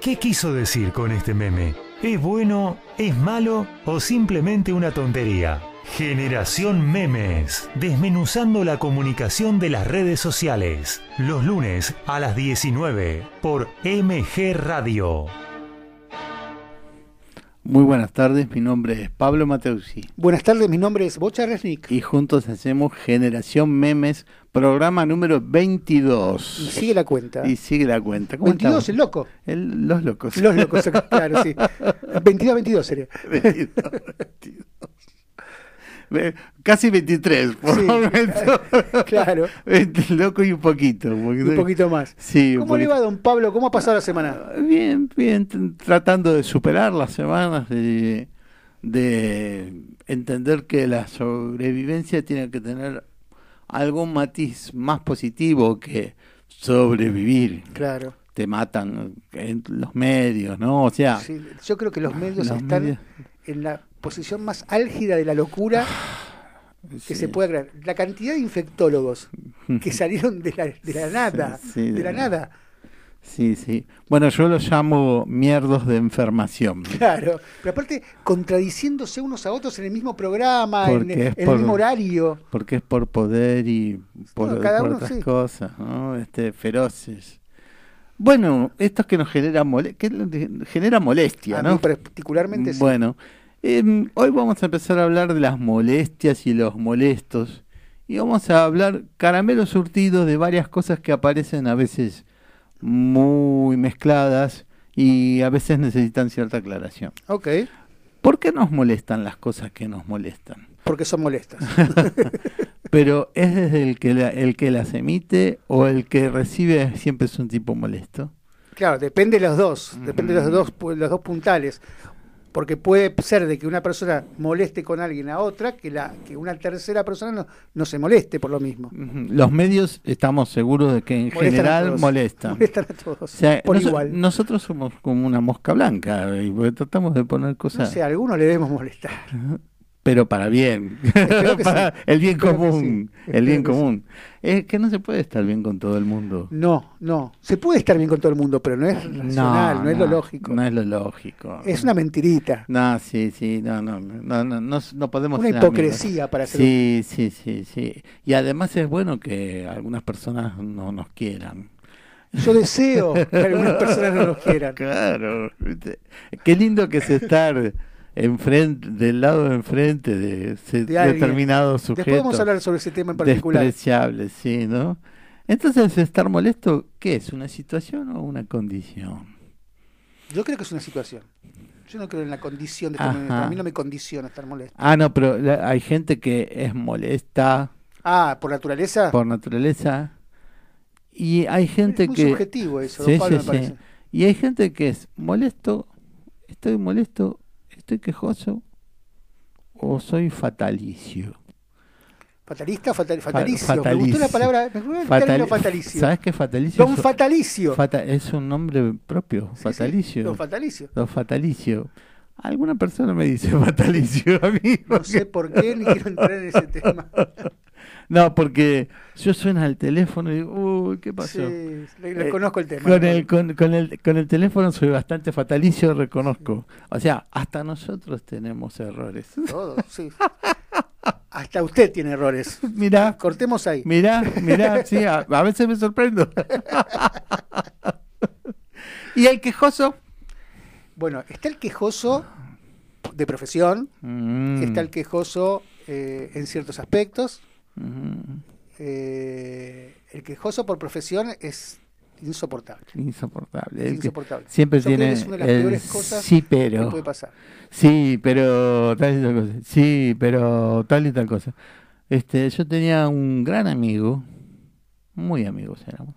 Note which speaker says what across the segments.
Speaker 1: ¿Qué quiso decir con este meme? ¿Es bueno, es malo o simplemente una tontería? Generación Memes, desmenuzando la comunicación de las redes sociales, los lunes a las 19 por MG Radio.
Speaker 2: Muy buenas tardes, mi nombre es Pablo Mateusi.
Speaker 3: Buenas tardes, mi nombre es Bocha Resnick.
Speaker 2: Y juntos hacemos Generación Memes, programa número 22.
Speaker 3: Y sigue la cuenta.
Speaker 2: Y sigue la cuenta.
Speaker 3: ¿Cómo 22, estamos? el loco.
Speaker 2: El, los locos.
Speaker 3: Los locos, claro, sí. 22, 22 sería. 22, 22.
Speaker 2: Casi 23, por sí, momento.
Speaker 3: Claro.
Speaker 2: Loco y un poquito.
Speaker 3: Un poquito, más.
Speaker 2: Sí,
Speaker 3: ¿Cómo le va, don Pablo? ¿Cómo ha pasado la semana?
Speaker 2: Ah, bien, bien. Tratando de superar las semanas, de, de entender que la sobrevivencia tiene que tener algún matiz más positivo que sobrevivir.
Speaker 3: Claro.
Speaker 2: Te matan en los medios, ¿no? O sea.
Speaker 3: Sí, yo creo que los medios están en la posición más álgida de la locura que se puede creer. La cantidad de infectólogos que salieron de la, de la nada, de la nada.
Speaker 2: Sí, sí. Bueno, yo lo llamo mierdos de enfermación.
Speaker 3: Claro, pero aparte contradiciéndose unos a otros en el mismo programa, en, el mismo horario.
Speaker 2: Porque es por poder y por, otras cosas, ¿no? Este, feroces. Bueno, esto es que nos genera, que genera molestia, ¿no?
Speaker 3: particularmente
Speaker 2: Bueno, Em, hoy vamos a empezar a hablar de las molestias y los molestos. Y vamos a hablar caramelos surtidos de varias cosas que aparecen a veces muy mezcladas y a veces necesitan cierta aclaración.
Speaker 3: Ok.
Speaker 2: ¿Por qué nos molestan las cosas que nos molestan?
Speaker 3: Porque son molestas.
Speaker 2: Pero ¿es desde el que, el que las emite o el que recibe siempre es un tipo molesto?
Speaker 3: Claro, depende de los dos, depende de los dos, los dos puntales porque puede ser de que una persona moleste con alguien a otra, que la que una tercera persona no, no se moleste por lo mismo.
Speaker 2: Los medios estamos seguros de que en general molestan.
Speaker 3: Molestan a todos. por igual.
Speaker 2: Nosotros somos como una mosca blanca y tratamos de poner cosas.
Speaker 3: No sé, a algunos le debemos molestar
Speaker 2: pero para bien, para el bien común, el bien común. Es que no se puede estar bien con todo el mundo.
Speaker 3: No, no, se puede estar bien con todo el mundo, pero no es racional, no, es lo lógico.
Speaker 2: No es lo lógico.
Speaker 3: Es una mentirita.
Speaker 2: No, sí, sí, no, no, no, no, no, podemos.
Speaker 3: Una hipocresía para hacer.
Speaker 2: Sí, sí, sí, sí. Y además es bueno que algunas personas no nos quieran.
Speaker 3: Yo deseo que algunas personas no nos quieran.
Speaker 2: Claro. Qué lindo que es estar enfrente, del lado de enfrente de, determinado sujeto.
Speaker 3: Después vamos a hablar sobre ese tema en particular.
Speaker 2: Despreciable, sí, ¿no? Entonces, estar molesto, ¿qué es? ¿Una situación o una condición?
Speaker 3: Yo creo que es una situación. Yo no creo en la condición de estar molesto. A mí no me condiciona estar molesto.
Speaker 2: Ah, no, pero hay gente que es molesta.
Speaker 3: Ah, ¿por naturaleza?
Speaker 2: Por naturaleza. Y hay gente
Speaker 3: es muy
Speaker 2: que.
Speaker 3: subjetivo eso, sí, sí, sí.
Speaker 2: Y hay gente que es molesto, estoy molesto ¿Estoy quejoso o soy fatalicio?
Speaker 3: ¿Fatalista o fatalicio? Me gustó la palabra, me gustó el fatalicio.
Speaker 2: ¿Sabes qué fatalicio?
Speaker 3: Don Fatalicio.
Speaker 2: es un nombre propio, fatalicio.
Speaker 3: don Fatalicio.
Speaker 2: Don Fatalicio. Alguna persona me dice fatalicio a mí.
Speaker 3: No sé por qué, ni quiero entrar en ese tema.
Speaker 2: No, porque yo suena al teléfono y digo, uy, ¿qué pasó?
Speaker 3: Sí, le, conozco el tema.
Speaker 2: Con el, con, con, el, con el teléfono soy bastante fatalicio, reconozco. O sea, hasta nosotros tenemos errores.
Speaker 3: Todos, sí. Hasta usted tiene errores.
Speaker 2: Mirá.
Speaker 3: Cortemos ahí.
Speaker 2: Mirá, mirá, sí, a, veces me sorprendo. ¿Y el quejoso?
Speaker 3: Bueno, está el quejoso de profesión, mm. está el quejoso eh, en ciertos aspectos, eh, el quejoso por profesión es insoportable.
Speaker 2: Insoportable.
Speaker 3: insoportable.
Speaker 2: Siempre tiene
Speaker 3: es una de las peores cosas
Speaker 2: sí, pero,
Speaker 3: que puede pasar.
Speaker 2: Sí, pero tal y tal cosa. Sí, pero tal y tal cosa. Este, yo tenía un gran amigo, muy amigos éramos,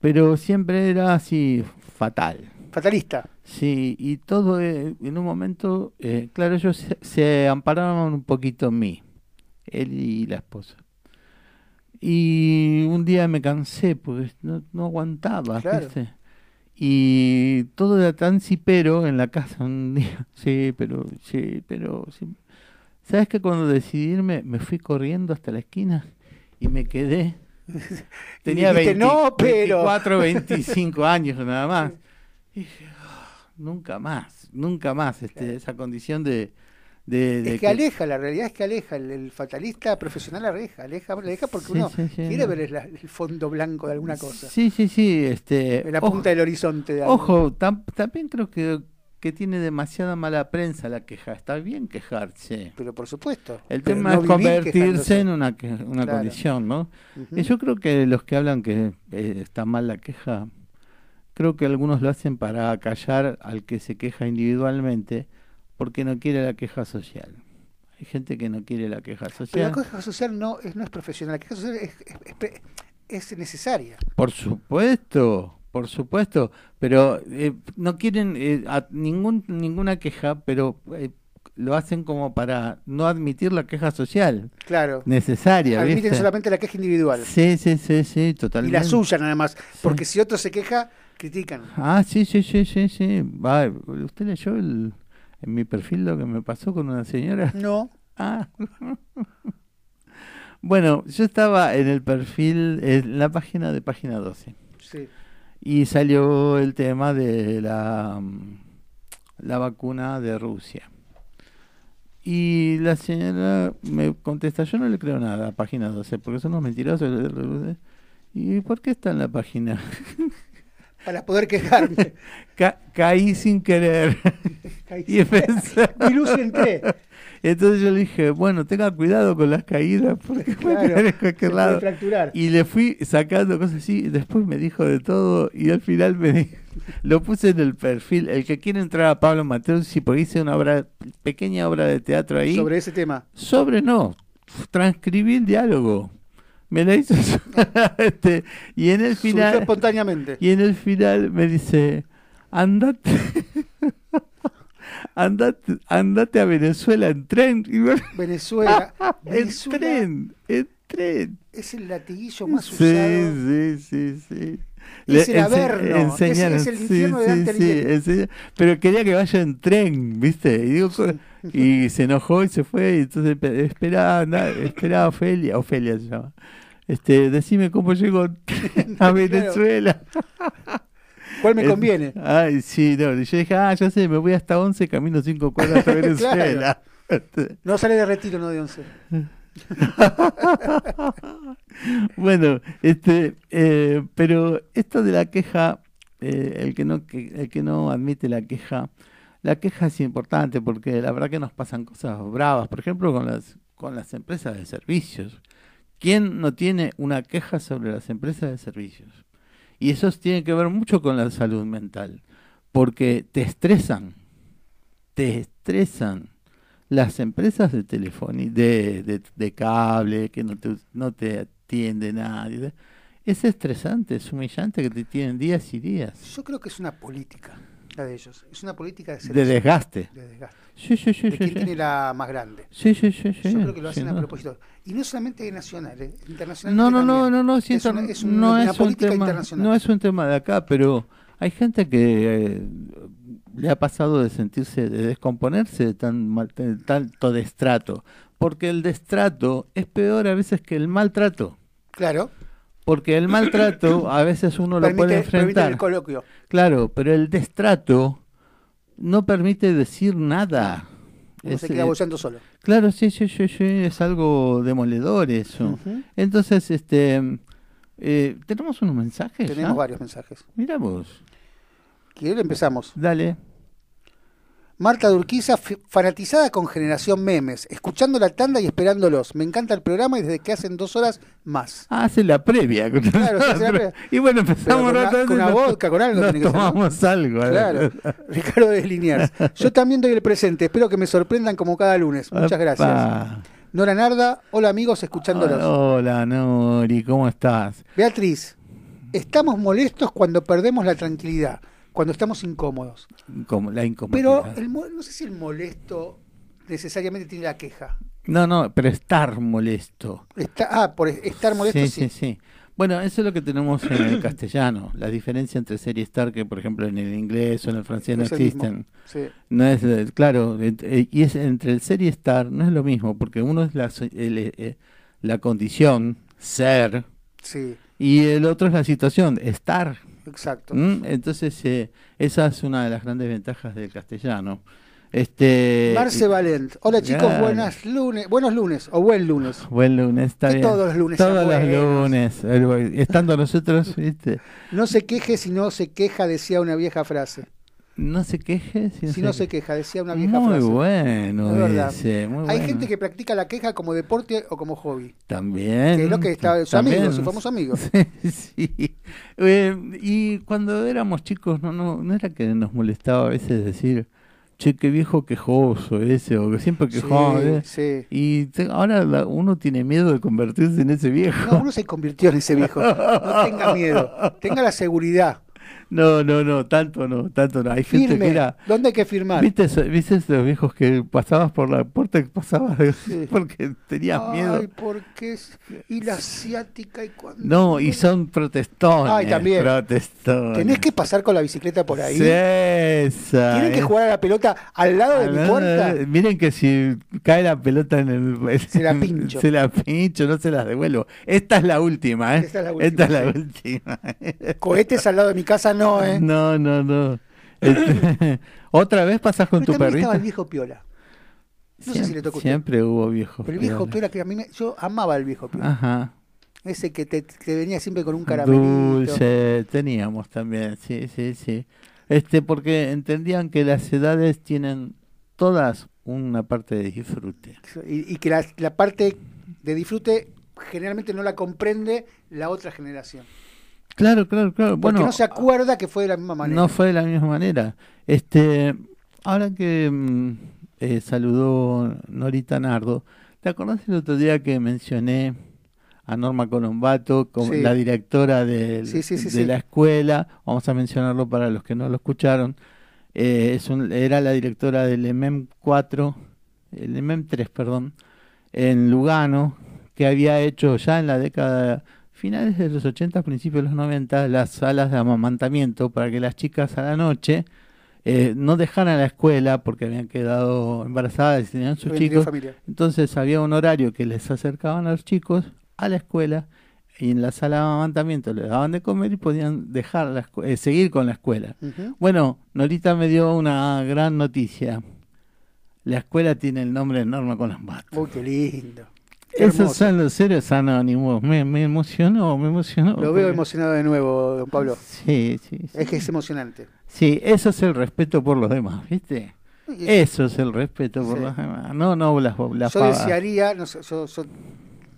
Speaker 2: pero siempre era así fatal.
Speaker 3: Fatalista.
Speaker 2: Sí, y todo eh, en un momento, eh, claro, ellos se, se amparaban un poquito en mí él y la esposa. Y un día me cansé, pues no, no aguantaba, Y todo era tan pero en la casa un día. Sí, pero, sí, pero... Sí. ¿Sabes que cuando decidí irme, me fui corriendo hasta la esquina y me quedé? Tenía 20, no, pero... 24, 25 años nada más. Y dije, ah, nunca más, nunca más este, esa condición de, de,
Speaker 3: es que, aleja, la realidad es que aleja, el, fatalista profesional aleja, aleja, aleja porque uno quiere ver el, fondo blanco de alguna cosa.
Speaker 2: Sí, sí, sí. Este,
Speaker 3: la punta del horizonte. De
Speaker 2: ojo, también creo que, que tiene demasiada mala prensa la queja. Está bien quejarse.
Speaker 3: Pero por supuesto.
Speaker 2: El tema es convertirse en una, una condición, ¿no? Y yo creo que los que hablan que eh, está mal la queja, creo que algunos lo hacen para callar al que se queja individualmente porque no quiere la queja social. Hay gente que no quiere la queja social. Pero
Speaker 3: la queja social no es, no es profesional, la queja social es, necesaria.
Speaker 2: Por supuesto, por supuesto, pero eh, no quieren eh, ningún, ninguna queja, pero eh, lo hacen como para no admitir la queja social.
Speaker 3: Claro.
Speaker 2: Necesaria.
Speaker 3: Admiten solamente la queja individual.
Speaker 2: Sí, sí, sí, sí, totalmente.
Speaker 3: Y la suya nada más, porque si otro se queja, critican.
Speaker 2: Ah, sí, sí, sí, sí, sí. Va, ¿Usted leyó el, en mi perfil lo que me pasó con una señora?
Speaker 3: No.
Speaker 2: Ah. bueno, yo estaba en el perfil, en la página de página 12.
Speaker 3: Sí.
Speaker 2: Y salió el tema de la, mm, la vacuna de Rusia. Y la señora me contesta, yo no le creo nada a página 12, porque son unos mentirosos. ¿Y por qué está en la página?
Speaker 3: para poder quejarme.
Speaker 2: caí sin querer. y
Speaker 3: pensé... entré.
Speaker 2: Entonces yo le dije, bueno, tenga cuidado con las caídas porque claro, en cualquier lado. Y le fui sacando cosas así, después me dijo de todo y al final me dijo, lo puse en el perfil. El que quiere entrar a Pablo Mateo, si porque hice una obra, pequeña obra de teatro ahí.
Speaker 3: Sobre ese tema.
Speaker 2: Sobre no, transcribí el diálogo me la hizo este, y en el final
Speaker 3: espontáneamente.
Speaker 2: y en el final me dice andate andate andate a Venezuela en tren
Speaker 3: Venezuela,
Speaker 2: en tren en tren.
Speaker 3: es el latiguillo más usado.
Speaker 2: sí sí sí.
Speaker 3: Es el averno, es, el infierno de
Speaker 2: sí, pero quería que vaya en tren, ¿viste? Y, digo, y se enojó y se fue, y entonces esperaba, esperaba Ofelia, Ofelia se llama, este, decime cómo llego a Venezuela.
Speaker 3: ¿Cuál me conviene?
Speaker 2: Ay, sí, no, yo dije, ah, ya sé, me voy hasta 11, camino 5 cuadras hasta Venezuela.
Speaker 3: No sale de retiro, no de 11.
Speaker 2: bueno, este, eh, pero esto de la queja, eh, el, que no, el que no admite la queja, la queja es importante porque la verdad que nos pasan cosas bravas, por ejemplo, con las, con las empresas de servicios. ¿Quién no tiene una queja sobre las empresas de servicios? Y eso tiene que ver mucho con la salud mental, porque te estresan, te estresan las empresas de teléfono, de, de, cable, que no te, no te atiende nadie. Es estresante, es humillante que te tienen días y días.
Speaker 3: Yo creo que es una política la de ellos. Es una política
Speaker 2: de, de desgaste.
Speaker 3: De desgaste.
Speaker 2: Sí, sí, sí.
Speaker 3: De quién tiene la más grande.
Speaker 2: Sí, sí, sí.
Speaker 3: Yo creo que lo hacen a propósito. Y no solamente nacional, eh, internacional.
Speaker 2: No, no, no, no, no, es, una, política internacional. No es un tema de acá, pero hay gente que eh, le ha pasado de sentirse, de descomponerse de tan tanto destrato. Porque el destrato es peor a veces que el maltrato.
Speaker 3: Claro.
Speaker 2: Porque el maltrato a veces uno lo puede enfrentar.
Speaker 3: El coloquio.
Speaker 2: Claro, pero el destrato no permite decir nada.
Speaker 3: se queda bollando solo.
Speaker 2: Claro, sí, sí, sí, sí, es algo demoledor eso. Entonces, este, eh, ¿tenemos unos mensajes?
Speaker 3: Tenemos varios mensajes.
Speaker 2: Miramos.
Speaker 3: ¿Quiere? Empezamos.
Speaker 2: Dale.
Speaker 3: Marta Durquiza, fanatizada con Generación Memes, escuchando la tanda y esperándolos. Me encanta el programa y desde que hacen dos horas más.
Speaker 2: Ah, hace la previa.
Speaker 3: Claro, hace la previa.
Speaker 2: Y bueno, empezamos
Speaker 3: con, una, vodka, con algo.
Speaker 2: Nos tomamos algo.
Speaker 3: Claro. Ricardo de Liniers. Yo también doy el presente. Espero que me sorprendan como cada lunes. Muchas gracias. Nora Narda, hola amigos, escuchándolos.
Speaker 2: Hola Nori, ¿cómo estás?
Speaker 3: Beatriz, estamos molestos cuando perdemos la tranquilidad cuando estamos incómodos.
Speaker 2: La incomodidad.
Speaker 3: Pero el, no sé si el molesto necesariamente tiene la queja.
Speaker 2: No, no, pero estar molesto.
Speaker 3: Está, ah, por estar molesto sí.
Speaker 2: Sí, sí, Bueno, eso es lo que tenemos en el castellano. La diferencia entre ser y estar, que por ejemplo en el inglés o en el francés no, existen.
Speaker 3: Sí.
Speaker 2: No es, eh, claro, eh, y es entre el ser y estar no es lo mismo, porque uno es la, eh, la condición, ser,
Speaker 3: sí.
Speaker 2: y el otro es la situación, estar.
Speaker 3: Exacto.
Speaker 2: ¿Mm? Entonces, eh, esa es una de las grandes ventajas del castellano. Este,
Speaker 3: Marce Valent. Hola chicos, buenas lunes, buenos lunes o buen lunes.
Speaker 2: Buen lunes, está bien.
Speaker 3: Todos los lunes.
Speaker 2: Todos los lunes. Estando nosotros, ¿viste?
Speaker 3: No se queje si no se queja, decía una vieja frase.
Speaker 2: No se queje
Speaker 3: si no, se... queja, decía una vieja
Speaker 2: muy
Speaker 3: frase.
Speaker 2: Bueno,
Speaker 3: muy bueno. Hay gente que practica la queja como deporte o como hobby.
Speaker 2: También.
Speaker 3: Que es lo que está, sus amigos, si somos amigos.
Speaker 2: sí. Eh, y cuando éramos chicos, no, no, no era que nos molestaba a veces decir che, qué viejo quejoso ese, o que siempre quejó.
Speaker 3: Sí,
Speaker 2: Y ahora uno tiene miedo de convertirse en ese viejo.
Speaker 3: No, uno se convirtió en ese viejo. No tenga miedo, tenga la seguridad.
Speaker 2: No, no, no, tanto no, tanto no. Hay gente que era.
Speaker 3: ¿Dónde hay que firmar?
Speaker 2: ¿Viste, ¿Viste esos viejos que pasabas por la puerta y pasabas porque tenías miedo?
Speaker 3: Ay, porque es. Y la asiática y cuando.
Speaker 2: No, y son protestones.
Speaker 3: Ay, también.
Speaker 2: Protestones.
Speaker 3: Tenés que pasar con la bicicleta por ahí.
Speaker 2: Esa,
Speaker 3: Tienen que jugar a la pelota al lado de mi puerta.
Speaker 2: miren que si cae la pelota en el.
Speaker 3: Se la pincho.
Speaker 2: se la pincho, no se la devuelvo. Esta es la última, ¿eh?
Speaker 3: Esta es la última.
Speaker 2: Esta es la última.
Speaker 3: Cohetes al lado de mi casa, no no, ¿eh?
Speaker 2: No, no, no. Este, ¿Otra vez pasas con tu perrito?
Speaker 3: estaba el viejo Piola.
Speaker 2: No sé si le tocó Siempre hubo viejo
Speaker 3: Pero el viejo Piola, que a mí me, yo amaba al viejo Piola.
Speaker 2: Ajá.
Speaker 3: Ese que te, venía siempre con un caramelito.
Speaker 2: Dulce, teníamos también, sí, sí, sí. Este, porque entendían que las edades tienen todas una parte de disfrute.
Speaker 3: Y, que la, la parte de disfrute generalmente no la comprende la otra generación.
Speaker 2: Claro, claro, claro.
Speaker 3: Porque no se acuerda que fue de la misma manera.
Speaker 2: No fue de la misma manera. Este, ahora que mm, eh, saludó Norita Nardo, ¿te acordás el otro día que mencioné a Norma Colombato como la directora de la escuela? Vamos a mencionarlo para los que no lo escucharon. Eh, es era la directora del EMEM 4, el EMEM 3, perdón, en Lugano, que había hecho ya en la década finales de los 80, principios de los 90, las salas de amamantamiento para que las chicas a la noche eh, no dejaran la escuela porque habían quedado embarazadas y tenían sus chicos. Entonces había un horario que les acercaban a los chicos a la escuela y en la sala de amamantamiento les daban de comer y podían dejar la eh, seguir con la escuela. Bueno, Norita me dio una gran noticia. La escuela tiene el nombre de Norma Colombato.
Speaker 3: Uy, qué lindo.
Speaker 2: Esos son los seres anónimos. Me, me emocionó, me emocionó.
Speaker 3: Lo veo emocionado de nuevo, don Pablo.
Speaker 2: Sí, sí,
Speaker 3: Es que es emocionante.
Speaker 2: Sí, eso es el respeto por los demás, ¿viste? Eso es el respeto por los demás. No, no las, las
Speaker 3: Yo desearía, no sé, yo,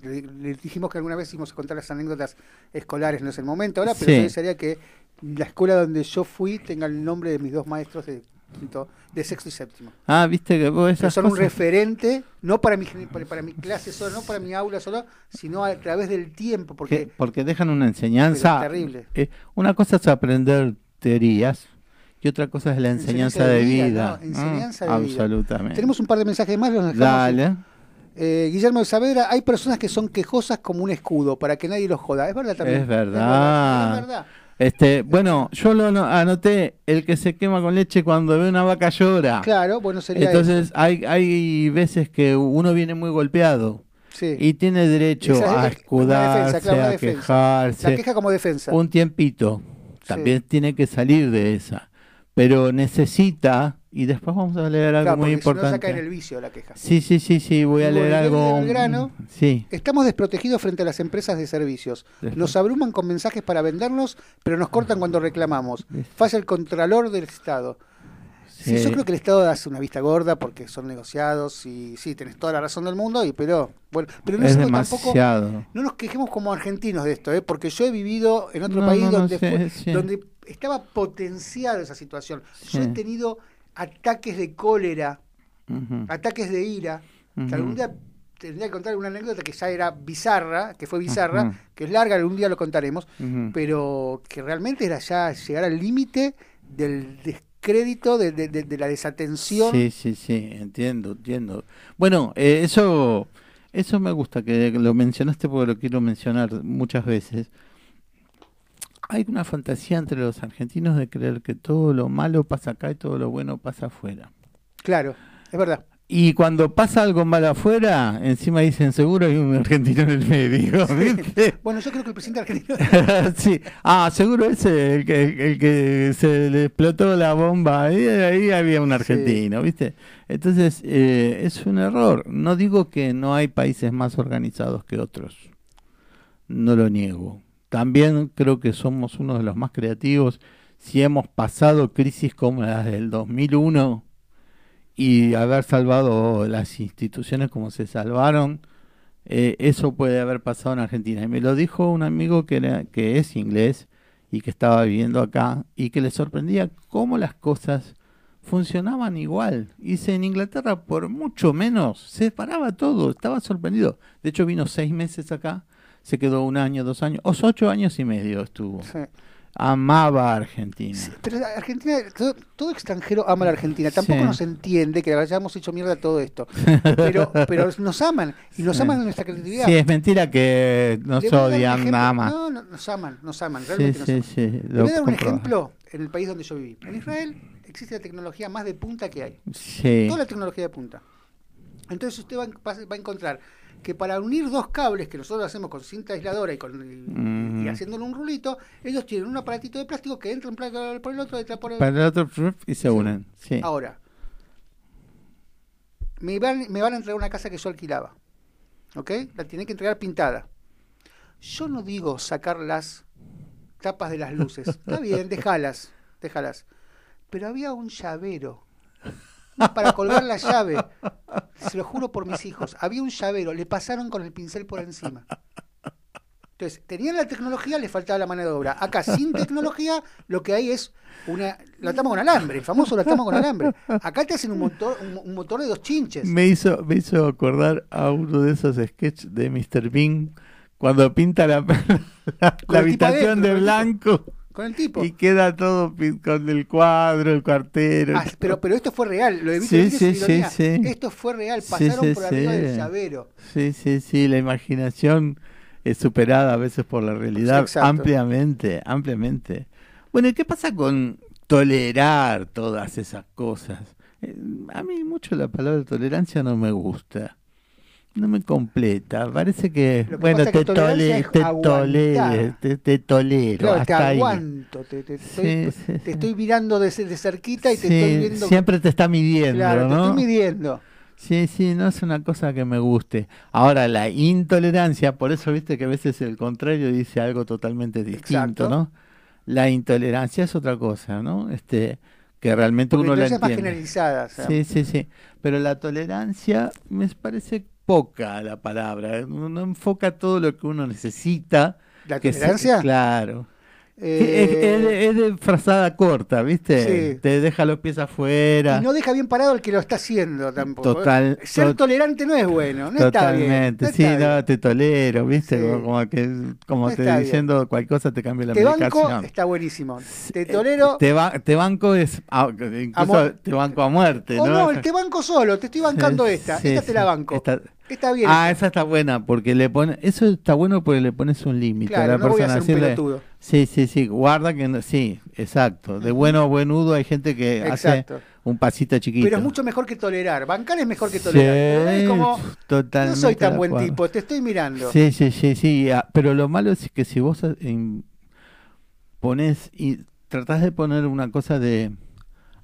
Speaker 3: le, dijimos que alguna vez íbamos a contar las anécdotas escolares, no es el momento ahora, pero yo desearía que la escuela donde yo fui tenga el nombre de mis dos maestros de de sexto y séptimo.
Speaker 2: Ah, viste que vos esas
Speaker 3: son un referente, no para mi, para, mi clase solo, no para mi aula solo, sino a través del tiempo. Porque,
Speaker 2: porque dejan una enseñanza.
Speaker 3: terrible.
Speaker 2: Eh, una cosa es aprender teorías y otra cosa es la enseñanza, de, vida.
Speaker 3: enseñanza
Speaker 2: de Absolutamente.
Speaker 3: Tenemos un par de mensajes más. Los
Speaker 2: Dale.
Speaker 3: Eh, Guillermo de Saavedra, hay personas que son quejosas como un escudo para que nadie los joda. Es verdad también.
Speaker 2: Es verdad. Es verdad. Este, bueno, yo lo anoté, el que se quema con leche cuando ve una vaca llora.
Speaker 3: Claro, bueno, sería
Speaker 2: Entonces, hay, hay veces que uno viene muy golpeado. Y tiene derecho a escudarse, a quejarse.
Speaker 3: La queja como defensa.
Speaker 2: Un tiempito. También tiene que salir de esa. Pero necesita y después vamos a leer algo muy importante. Si no
Speaker 3: saca en el vicio la queja.
Speaker 2: Sí, sí, sí, sí, voy a leer algo.
Speaker 3: Grano,
Speaker 2: sí.
Speaker 3: Estamos desprotegidos frente a las empresas de servicios. Nos abruman con mensajes para vendernos, pero nos cortan cuando reclamamos. Falla el contralor del Estado. Sí. yo creo que el Estado hace una vista gorda porque son negociados y sí, tenés toda la razón del mundo, y pero bueno, pero no
Speaker 2: es tampoco
Speaker 3: no nos quejemos como argentinos de esto, ¿eh? porque yo he vivido en otro país donde, donde estaba potenciada esa situación. Yo he tenido ataques de cólera, ataques de ira, que algún día tendría que contar una anécdota que ya era bizarra, que fue bizarra, que es larga, algún día lo contaremos, pero que realmente era ya llegar al límite del descrédito, de, de, la desatención.
Speaker 2: Sí, sí, sí, entiendo, entiendo. Bueno, eh, eso, eso me gusta que lo mencionaste porque lo quiero mencionar muchas veces hay una fantasía entre los argentinos de creer que todo lo malo pasa acá y todo lo bueno pasa afuera.
Speaker 3: Claro, es verdad.
Speaker 2: Y cuando pasa algo mal afuera, encima dicen seguro hay un argentino en el medio.
Speaker 3: bueno, yo creo que el presidente argentino.
Speaker 2: sí, ah, seguro ese, el que, el que se le explotó la bomba, ahí, ahí había un argentino, ¿viste? Entonces, eh, es un error. No digo que no hay países más organizados que otros, no lo niego. También creo que somos uno de los más creativos. Si hemos pasado crisis como las del 2001 y haber salvado las instituciones como se salvaron, eh, eso puede haber pasado en Argentina. Y me lo dijo un amigo que, era, que es inglés y que estaba viviendo acá y que le sorprendía cómo las cosas funcionaban igual. Dice, en Inglaterra por mucho menos se paraba todo, estaba sorprendido. De hecho vino seis meses acá, se quedó un año, dos años, o ocho años y medio estuvo amaba a Argentina.
Speaker 3: pero Argentina, todo, extranjero ama a la Argentina. Tampoco nos entiende que hayamos hecho mierda todo esto. Pero, pero nos aman y nos aman en nuestra creatividad.
Speaker 2: Sí, es mentira que nos odian nada más.
Speaker 3: No, no, nos aman, nos aman, realmente nos aman. Sí, Le voy a dar un ejemplo en el país donde yo viví. En Israel existe la tecnología más de punta que hay. Sí. Toda la tecnología de punta. Entonces usted va, va a encontrar que para unir dos cables que nosotros hacemos con cinta aisladora y, con, y, haciéndole un rulito, ellos tienen un aparatito de plástico que entra por el otro, por el,
Speaker 2: para el otro y se unen. Sí.
Speaker 3: Ahora, me van, me van a entregar una casa que yo alquilaba. ¿Ok? La tienen que entregar pintada. Yo no digo sacar las tapas de las luces. Está bien, déjalas, déjalas. Pero había un llavero para colgar la llave. Se lo juro por mis hijos. Había un llavero, le pasaron con el pincel por encima. Entonces, tenían la tecnología, le faltaba la mano de obra. Acá, sin tecnología, lo que hay es una. Lo atamos con alambre, el famoso lo atamos con alambre. Acá te hacen un motor, un, motor de dos chinches.
Speaker 2: Me hizo, me hizo acordar a uno de esos sketches de Mr. Bean cuando pinta la, la, habitación de blanco
Speaker 3: con el tipo.
Speaker 2: Y queda todo con el cuadro, el cuartero.
Speaker 3: Ah, pero, pero esto fue real, lo sí, sí, sí, sí, Esto fue real, pasaron por arriba del llavero.
Speaker 2: Sí, sí, sí, la imaginación es superada a veces por la realidad ampliamente, ampliamente. Bueno, ¿y qué pasa con tolerar todas esas cosas? Eh, a mí mucho la palabra tolerancia no me gusta no me completa. Parece que, bueno, te, tole, te, tole, te, te, tolero.
Speaker 3: Claro, te aguanto, te, te, estoy, te estoy mirando de, de cerquita y te estoy viendo.
Speaker 2: Siempre te está midiendo. Claro, te
Speaker 3: estoy midiendo.
Speaker 2: Sí, sí, no es una cosa que me guste. Ahora, la intolerancia, por eso viste que a veces el contrario dice algo totalmente distinto, ¿no? La intolerancia es otra cosa, ¿no? Este, que realmente uno la entiende. más
Speaker 3: generalizada.
Speaker 2: Sí, sí, sí. Pero la tolerancia me parece poca la palabra, no, enfoca todo lo que uno necesita.
Speaker 3: ¿La tolerancia?
Speaker 2: claro. Eh, es, de frazada corta, ¿viste? Te deja los pies afuera.
Speaker 3: Y no deja bien parado el que lo está haciendo tampoco. Total, Ser tolerante no es bueno, no totalmente,
Speaker 2: está bien. sí, no, te tolero, ¿viste? Como, que como te diciendo cualquier cosa te cambia la te Banco,
Speaker 3: está buenísimo. Te tolero.
Speaker 2: Te, te banco es. Ah, incluso te banco a muerte,
Speaker 3: ¿no? no, te banco solo, te estoy bancando esta. esta te la banco. Está bien.
Speaker 2: Ah, esa está buena, porque le pone, eso está bueno porque le pones un límite a la persona. sí, sí, sí, guarda que no, sí, exacto. De bueno a buenudo hay gente que hace un pasito chiquito.
Speaker 3: Pero es mucho mejor que tolerar. Bancar es mejor que tolerar. es como, no soy tan buen tipo, te estoy mirando.
Speaker 2: Sí, sí, sí, sí. Ah, pero lo malo es que si vos eh, pones y tratás de poner una cosa de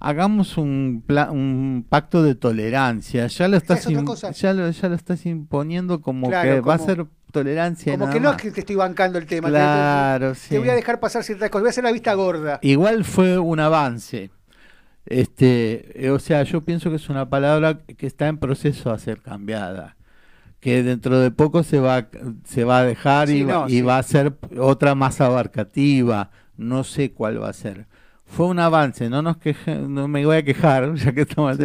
Speaker 2: hagamos un, un pacto de tolerancia. Ya lo estás, ya lo, ya lo estás imponiendo como que va a ser tolerancia.
Speaker 3: Como que no es que te estoy bancando el tema.
Speaker 2: Claro,
Speaker 3: te, te, voy a dejar pasar ciertas cosas, voy a hacer la vista gorda.
Speaker 2: Igual fue un avance. Este, o sea, yo pienso que es una palabra que está en proceso a ser cambiada que dentro de poco se va se va a dejar y, y va a ser otra más abarcativa no sé cuál va a ser fue un avance, no nos queje, no me voy a quejar, ya que estamos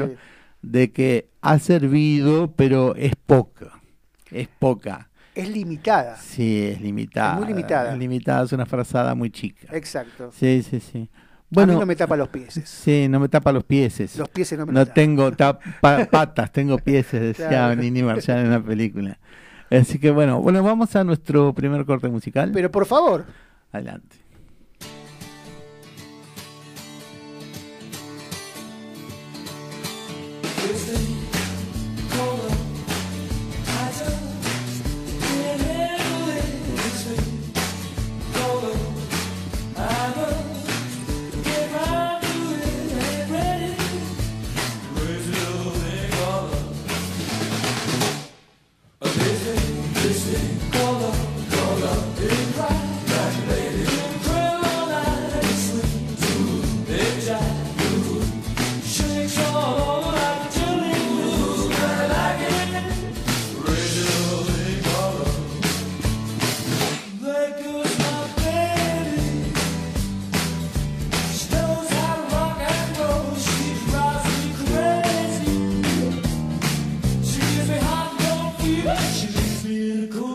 Speaker 2: de que ha servido, pero es poca, es poca.
Speaker 3: Es limitada.
Speaker 2: Sí, es limitada. Es
Speaker 3: muy limitada.
Speaker 2: Es limitada, es una frazada muy chica.
Speaker 3: Exacto.
Speaker 2: Sí, sí, sí.
Speaker 3: Bueno, a mí no me tapa los pies.
Speaker 2: Sí, no me tapa los pies.
Speaker 3: Los pies no me
Speaker 2: No tengo patas, tengo pies, decía claro. Nini Marshall en la película. Así que bueno, bueno, vamos a nuestro primer corte musical.
Speaker 3: Pero por favor.
Speaker 2: Adelante.
Speaker 1: circo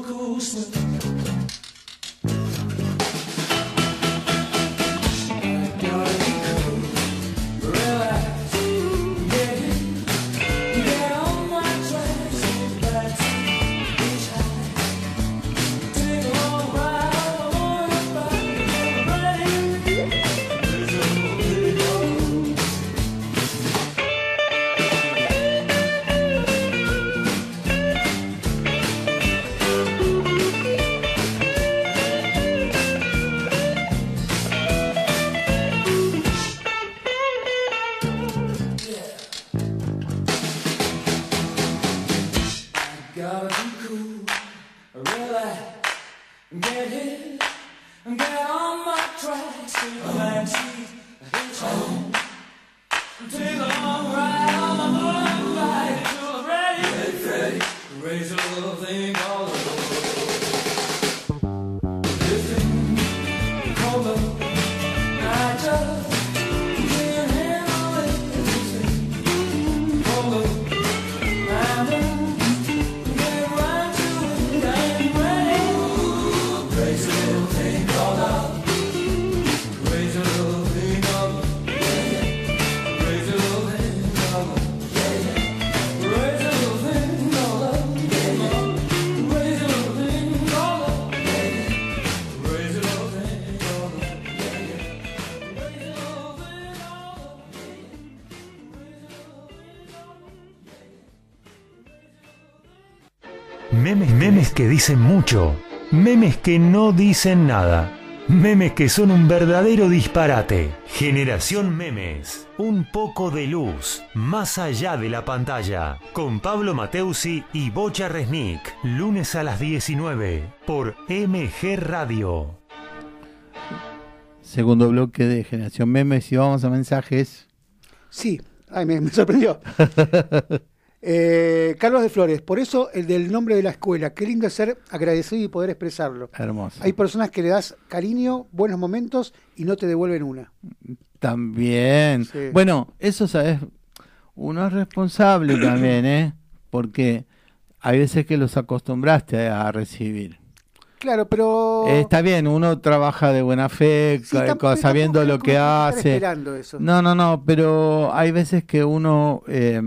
Speaker 1: Memes que dicen mucho, memes que no dicen nada, memes que son un verdadero disparate. Generación Memes, un poco de luz, más allá de la pantalla, con Pablo Mateusi y Bocha Resnick, lunes a las 19, por MG Radio.
Speaker 2: Segundo bloque de Generación Memes y vamos a mensajes.
Speaker 3: Sí, ay, me, me sorprendió. Eh, Carlos de Flores, por eso el del nombre de la escuela. Qué lindo ser agradecido y poder expresarlo.
Speaker 2: Hermoso.
Speaker 3: Hay personas que le das cariño, buenos momentos y no te devuelven una.
Speaker 2: También. Bueno, eso, ¿sabes? Uno es responsable también, ¿eh? Porque hay veces que los acostumbraste a recibir.
Speaker 3: Claro, pero...
Speaker 2: está bien, uno trabaja de buena fe, sabiendo lo que hace. No, no, no, pero hay veces que uno... Eh,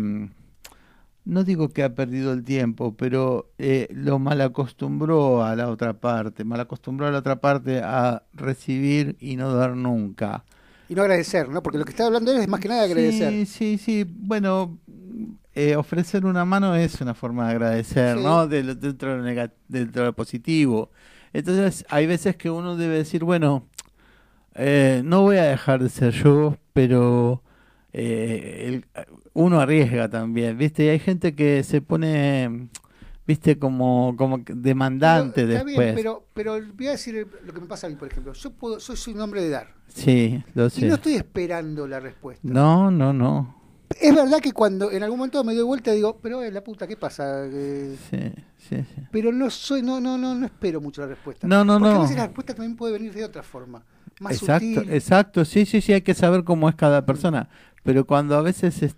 Speaker 2: no digo que ha perdido el tiempo, pero eh, lo mal acostumbró a la otra parte, mal acostumbró a la otra parte a recibir y no dar nunca.
Speaker 3: Y no agradecer, ¿no? Porque lo que está hablando él es más que nada agradecer.
Speaker 2: Sí, sí, sí. Bueno, eh, ofrecer una mano es una forma de agradecer, ¿no? dentro, de lo dentro de lo positivo. Entonces, hay veces que uno debe decir, bueno, eh, no voy a dejar de ser yo, pero eh, uno arriesga también, ¿viste? Y hay gente que se pone, ¿viste? Como, como demandante después.
Speaker 3: pero, pero voy a decir lo que me pasa a mí, por ejemplo. Yo puedo, soy, soy un hombre de dar.
Speaker 2: Sí, lo sé.
Speaker 3: Y no estoy esperando la respuesta.
Speaker 2: No, no, no.
Speaker 3: Es verdad que cuando en algún momento me doy vuelta y digo, pero es la puta, ¿qué pasa?
Speaker 2: sí, sí, sí.
Speaker 3: Pero no soy, no, no, no, no espero mucho la respuesta.
Speaker 2: No, no,
Speaker 3: Porque
Speaker 2: no.
Speaker 3: la respuesta también puede venir de otra forma. Más
Speaker 2: exacto, exacto, sí, sí, sí, hay que saber cómo es cada persona. Pero cuando a veces,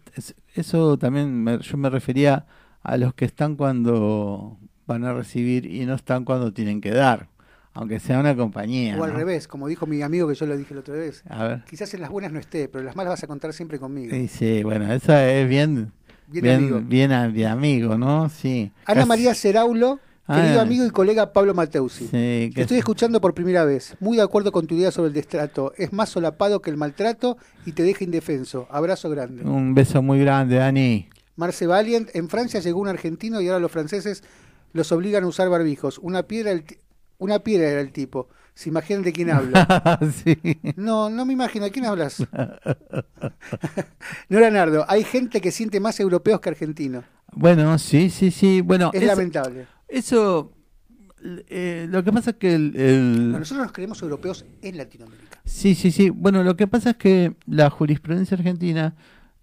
Speaker 2: eso también yo me refería a los que están cuando van a recibir y no están cuando tienen que dar, aunque sea una compañía.
Speaker 3: O al revés, como dijo mi amigo que yo lo dije la otra vez. A ver. Quizás en las buenas no esté, pero en las malas vas a contar siempre conmigo.
Speaker 2: Sí, sí, bueno, esa es bien, bien, amigo. Bien, amigo, ¿no? Sí.
Speaker 3: Ana María Ceraulo Querido ah. amigo y colega Pablo Mateusi, te estoy escuchando por primera vez. Muy de acuerdo con tu idea sobre el destrato. Es más solapado que el maltrato y te deja indefenso. Abrazo grande.
Speaker 2: Un beso muy grande, Dani.
Speaker 3: Marce Valiant, en Francia llegó un argentino y ahora los franceses los obligan a usar barbijos. Una piedra, una piedra era el tipo. ¿Se imaginan de quién habla? No, no me imagino. ¿De quién hablas? no, Leonardo, hay gente que siente más europeos que argentinos.
Speaker 2: Bueno, sí, sí, sí. Bueno,
Speaker 3: es lamentable.
Speaker 2: Eso, eh, lo que pasa es que el,
Speaker 3: nosotros nos creemos europeos en Latinoamérica.
Speaker 2: Sí, sí, sí. Bueno, lo que pasa es que la jurisprudencia argentina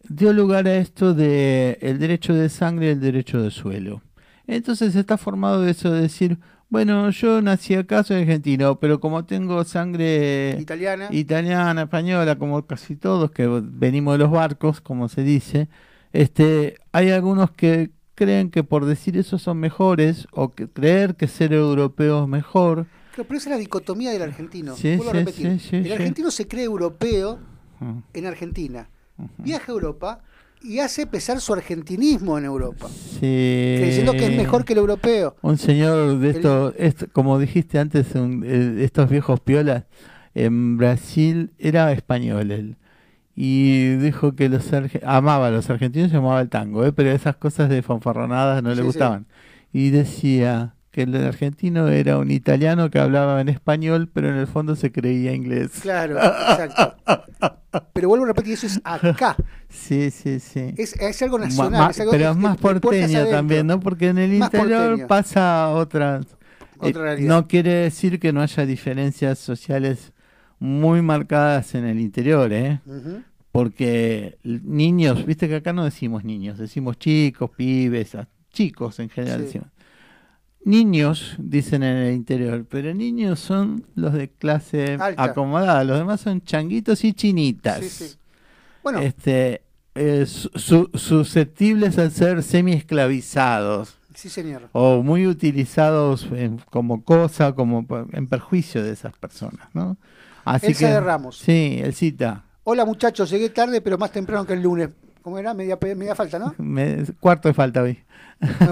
Speaker 2: dio lugar a esto de el derecho de sangre y el derecho de suelo. Entonces está formado eso de decir, bueno, yo nací acá, soy argentino, pero como tengo sangre
Speaker 3: italiana,
Speaker 2: italiana, española, como casi todos que venimos de los barcos, como se dice, este, hay algunos que creen que por decir eso son mejores o que creer que ser europeo es mejor.
Speaker 3: pero esa es la dicotomía del argentino. el argentino se cree europeo en Argentina. Viaja a Europa y hace pesar su argentinismo en Europa. Creyendo que es mejor que el europeo.
Speaker 2: Un señor de estos, como dijiste antes, eh, estos viejos piolas, en Brasil era español él y dijo que los amaba a los argentinos y amaba el tango, ¿eh? pero esas cosas de fanfarronadas no le gustaban. Y decía que el argentino era un italiano que hablaba en español, pero en el fondo se creía inglés.
Speaker 3: Claro, exacto. pero vuelvo a repetir, eso es acá.
Speaker 2: Sí, sí, sí.
Speaker 3: Es, algo nacional.
Speaker 2: pero es más porteño también, ¿no? Porque en el interior pasa otras... Otra eh, no quiere decir que no haya diferencias sociales muy marcadas en el interior, ¿eh? Porque niños, viste que acá no decimos niños, decimos chicos, pibes, chicos en general. niños, dicen en el interior, pero niños son los de clase acomodada, los demás son changuitos y chinitas. Bueno. Este, eh, susceptibles a ser semi-esclavizados.
Speaker 3: Sí, señor.
Speaker 2: O muy utilizados como cosa, como en perjuicio de esas personas, ¿no?
Speaker 3: Así que, de Ramos.
Speaker 2: Sí, el cita.
Speaker 3: Hola muchachos, llegué tarde, pero más temprano que el lunes. ¿Cómo era? Media, media falta, ¿no?
Speaker 2: cuarto de falta hoy.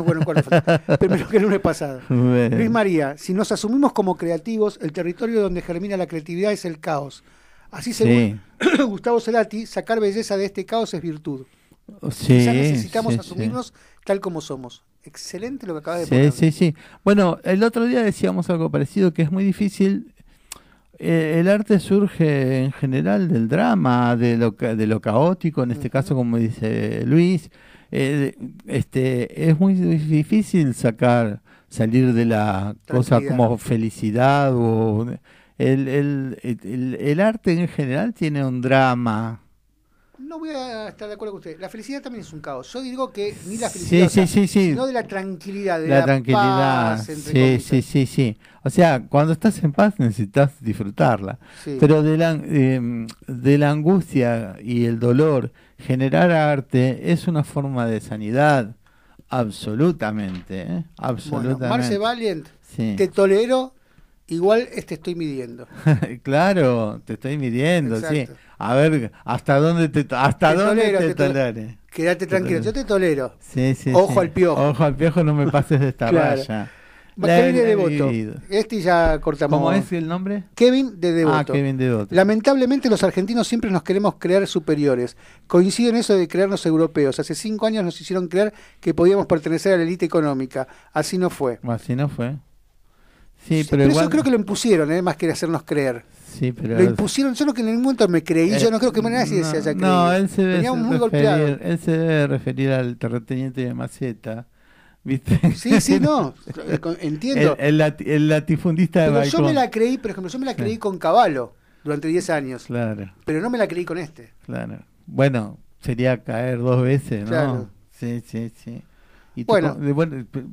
Speaker 3: bueno, cuarto de falta. Primero que el lunes pasado. Luis María, si nos asumimos como creativos, el territorio donde germina la creatividad es el caos. Así según Gustavo Cerati, sacar belleza de este caos es virtud.
Speaker 2: Sí,
Speaker 3: necesitamos asumirnos tal como somos. Excelente lo que acaba de poner.
Speaker 2: Sí, sí, sí. Bueno, el otro día decíamos algo parecido, que es muy difícil el arte surge en general del drama, de lo, de lo caótico, en este caso, como dice Luis. Eh, este, es muy difícil sacar, salir de la cosa como felicidad o el, el, el, el, arte en general tiene un drama
Speaker 3: no voy a estar de acuerdo con usted. La felicidad también es un caos. Yo digo que ni la felicidad, sí, sí, sí, sino de la tranquilidad, de la, tranquilidad. Paz,
Speaker 2: sí, sí, sí, sí. O sea, cuando estás en paz necesitas disfrutarla. Pero de la, em, de la angustia y el dolor, generar arte es una forma de sanidad. Absolutamente, ¿eh? absolutamente. Bueno,
Speaker 3: Marce Valiant, te tolero, igual te estoy midiendo.
Speaker 2: claro, te estoy midiendo, sí. A ver, ¿hasta dónde te, hasta dónde te, tolere?
Speaker 3: Quédate tranquilo, yo te tolero.
Speaker 2: Sí, sí,
Speaker 3: Ojo al piojo.
Speaker 2: Ojo al piojo, no me pases de esta raya.
Speaker 3: Kevin de Devoto. Este ya cortamos.
Speaker 2: ¿Cómo es el nombre?
Speaker 3: Kevin de Devoto.
Speaker 2: Ah, Kevin de Devoto.
Speaker 3: Lamentablemente los argentinos siempre nos queremos creer superiores. Coincido en eso de creernos europeos. Hace cinco años nos hicieron creer que podíamos pertenecer a la élite económica. Así no fue.
Speaker 2: Así no fue.
Speaker 3: Sí, pero, eso creo que lo impusieron, ¿eh? más que hacernos creer.
Speaker 2: Sí, pero
Speaker 3: lo impusieron, yo no que en ningún momento me creí, yo no creo que nadie se haya creído.
Speaker 2: No, él se debe muy referir, él se debe referir al terrateniente de Maceta. ¿Viste?
Speaker 3: Sí, sí, no, entiendo.
Speaker 2: El, el, latifundista
Speaker 3: de Pero yo me la creí, por ejemplo, yo me la creí con Caballo durante 10 años.
Speaker 2: Claro.
Speaker 3: Pero no me la creí con este.
Speaker 2: Claro. Bueno, sería caer dos veces, ¿no? Claro. Sí, sí, sí
Speaker 3: bueno,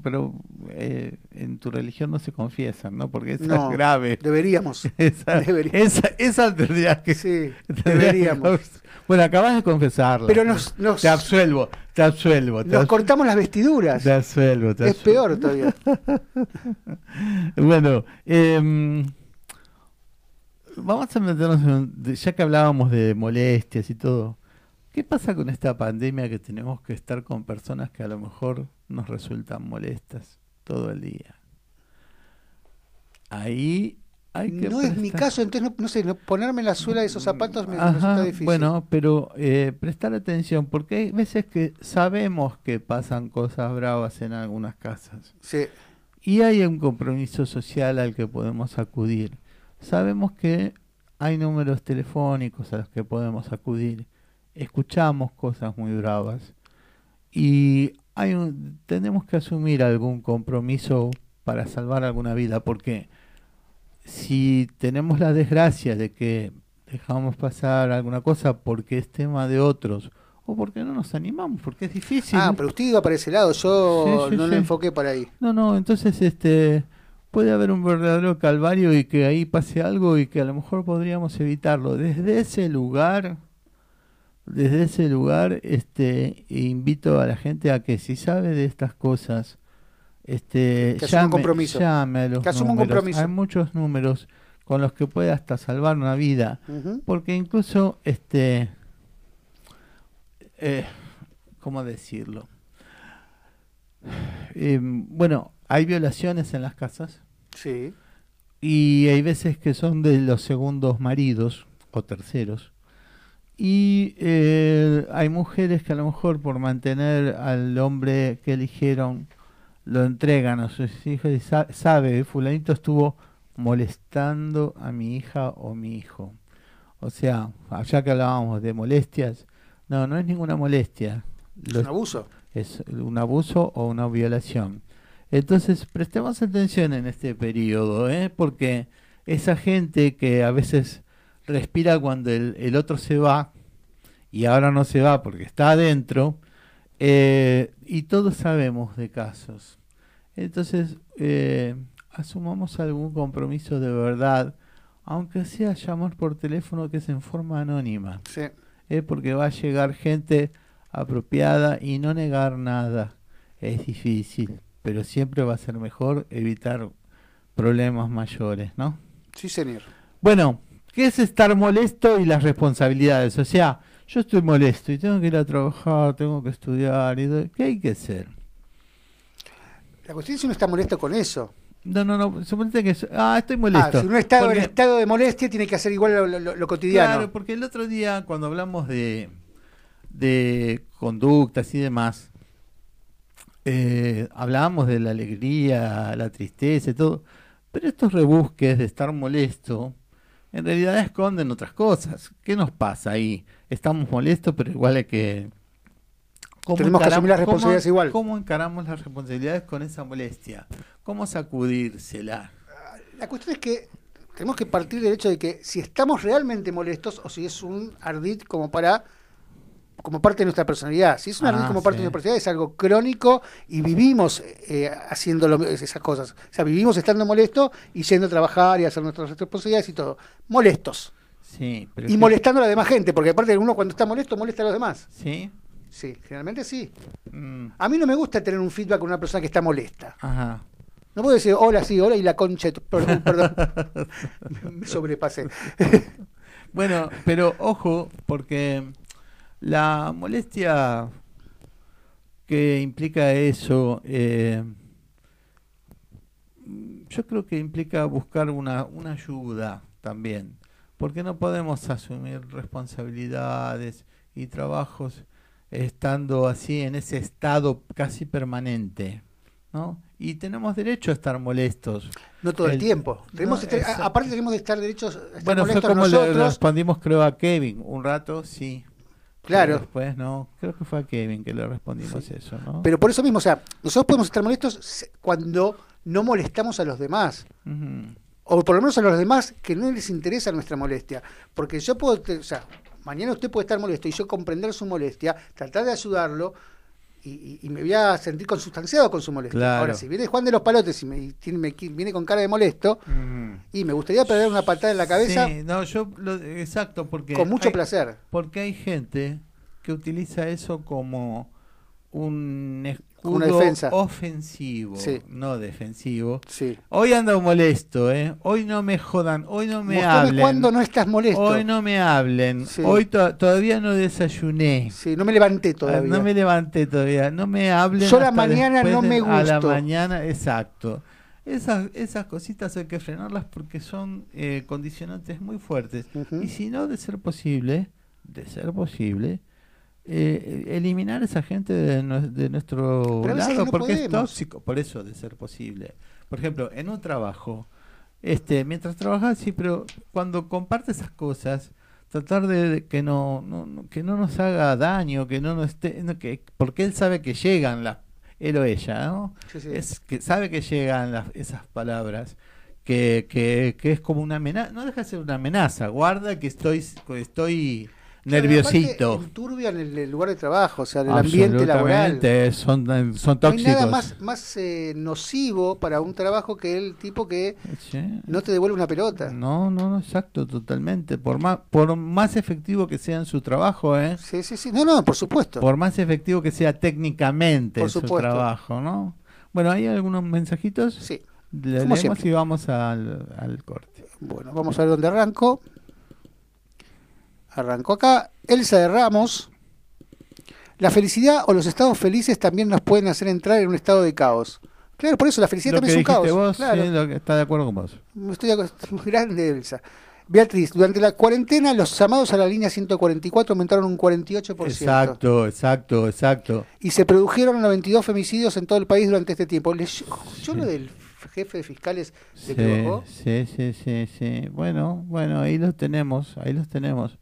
Speaker 2: pero eh, en tu religión no se confiesan, ¿no? Porque eso es grave.
Speaker 3: Deberíamos.
Speaker 2: Esa, esa, esa tendría que.
Speaker 3: Sí, deberíamos.
Speaker 2: bueno, acabas de confesarla.
Speaker 3: Pero nos,
Speaker 2: Te absuelvo, te absuelvo.
Speaker 3: nos cortamos las vestiduras.
Speaker 2: Te absuelvo,
Speaker 3: Es peor todavía.
Speaker 2: bueno, eh, vamos a meternos en. Ya que hablábamos de molestias y todo. ¿Qué pasa con esta pandemia que tenemos que estar con personas que a lo mejor nos resultan molestas todo el día? Ahí hay que...
Speaker 3: No es mi caso, entonces no, sé, ponerme la suela de esos zapatos me, resulta difícil.
Speaker 2: Bueno, pero eh, prestar atención, porque hay veces que sabemos que pasan cosas bravas en algunas casas.
Speaker 3: Sí.
Speaker 2: Y hay un compromiso social al que podemos acudir. Sabemos que hay números telefónicos a los que podemos acudir escuchamos cosas muy bravas y hay tenemos que asumir algún compromiso para salvar alguna vida, porque si tenemos la desgracia de que dejamos pasar alguna cosa porque es tema de otros o porque no nos animamos, porque es difícil.
Speaker 3: Ah, pero usted iba para ese lado, yo no lo enfoqué por ahí.
Speaker 2: No, no, entonces este puede haber un verdadero calvario y que ahí pase algo y que a lo mejor podríamos evitarlo. Desde ese lugar desde ese lugar este invito a la gente a que si sabe de estas cosas este llame,
Speaker 3: compromiso.
Speaker 2: llame a los números. hay muchos números con los que puede hasta salvar una vida porque incluso este eh, cómo decirlo em, bueno hay violaciones en las casas.
Speaker 3: Sí.
Speaker 2: Y hay veces que son de los segundos maridos o terceros y eh, hay mujeres que a lo mejor por mantener al hombre que eligieron lo entregan a sus hijos y sabe, fulanito estuvo molestando a mi hija o mi hijo. O sea, allá que hablábamos de molestias, no, no es ninguna molestia.
Speaker 3: Es un abuso.
Speaker 2: Es un abuso o una violación. Entonces, prestemos atención en este periodo, ¿eh? porque esa gente que a veces respira cuando el, otro se va y ahora no se va porque está adentro. Eh, y todos sabemos de casos. Entonces, eh, asumamos algún compromiso de verdad, aunque sea llamar por teléfono que es en forma anónima.
Speaker 3: Sí.
Speaker 2: Eh, porque va a llegar gente apropiada y no negar nada. Es difícil, pero siempre va a ser mejor evitar problemas mayores, ¿no?
Speaker 3: Sí, señor.
Speaker 2: Bueno, ¿qué es estar molesto y las responsabilidades? O sea, yo estoy molesto y tengo que ir a trabajar, tengo que estudiar, y ¿qué hay que hacer?
Speaker 3: La cuestión es si uno está molesto con eso.
Speaker 2: No, no, no, suponete que... Ah, estoy molesto.
Speaker 3: Ah, si uno está en estado de molestia, tiene que hacer igual lo, cotidiano. Claro,
Speaker 2: porque el otro día, cuando hablamos de, de conductas y demás, eh, hablábamos de la alegría, la tristeza y todo, pero estos rebusques de estar molesto, en realidad esconden otras cosas. ¿Qué nos pasa ahí? Estamos molestos, pero igual hay que
Speaker 3: tenemos que asumir las responsabilidades igual.
Speaker 2: ¿Cómo encaramos las responsabilidades con esa molestia? ¿Cómo sacudírsela?
Speaker 3: La cuestión es que tenemos que partir del hecho de que si estamos realmente molestos o si es un ardid como para como parte de nuestra personalidad. Si es un ardid ah, como parte de nuestra personalidad es algo crónico y vivimos eh, haciendo esas cosas. O sea, vivimos estando molestos y yendo a trabajar y hacer nuestras responsabilidades y todo. Molestos.
Speaker 2: Sí,
Speaker 3: y molestando a la demás gente, porque aparte uno cuando está molesto molesta a los demás.
Speaker 2: Sí.
Speaker 3: Sí, generalmente sí. Mm. A mí no me gusta tener un feedback con una persona que está molesta.
Speaker 2: Ajá.
Speaker 3: No puedo decir hola, sí, hola y la concha. Perdón, perdón. me sobrepasé.
Speaker 2: bueno, pero ojo, porque la molestia que implica eso, eh, yo creo que implica buscar una, una ayuda también, porque no podemos asumir responsabilidades y trabajos estando así en ese estado casi permanente. ¿no? Y tenemos derecho a estar molestos.
Speaker 3: No todo el, tiempo. Tenemos aparte tenemos de estar derechos a estar
Speaker 2: Bueno, fue como le respondimos creo a Kevin, un rato sí.
Speaker 3: Claro.
Speaker 2: después no, creo que fue a Kevin que le respondimos eso, ¿no?
Speaker 3: Pero por eso mismo, o sea, nosotros podemos estar molestos cuando no molestamos a los demás. O por lo menos a los demás que no les interesa nuestra molestia. Porque yo puedo, o sea, mañana usted puede estar molesto y yo comprender su molestia, tratar de ayudarlo y, me voy a sentir consustanciado con su molestia. Ahora, si viene Juan de los Palotes y me, viene con cara de molesto y me gustaría perder una patada en la cabeza.
Speaker 2: Sí, no, yo, exacto, porque.
Speaker 3: Con mucho placer.
Speaker 2: Porque hay gente que utiliza eso como un
Speaker 3: una defensa.
Speaker 2: ofensivo, no defensivo.
Speaker 3: Sí.
Speaker 2: Hoy ando molesto, ¿eh? Hoy no me jodan, hoy no me hablen.
Speaker 3: cuando no estás molesto?
Speaker 2: Hoy no me hablen. Hoy todavía no desayuné.
Speaker 3: Sí, no me levanté ah, todavía.
Speaker 2: No me levanté todavía. No me hablen.
Speaker 3: Yo la mañana no me gusta.
Speaker 2: A la mañana, exacto. Esas, esas cositas hay que frenarlas porque son eh, condicionantes muy fuertes. Y si no, de ser posible, de ser posible, eh, eliminar esa gente de, nuestro lado porque es tóxico, por eso de ser posible. Por ejemplo, en un trabajo, este, mientras trabajas, sí, pero cuando comparte esas cosas, tratar de, que no, que no nos haga daño, que no nos esté, que, porque él sabe que llegan las, él o ella, ¿no? Es que sabe que llegan las, esas palabras. Que, que, que es como una amenaza, no deja de ser una amenaza, guarda que estoy, estoy nerviosito.
Speaker 3: Turbian el, lugar de trabajo, o sea, el ambiente laboral.
Speaker 2: Son, son tóxicos. No hay nada
Speaker 3: más, más eh, nocivo para un trabajo que el tipo que no te devuelve una pelota.
Speaker 2: No, no, no, exacto, totalmente. Por más, por más efectivo que sea en su trabajo, ¿eh?
Speaker 3: Sí, sí, sí. No, no, por supuesto.
Speaker 2: Por más efectivo que sea técnicamente su trabajo, ¿no? Bueno, ¿hay algunos mensajitos?
Speaker 3: Sí.
Speaker 2: Le leemos y vamos al, al corte.
Speaker 3: Bueno, vamos a ver dónde arranco. Arrancó acá. Elsa de Ramos. La felicidad o los estados felices también nos pueden hacer entrar en un estado de caos. Claro, por eso la felicidad también es un caos.
Speaker 2: Vos, está de acuerdo con vos.
Speaker 3: Estoy grande, Elsa. Beatriz, durante la cuarentena los llamados a la línea 144 aumentaron un 48%.
Speaker 2: Exacto, exacto, exacto.
Speaker 3: Y se produjeron 92 femicidios en todo el país durante este tiempo. yo lo del jefe de fiscales
Speaker 2: de sí, sí, sí, sí, sí. Bueno, bueno, ahí los tenemos, ahí los tenemos.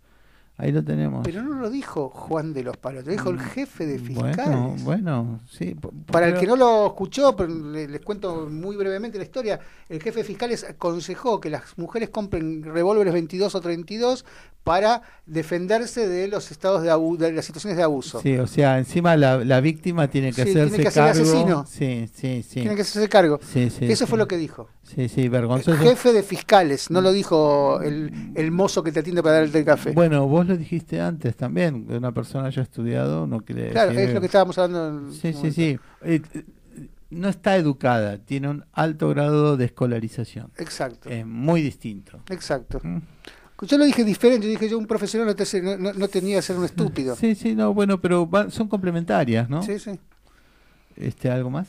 Speaker 2: Ahí lo tenemos.
Speaker 4: Pero no lo dijo Juan de los Palos, lo dijo el mm, jefe de fiscales.
Speaker 2: Bueno, bueno sí.
Speaker 4: Para el que no lo escuchó, pero les, cuento muy brevemente la historia, el jefe de fiscales aconsejó que las mujeres compren revólveres 22 o 32 para defenderse de los estados de, de las situaciones de abuso.
Speaker 2: Sí, o sea, encima la, víctima tiene que hacerse tiene que cargo. asesino. Sí, sí, sí.
Speaker 4: Tiene que hacerse cargo. Sí, sí, Eso fue lo que dijo.
Speaker 2: Sí, sí, vergonzoso.
Speaker 4: El jefe de fiscales, no lo dijo el, el mozo que te atiende para darte el café.
Speaker 2: Bueno, vos lo dijiste antes también, que una persona haya estudiado no quiere
Speaker 4: Claro, es lo que estábamos hablando.
Speaker 2: Sí, sí, sí. Eh, no está educada, tiene un alto grado de escolarización.
Speaker 4: Exacto.
Speaker 2: Es muy distinto.
Speaker 4: Exacto. ¿Mm? Yo lo dije diferente, yo dije yo un profesional no, no, tenía que ser un estúpido.
Speaker 2: Sí, sí, no, bueno, pero son complementarias, ¿no?
Speaker 4: Sí, sí.
Speaker 2: Este, ¿Algo más?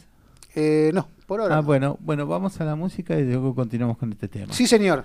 Speaker 4: Eh, no, por ahora.
Speaker 2: Ah, bueno, bueno, vamos a la música y luego continuamos con este tema.
Speaker 4: Sí, señor.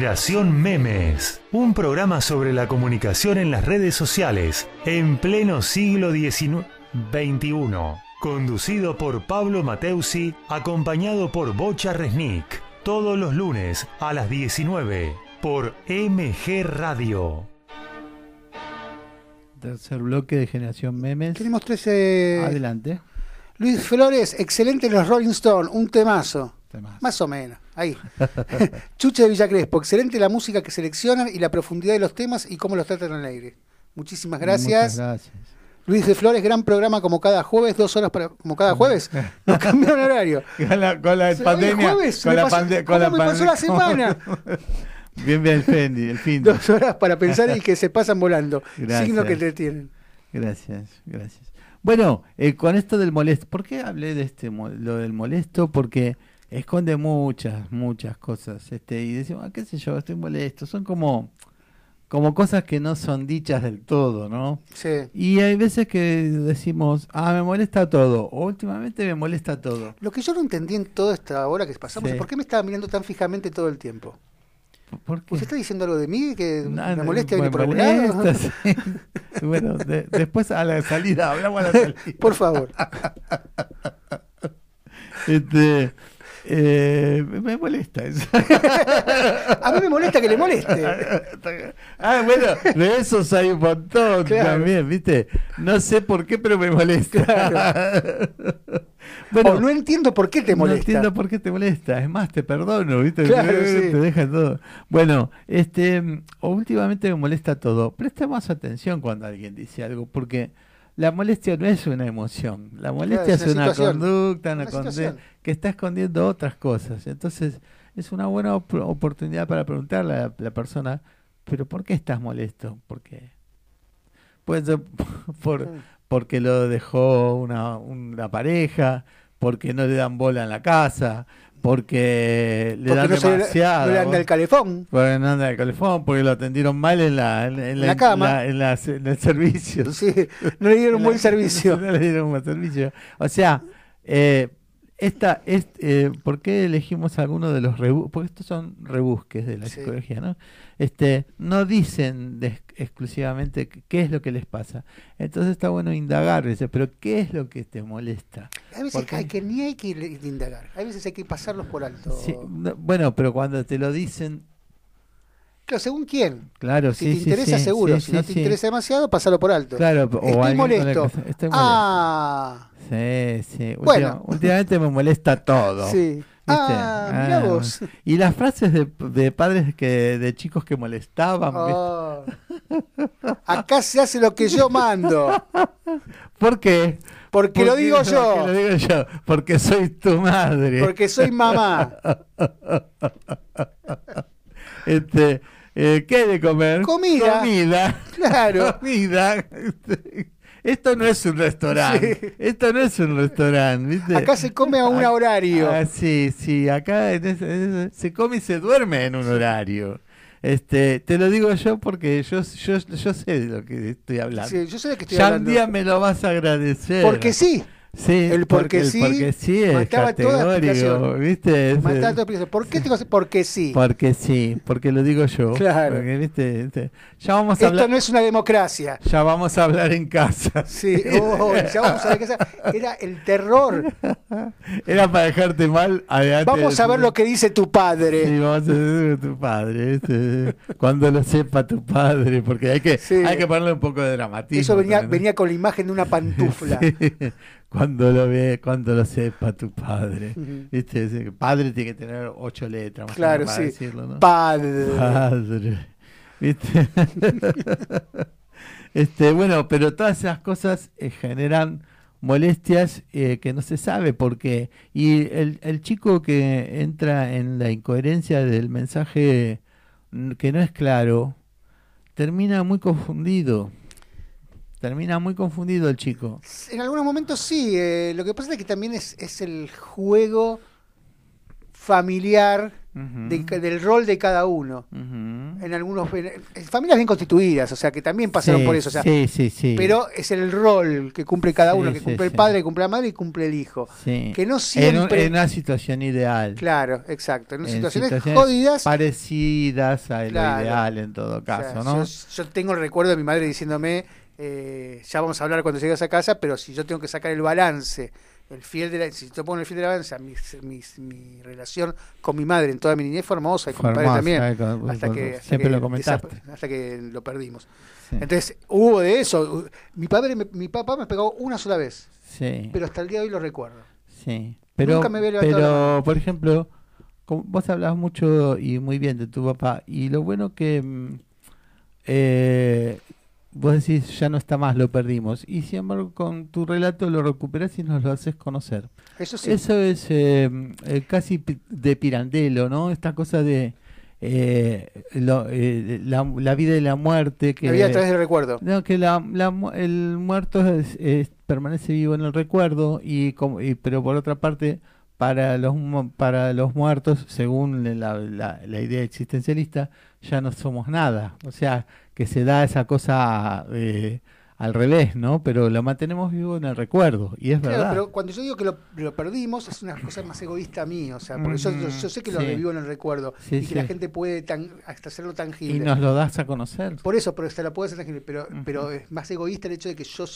Speaker 1: Generación Memes, un programa sobre la comunicación en las redes sociales en pleno siglo XIX, XXI, conducido por Pablo Mateusi, acompañado por Bocha Resnick, todos los lunes a las 19 por MG Radio.
Speaker 2: Tercer bloque de Generación Memes.
Speaker 3: Tenemos 13.
Speaker 2: Adelante.
Speaker 3: Luis Flores, excelente en los Rolling Stones, un temazo. Más o menos, ahí. Chuche de Villa Crespo, excelente la música que seleccionan y la profundidad de los temas y cómo los tratan al aire. Muchísimas gracias. gracias. Luis de Flores, gran programa como cada jueves, dos horas para, como cada jueves. Nos cambiaron horario.
Speaker 2: con la, con la pandemia. con la,
Speaker 3: pandemia. con la me pasó la semana?
Speaker 2: bien, bien, Fendi, el fin.
Speaker 3: Dos horas para pensar y que se pasan volando. Gracias. Signo que te tienen.
Speaker 2: Gracias, gracias. Bueno, eh, con esto del molesto, ¿por qué hablé de este lo del molesto? Porque esconde muchas, muchas cosas. Este, y decimos, ah, qué sé yo, estoy molesto. Son como, como cosas que no son dichas del todo, ¿no?
Speaker 3: Sí.
Speaker 2: Y hay veces que decimos, ah, me molesta todo. O últimamente me molesta todo.
Speaker 3: Lo que yo no entendí en toda esta hora que pasamos es por qué me estaba mirando tan fijamente todo el tiempo. ¿Por qué? ¿Usted está diciendo algo de mí que me molesta me por
Speaker 2: Bueno, después a la salida, hablamos a la salida.
Speaker 3: por favor.
Speaker 2: este, eh, me molesta eso.
Speaker 3: a mí me molesta que le moleste.
Speaker 2: ah, bueno, de esos hay un montón también, ¿viste? No sé por qué, pero me molesta.
Speaker 3: bueno, no entiendo por qué te molesta.
Speaker 2: No entiendo por qué te molesta. Es más, te perdono, ¿viste? te deja todo. Bueno, este, últimamente me molesta todo. Presta más atención cuando alguien dice algo, porque la molestia no es una emoción, la molestia es, una, conducta, una, que está escondiendo otras cosas. Entonces, es una buena oportunidad para preguntarle a la, persona, pero ¿por qué estás molesto? Porque puede ser por, porque lo dejó una, una pareja, porque no le dan bola en la casa, porque le dan demasiado.
Speaker 3: no le anda el calefón.
Speaker 2: Porque no anda el calefón, porque lo atendieron mal en la, en, la, cama. En, el servicio.
Speaker 3: Sí, no le dieron un buen servicio.
Speaker 2: no le dieron un buen servicio. O sea, eh, esta es, eh, ¿por qué elegimos algunos de los rebusques? Porque estos son rebusques de la psicología, ¿no? Este, no dicen exclusivamente qué es lo que les pasa. Entonces está bueno indagar, pero ¿qué es lo que te molesta?
Speaker 3: A veces hay que ni hay que indagar, a veces hay que pasarlos por alto.
Speaker 2: bueno, pero cuando te lo dicen
Speaker 3: Claro, según quién.
Speaker 2: Claro,
Speaker 3: si te interesa, seguro. si no te interesa demasiado, pásalo por alto.
Speaker 2: Claro,
Speaker 3: estoy molesto. estoy molesto. Ah.
Speaker 2: Sí, sí. Bueno. Últimamente me molesta todo.
Speaker 3: Sí. Ah, ah, vos.
Speaker 2: Y las frases de, de, padres que de chicos que molestaban. Oh.
Speaker 3: Acá se hace lo que yo mando.
Speaker 2: ¿Por qué?
Speaker 3: Porque, lo digo yo.
Speaker 2: Porque lo digo yo. Porque soy tu madre.
Speaker 3: Porque soy mamá.
Speaker 2: este, eh, ¿Qué de comer?
Speaker 3: Comida.
Speaker 2: Comida.
Speaker 3: Claro.
Speaker 2: Comida. esto no es un restaurante. Esto no es un restaurante,
Speaker 3: Acá se come a un horario.
Speaker 2: Ah, sí, sí, acá se come y se duerme en un horario. Este, te lo digo yo porque yo, yo, yo sé de lo que estoy hablando.
Speaker 3: Sí, yo sé de que estoy
Speaker 2: ya
Speaker 3: hablando.
Speaker 2: un día me lo vas a agradecer.
Speaker 3: Porque sí.
Speaker 2: Sí,
Speaker 3: el porque, sí,
Speaker 2: porque sí es ¿viste?
Speaker 3: Mataba toda ¿Por qué tengo Porque sí.
Speaker 2: Porque sí, porque lo digo yo.
Speaker 3: Claro.
Speaker 2: Porque, ¿viste? Ya vamos
Speaker 3: a
Speaker 2: Esto
Speaker 3: hablar... no es una democracia.
Speaker 2: Ya vamos a hablar en casa.
Speaker 3: Sí, oh, ya vamos a hablar en casa. Era el terror.
Speaker 2: Era para dejarte mal.
Speaker 3: Adelante. Vamos a ver lo que dice tu padre.
Speaker 2: Sí, vamos a ver tu padre. ¿viste? Cuando lo sepa tu padre, porque hay que, hay que ponerle un poco de dramatismo.
Speaker 3: Eso venía, venía con la imagen de una pantufla. Sí
Speaker 2: cuando lo ve, cuando lo sepa tu padre. ¿Viste? Padre tiene que tener ocho letras más
Speaker 3: claro, para decirlo, ¿no? Padre.
Speaker 2: Padre. ¿Viste? este, bueno, pero todas esas cosas eh, generan molestias eh, que no se sabe por qué. Y el, el chico que entra en la incoherencia del mensaje que no es claro, termina muy confundido. Termina muy confundido el chico.
Speaker 3: En algunos momentos sí. Eh, lo que pasa es que también es, es el juego familiar del rol de cada uno. En algunos familias bien constituidas, o sea, que también pasaron por eso. O sea,
Speaker 2: sí, sí, sí.
Speaker 3: Pero es el rol que cumple cada uno, que cumple el padre, que cumple la madre y cumple el hijo. Que no siempre.
Speaker 2: En, una situación ideal.
Speaker 3: Claro, exacto. En, situaciones, jodidas.
Speaker 2: Parecidas a lo ideal en todo caso, ¿no?
Speaker 3: yo tengo el recuerdo de mi madre diciéndome eh, ya vamos a hablar cuando llegues a casa, pero si yo tengo que sacar el balance, el fiel de la, si yo pongo el fiel de la balanza, mi, mi, relación con mi madre en toda mi niñez fue hermosa y con mi padre también, eh, hasta, que,
Speaker 2: siempre lo comentaste.
Speaker 3: hasta que lo perdimos. Entonces, hubo de eso. Mi padre, mi papá me pegó una sola vez,
Speaker 2: sí.
Speaker 3: pero hasta el día de hoy lo recuerdo.
Speaker 2: Sí, pero, Nunca me pero por ejemplo, vos hablabas mucho y muy bien de tu papá, y lo bueno que... Mm, eh, vos decís, ya no está más, lo perdimos. Y sin embargo, con tu relato lo recuperas y nos lo haces conocer.
Speaker 3: Eso sí.
Speaker 2: Eso es eh, eh, casi de Pirandello, ¿no? Esta cosa de eh, la, vida y la muerte. Que,
Speaker 3: la vida a través del recuerdo.
Speaker 2: No, que la, el muerto permanece vivo en el recuerdo, y, como, y pero por otra parte para los, para los muertos, según la, la, idea existencialista, ya no somos nada. O sea, que se da esa cosa eh, al revés, ¿no? Pero lo mantenemos vivo en el recuerdo, y es verdad.
Speaker 3: Pero cuando yo digo que lo, perdimos, es una cosa más egoísta mía, o sea, porque yo, sé que lo revivo en el recuerdo, y que la gente puede tan, hasta hacerlo tangible.
Speaker 2: Y nos lo das a conocer.
Speaker 3: Por eso, pero se lo puede hacer tangible, pero, pero es más egoísta el hecho de que yo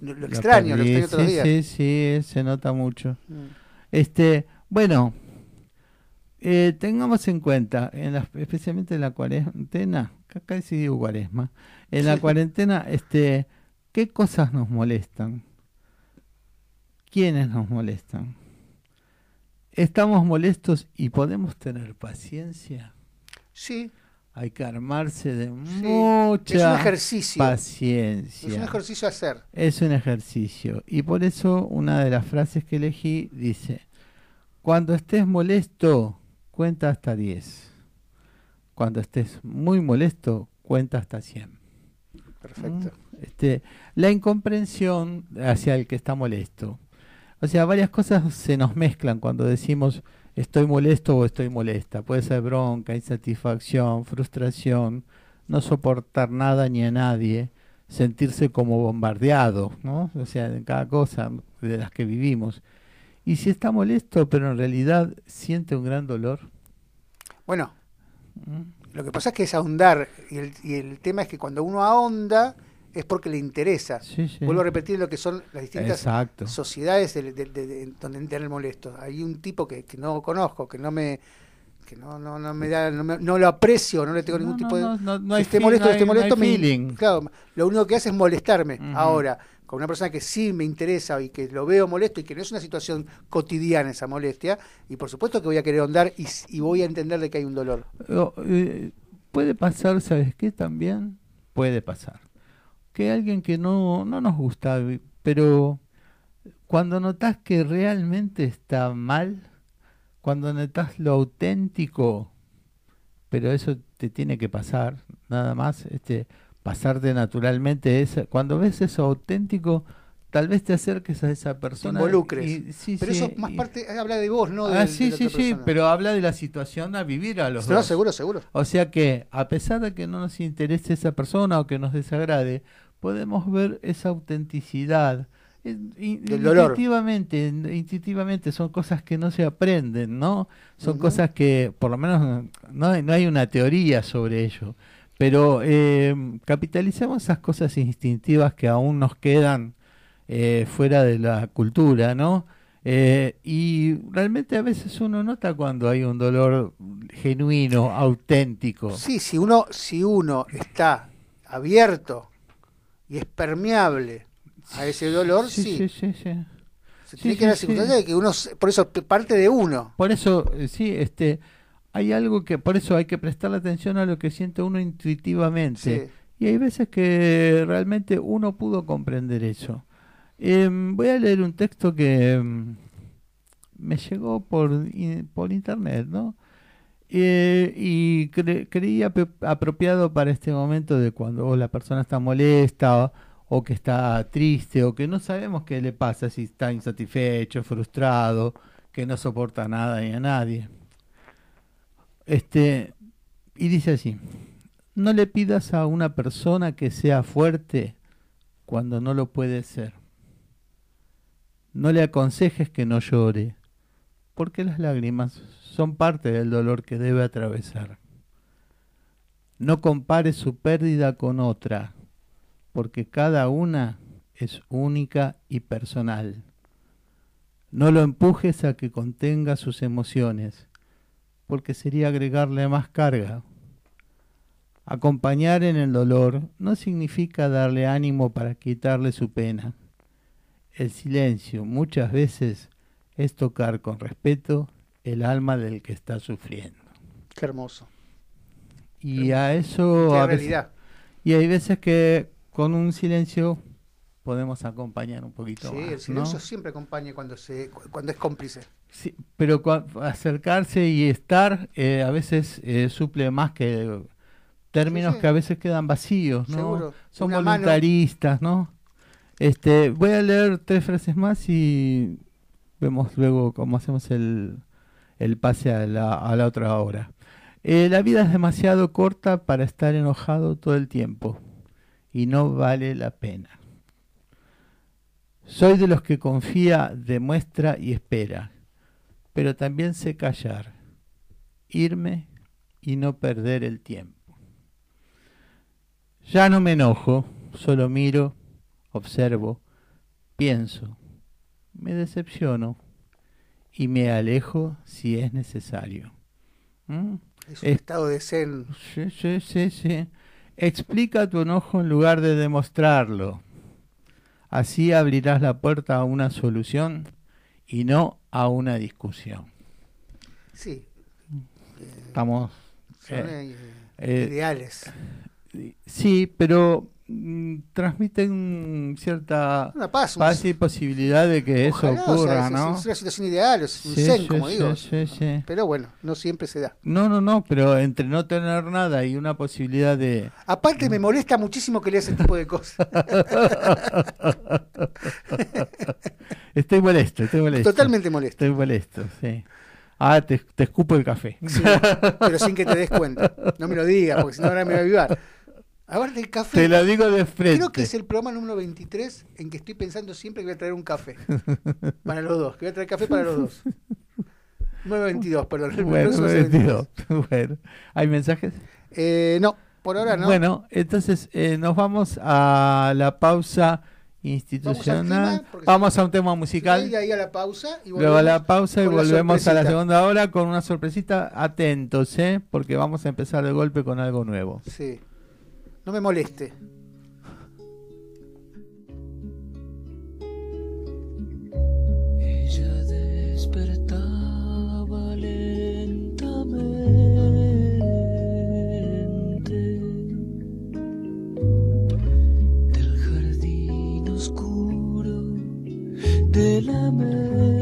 Speaker 3: lo, extraño, lo, extraño todos los días.
Speaker 2: Sí, sí, se nota mucho. Mm. Este, bueno, eh, tengamos en cuenta, en la, especialmente en la cuarentena, acá sí cuaresma, en la cuarentena, este, ¿qué cosas nos molestan? ¿Quiénes nos molestan? ¿Estamos molestos y podemos tener paciencia?
Speaker 3: Sí.
Speaker 2: Hay que armarse de mucha paciencia.
Speaker 3: Es un ejercicio a hacer.
Speaker 2: Es un ejercicio. Y por eso una de las frases que elegí dice, cuando estés molesto, cuenta hasta 10. Cuando estés muy molesto, cuenta hasta 100.
Speaker 3: Perfecto.
Speaker 2: ¿Mm? Este, la incomprensión hacia el que está molesto. O sea, varias cosas se nos mezclan cuando decimos estoy molesto o estoy molesta. Puede ser bronca, insatisfacción, frustración, no soportar nada ni a nadie, sentirse como bombardeado, ¿no? O sea, en cada cosa de las que vivimos. Y si está molesto, pero en realidad siente un gran dolor.
Speaker 3: Bueno. Lo que pasa es que es ahondar, y el, y el tema es que cuando uno ahonda, es porque le interesa. Vuelvo a repetir lo que son las distintas sociedades donde entra el molesto. Hay un tipo que, que, no conozco, que no me que no, no, no me da, no, lo aprecio, no le tengo ningún tipo de...
Speaker 2: No, esté molesto, esté molesto,
Speaker 3: claro, lo único que hace es molestarme. Ahora, con una persona que sí me interesa y que lo veo molesto y que no es una situación cotidiana esa molestia, y por supuesto que voy a querer ahondar y, voy a entender de que hay un dolor.
Speaker 2: Eh, puede pasar, ¿sabes qué? También puede pasar que alguien que no, no nos gusta, pero cuando notas que realmente está mal, cuando notas lo auténtico, pero eso te tiene que pasar, nada más, este, pasarte naturalmente esa, cuando ves eso auténtico, tal vez te acerques a esa persona.
Speaker 3: involucres. pero eso más parte, habla de vos, ¿no?
Speaker 2: ah, sí, sí, sí, pero habla de la situación a vivir a los no,
Speaker 3: seguro, seguro.
Speaker 2: O sea que, a pesar de que no nos interese esa persona o que nos desagrade, podemos ver esa autenticidad. Intuitivamente, intuitivamente son cosas que no se aprenden, ¿no? Son cosas que, por lo menos, no, no hay una teoría sobre ello. Pero eh, capitalicemos esas cosas instintivas que aún nos quedan eh, fuera de la cultura, ¿no? Eh, y realmente a veces uno nota cuando hay un dolor genuino, auténtico.
Speaker 3: Sí, si uno, si uno está abierto y es permeable a ese dolor, sí. Sí, sí, sí. Se tiene que dar circunstancia de que uno, por eso parte de uno.
Speaker 2: Por eso, eh, sí, este, hay algo que, por eso hay que prestarle atención a lo que siente uno intuitivamente. Y hay veces que realmente uno pudo comprender eso. Em, voy a leer un texto que em, me llegó por, por internet, ¿no? Eh, y creía apropiado para este momento de cuando la persona está molesta o, que está triste o que no sabemos qué le pasa, si está insatisfecho, frustrado, que no soporta nada ni a nadie. Este, y dice así, no le pidas a una persona que sea fuerte cuando no lo puede ser. No le aconsejes que no llore, porque las lágrimas son parte del dolor que debe atravesar. No compare su pérdida con otra, porque cada una es única y personal. No lo empujes a que contenga sus emociones, porque sería agregarle más carga. Acompañar en el dolor no significa darle ánimo para quitarle su pena el silencio muchas veces es tocar con respeto el alma del que está sufriendo.
Speaker 3: Qué hermoso.
Speaker 2: Y a eso...
Speaker 3: a realidad.
Speaker 2: y hay veces que con un silencio podemos acompañar un poquito
Speaker 3: sí, el silencio siempre acompaña cuando, se, cuando es cómplice.
Speaker 2: Sí, pero acercarse y estar eh, a veces eh, suple más que términos que a veces quedan vacíos, ¿no? Seguro. Son voluntaristas, ¿no? Este, voy a leer tres frases más y vemos luego cómo hacemos el, el pase a la, a la otra hora. Eh, la vida es demasiado corta para estar enojado todo el tiempo y no vale la pena. Soy de los que confía, demuestra y espera, pero también sé callar, irme y no perder el tiempo. Ya no me enojo, solo miro observo, pienso, me decepciono y me alejo si es necesario.
Speaker 3: ¿Mm? Es un estado de zen.
Speaker 2: Sí, sí, sí, sí. Explica tu enojo en lugar de demostrarlo. Así abrirás la puerta a una solución y no a una discusión.
Speaker 3: Sí.
Speaker 2: Estamos.
Speaker 3: Son eh, eh, ideales.
Speaker 2: Sí, pero transmiten cierta
Speaker 3: paz,
Speaker 2: y posibilidad de que eso ocurra, ¿no?
Speaker 3: Es una situación ideal, es un zen, como digo. Pero bueno, no siempre se da.
Speaker 2: No, no, no, pero entre no tener nada y una posibilidad de...
Speaker 3: Aparte me molesta muchísimo que lea ese tipo de cosas.
Speaker 2: estoy molesto, estoy molesto.
Speaker 3: Totalmente molesto.
Speaker 2: Estoy molesto, sí. Ah, te, te escupo el café.
Speaker 3: pero sin que te des cuenta. No me lo digas, porque si no ahora me va a avivar. Ahora del café.
Speaker 2: Te lo digo de frente.
Speaker 3: Creo que es el programa número 23 en que estoy pensando siempre que voy a traer un café. para los dos. Que voy a traer café para los dos. 922, perdón.
Speaker 2: bueno, 922. bueno. ¿Hay mensajes?
Speaker 3: Eh, no, por ahora no.
Speaker 2: Bueno, entonces eh, nos vamos a la pausa institucional. Vamos, a un tema musical.
Speaker 3: Y ahí a la pausa.
Speaker 2: Y Luego a la pausa y volvemos a la segunda hora con una sorpresita. Atentos, ¿eh? Porque vamos a empezar de golpe con algo nuevo.
Speaker 3: Sí no me moleste.
Speaker 5: Ella despertaba lentamente del jardín oscuro de la mente.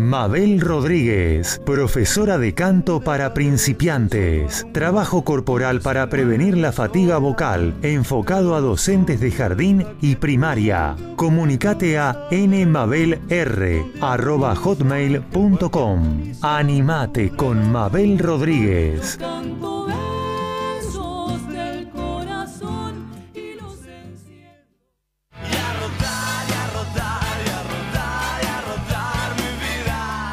Speaker 1: Mabel Rodríguez, profesora de canto para principiantes. Trabajo corporal para prevenir la fatiga vocal, enfocado a docentes de jardín y primaria. Comunicate a nmabelr.hotmail.com. Animate con Mabel Rodríguez.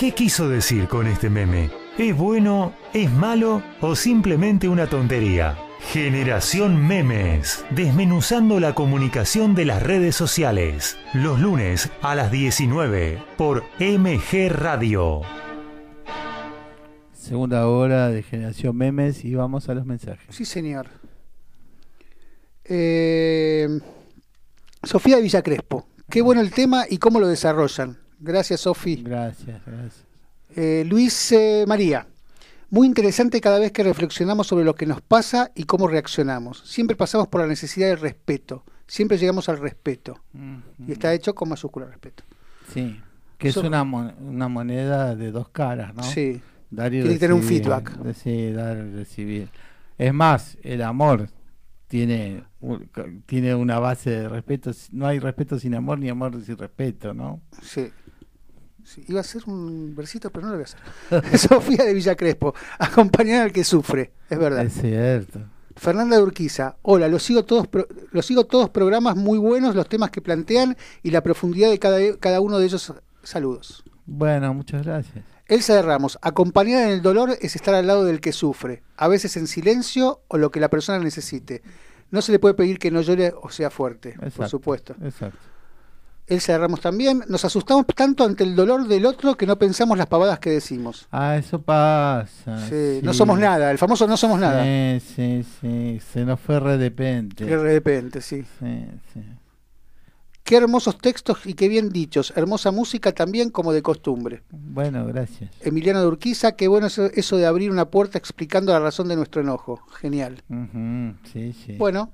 Speaker 1: ¿Qué quiso decir con este meme? ¿Es bueno, es malo o simplemente una tontería? Generación Memes, desmenuzando la comunicación de las redes sociales, los lunes a las 19 por MG Radio.
Speaker 2: Segunda hora de Generación Memes y vamos a los mensajes.
Speaker 3: Sí, señor. Eh, Sofía de Villacrespo, qué bueno el tema y cómo lo desarrollan. Gracias, Sofi.
Speaker 2: Gracias, gracias.
Speaker 3: Eh, Luis eh, María. Muy interesante cada vez que reflexionamos sobre lo que nos pasa y cómo reaccionamos. Siempre pasamos por la necesidad del respeto. Siempre llegamos al respeto. Y está hecho con mayúscula respeto.
Speaker 2: Sí, que es una, una moneda de dos caras, ¿no?
Speaker 3: Sí.
Speaker 2: Dar y
Speaker 3: Tiene que tener un feedback.
Speaker 2: Sí, dar y recibir. Es más, el amor tiene, tiene una base de respeto. No hay respeto sin amor ni amor sin respeto, ¿no?
Speaker 3: Sí iba a ser un versito, pero no lo voy a hacer. Sofía de Villa Crespo, acompañar al que sufre, es verdad.
Speaker 2: Es cierto.
Speaker 3: Fernanda de Urquiza, hola, los sigo todos, los sigo todos programas muy buenos, los temas que plantean y la profundidad de cada, cada uno de ellos. Saludos.
Speaker 2: Bueno, muchas gracias.
Speaker 3: Elsa de Ramos, acompañar en el dolor es estar al lado del que sufre, a veces en silencio o lo que la persona necesite. No se le puede pedir que no llore o sea fuerte, por supuesto.
Speaker 2: Exacto.
Speaker 3: Elsa Ramos también, nos asustamos tanto ante el dolor del otro que no pensamos las pavadas que decimos.
Speaker 2: Ah, eso pasa.
Speaker 3: Sí, no somos nada, el famoso no somos nada.
Speaker 2: Sí, sí, sí, se nos fue re de repente.
Speaker 3: de repente, sí.
Speaker 2: Sí, sí.
Speaker 3: Qué hermosos textos y qué bien dichos. Hermosa música también como de costumbre.
Speaker 2: Bueno, gracias.
Speaker 3: Emiliano de Urquiza, qué bueno eso, eso de abrir una puerta explicando la razón de nuestro enojo. Genial.
Speaker 2: sí, sí.
Speaker 3: Bueno.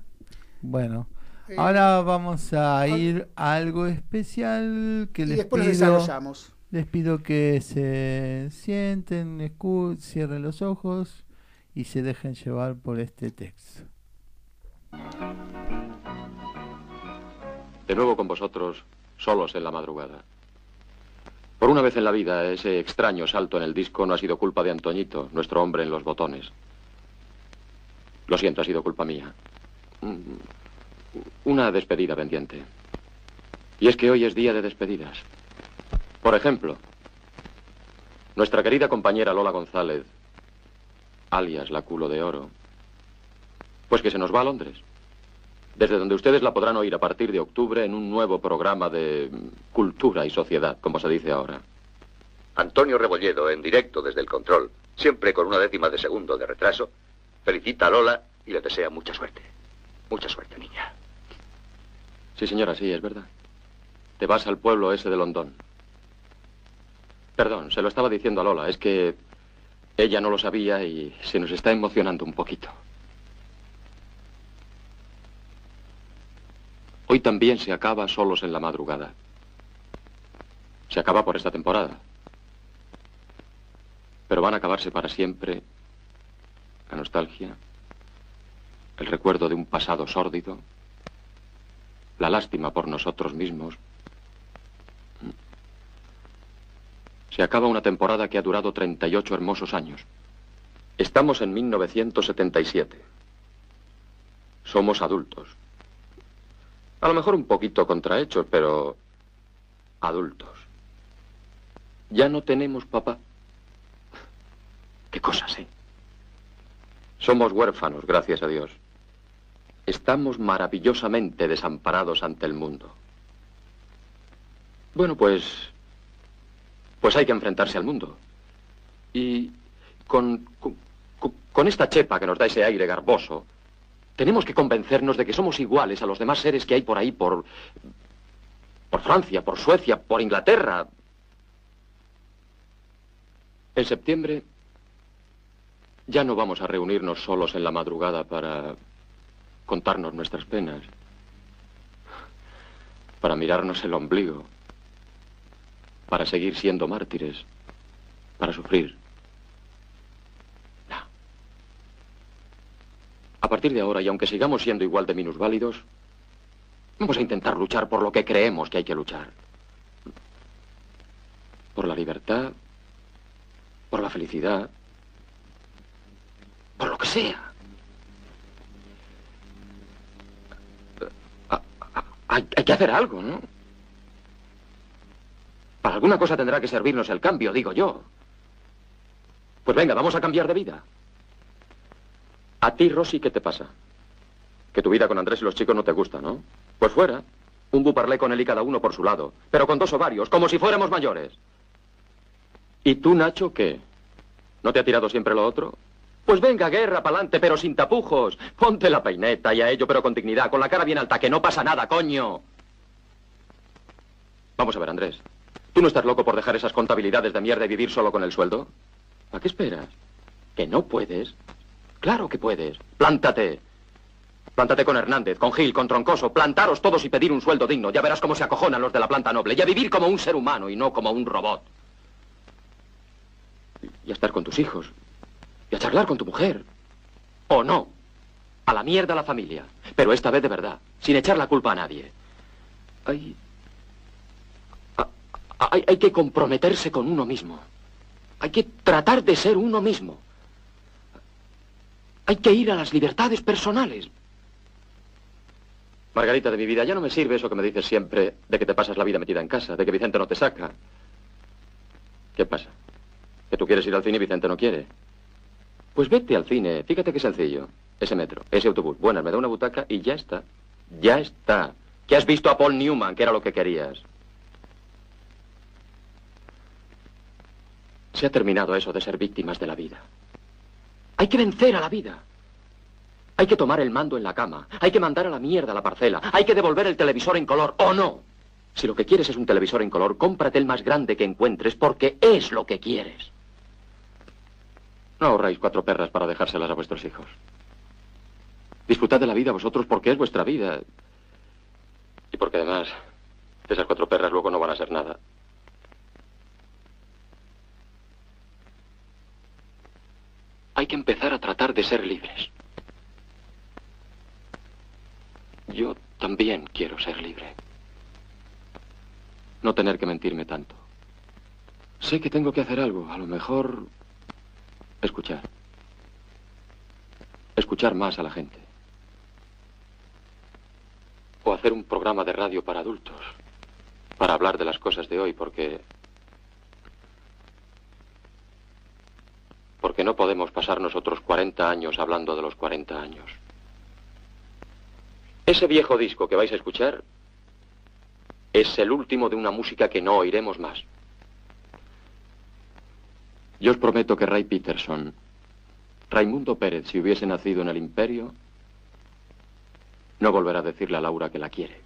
Speaker 2: Bueno. Ahora vamos a ir a algo especial que les
Speaker 3: después
Speaker 2: pido,
Speaker 3: desarrollamos.
Speaker 2: Les pido que se sienten, cierren los ojos y se dejen llevar por este texto.
Speaker 6: De nuevo con vosotros, solos en la madrugada. Por una vez en la vida, ese extraño salto en el disco no ha sido culpa de Antoñito, nuestro hombre en los botones. Lo siento, ha sido culpa mía. Una despedida pendiente. Y es que hoy es día de despedidas. Por ejemplo, nuestra querida compañera Lola González, alias la culo de oro, pues que se nos va a Londres. Desde donde ustedes la podrán oír a partir de octubre en un nuevo programa de cultura y sociedad, como se dice ahora.
Speaker 7: Antonio Rebolledo, en directo desde el control, siempre con una décima de segundo de retraso, felicita a Lola y le desea mucha suerte. Mucha suerte, niña.
Speaker 6: Sí, señora, sí, es verdad. Te vas al pueblo ese de Londón. Perdón, se lo estaba diciendo a Lola. Es que ella no lo sabía y se nos está emocionando un poquito. Hoy también se acaba solos en la madrugada. Se acaba por esta temporada. Pero van a acabarse para siempre la nostalgia, el recuerdo de un pasado sórdido, la lástima por nosotros mismos. Se acaba una temporada que ha durado 38 hermosos años. Estamos en 1977. Somos adultos. A lo mejor un poquito contrahechos, pero adultos. Ya no tenemos papá. Qué cosas, ¿eh? Somos huérfanos, gracias a Dios. Estamos maravillosamente desamparados ante el mundo. Bueno, pues Pues hay que enfrentarse al mundo. Y con, con, con esta chepa que nos da ese aire garboso, tenemos que convencernos de que somos iguales a los demás seres que hay por ahí, por, por Francia, por Suecia, por Inglaterra. En septiembre ya no vamos a reunirnos solos en la madrugada para contarnos nuestras penas, para mirarnos el ombligo, para seguir siendo mártires, para sufrir. No. A partir de ahora, y aunque sigamos siendo igual de minusválidos, vamos a intentar luchar por lo que creemos que hay que luchar. Por la libertad, por la felicidad, por lo que sea. Hay, que hacer algo, ¿no? Para alguna cosa tendrá que servirnos el cambio, digo yo. Pues venga, vamos a cambiar de vida. A ti, Rosy, ¿qué te pasa? Que tu vida con Andrés y los chicos no te gusta, ¿no? Pues fuera. Un buparlé con él y cada uno por su lado. Pero con dos ovarios, como si fuéramos mayores. ¿Y tú, Nacho, qué? ¿No te ha tirado siempre lo otro? Pues venga, guerra, pa'lante, pero sin tapujos. Ponte la peineta y a ello, pero con dignidad, con la cara bien alta, que no pasa nada, coño. Vamos a ver, Andrés. ¿Tú no estás loco por dejar esas contabilidades de mierda y vivir solo con el sueldo? ¿A qué esperas? ¿Que no puedes? Claro que puedes. Plántate. Plántate con Hernández, con Gil, con Troncoso. Plantaros todos y pedir un sueldo digno. Ya verás cómo se acojonan los de la planta noble. Y a vivir como un ser humano y no como un robot. Y a estar con tus hijos. Y a charlar con tu mujer. ¿O no? A la mierda la familia. Pero esta vez de verdad. Sin echar la culpa a nadie. Hay... Hay, hay que comprometerse con uno mismo. Hay que tratar de ser uno mismo. Hay que ir a las libertades personales. Margarita de mi vida, ya no me sirve eso que me dices siempre de que te pasas la vida metida en casa, de que Vicente no te saca. ¿Qué pasa? ¿Que tú quieres ir al cine y Vicente no quiere? Pues vete al cine. Fíjate qué sencillo. Ese metro, ese autobús. Bueno, me da una butaca y ya está. Ya está. Que has visto a Paul Newman, que era lo que querías. Se ha terminado eso de ser víctimas de la vida. Hay que vencer a la vida. Hay que tomar el mando en la cama. Hay que mandar a la mierda la parcela. Hay que devolver el televisor en color o no. Si lo que quieres es un televisor en color, cómprate el más grande que encuentres porque es lo que quieres. No ahorráis cuatro perras para dejárselas a vuestros hijos. Disfrutad de la vida vosotros porque es vuestra vida. Y porque además, esas cuatro perras luego no van a ser nada. Hay que empezar a tratar de ser libres. Yo también quiero ser libre. No tener que mentirme tanto. Sé que tengo que hacer algo. A lo mejor Escuchar. Escuchar más a la gente. O hacer un programa de radio para adultos. Para hablar de las cosas de hoy, porque... Porque no podemos pasar nosotros 40 años hablando de los 40 años. Ese viejo disco que vais a escuchar es el último de una música que no oiremos más. Yo os prometo que Ray Peterson, Raimundo Pérez, si hubiese nacido en el imperio, no volverá a decirle a Laura que la quiere.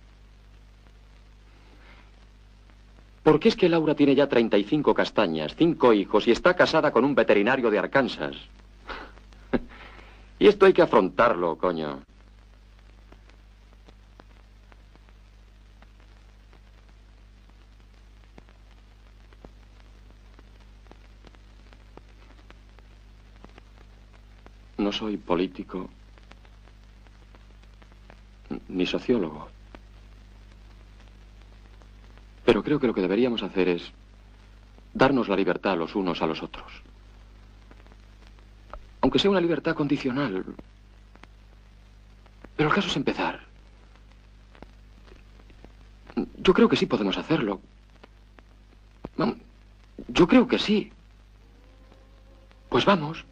Speaker 6: Porque es que Laura tiene ya 35 castañas, cinco hijos y está casada con un veterinario de Arkansas. y esto hay que afrontarlo, coño. No soy político ni sociólogo. Pero creo que lo que deberíamos hacer es darnos la libertad los unos a los otros. Aunque sea una libertad condicional. Pero el caso es empezar. Yo creo que sí podemos hacerlo. Yo creo que sí. Pues vamos.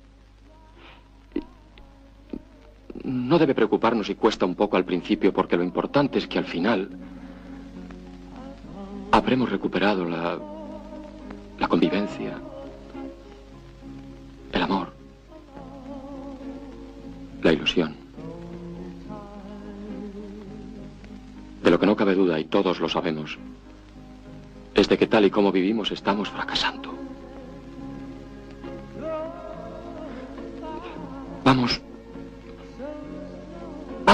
Speaker 6: No debe preocuparnos si cuesta un poco al principio, porque lo importante es que al final habremos recuperado la, la convivencia, el amor, la ilusión. De lo que no cabe duda, y todos lo sabemos, es de que tal y como vivimos estamos fracasando. Vamos.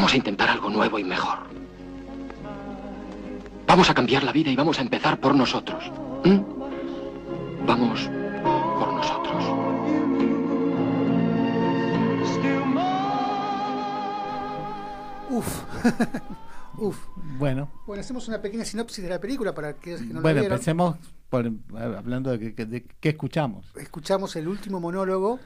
Speaker 6: Vamos a intentar algo nuevo y mejor. Vamos a cambiar la vida y vamos a empezar por nosotros. ¿Mm? Vamos por nosotros.
Speaker 3: Uf. Uf.
Speaker 2: Bueno.
Speaker 3: Bueno, hacemos una pequeña sinopsis de la película para aquellos que no
Speaker 2: bueno,
Speaker 3: la vieron.
Speaker 2: empecemos por, hablando de, que, de qué escuchamos.
Speaker 3: Escuchamos el último monólogo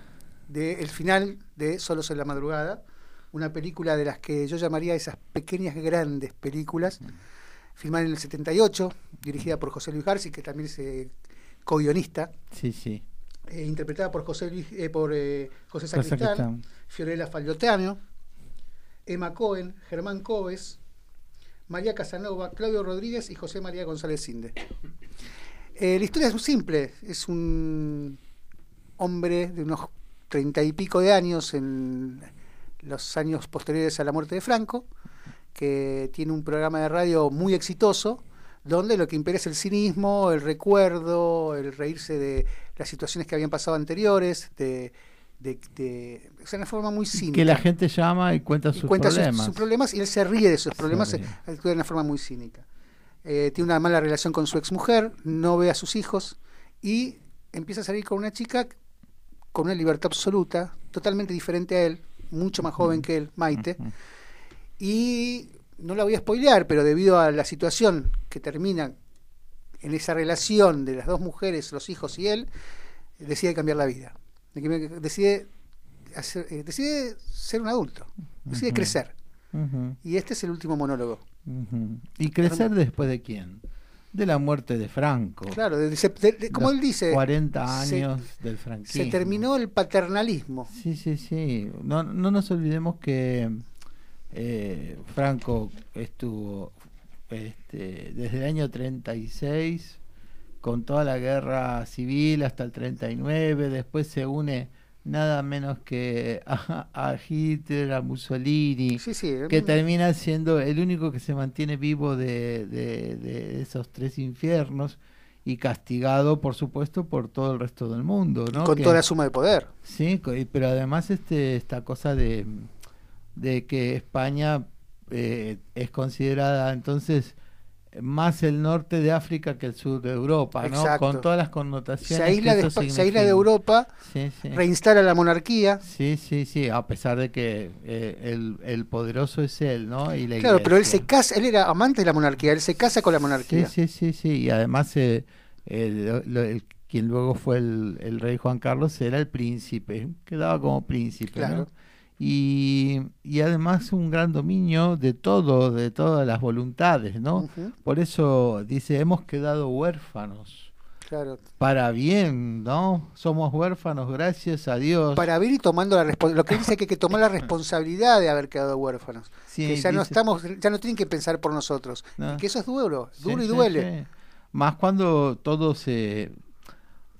Speaker 3: del final de Solos en la Madrugada, una película de las que yo llamaría esas pequeñas grandes películas, filmada en el 78, dirigida por José Luis Garci, que también es eh, co-guionista.
Speaker 2: Sí, sí.
Speaker 3: Eh, interpretada por José Luis, eh, por eh, José Sacristán, Fiorella Falloteano, Emma Cohen, Germán Coves, María Casanova, Claudio Rodríguez y José María González Cinde. La historia es muy simple, es un hombre de unos treinta y pico de años en los años posteriores a la muerte de Franco, que tiene un programa de radio muy exitoso, donde lo que impera es el cinismo, el recuerdo, el reírse de las situaciones que habían pasado anteriores, de, de, de o sea, de una forma muy cínica.
Speaker 2: Que la gente llama y cuenta sus
Speaker 3: y cuenta
Speaker 2: problemas.
Speaker 3: Sus, sus, problemas y él se ríe de sus problemas eh, de una forma muy cínica. Eh, tiene una mala relación con su exmujer, no ve a sus hijos y empieza a salir con una chica con una libertad absoluta, totalmente diferente a él, mucho más joven que él, Maite. Y no la voy a spoilear, pero debido a la situación que termina en esa relación de las dos mujeres, los hijos y él, decide cambiar la vida. Decide, hacer, eh, decide ser un adulto, decide crecer. Y este es el último monólogo.
Speaker 2: ¿Y crecer después de quién? De la muerte de Franco.
Speaker 3: Claro, de- de- como él dice,
Speaker 2: 40
Speaker 3: se-
Speaker 2: años del franquismo.
Speaker 3: se terminó el paternalismo.
Speaker 2: Sí, sí, sí. No, no nos olvidemos que eh, Franco estuvo este, desde el año 36 con toda la guerra civil hasta el 39, después se une nada menos que a, a Hitler, a Mussolini,
Speaker 3: Sí, sí.
Speaker 2: que termina siendo el único que se mantiene vivo de, de- de esos tres infiernos y castigado, por supuesto, por todo el resto del mundo, ¿no?
Speaker 3: con
Speaker 2: Que-
Speaker 3: toda la suma de poder.
Speaker 2: Sí, pero además este esta cosa de, de que España eh, es considerada entonces más el norte de África que el sur de Europa, ¿no? Con todas las
Speaker 3: Se
Speaker 2: connotaciones
Speaker 3: aísla,
Speaker 2: que
Speaker 3: de,
Speaker 2: eso
Speaker 3: Espa- se aísla de. Europa,
Speaker 2: Sí, sí.
Speaker 3: reinstala la monarquía.
Speaker 2: Sí, sí, sí, a pesar de que eh, el, el poderoso es él, ¿no? Y la
Speaker 3: Claro, pero él se casa, él era amante de la monarquía, él se casa con la monarquía.
Speaker 2: Sí, sí, sí, sí, y además eh, el- quien luego fue el, el rey Juan Carlos era el príncipe, quedaba como príncipe, ¿no? Y, y además un gran dominio de todo, de todas las voluntades, ¿no? Por eso dice, hemos quedado huérfanos,
Speaker 3: claro.
Speaker 2: para bien, ¿no? Somos huérfanos, gracias a Dios.
Speaker 3: Para ver y tomando la responsabilidad. Lo que dice que hay que tomar la responsabilidad de haber quedado huérfanos.
Speaker 2: Sí,
Speaker 3: que ya no estamos, ya no tienen que pensar por nosotros.
Speaker 2: No.
Speaker 3: Y que eso es duro,
Speaker 2: Sí,
Speaker 3: duro y duele.
Speaker 2: sí. Más cuando todo se,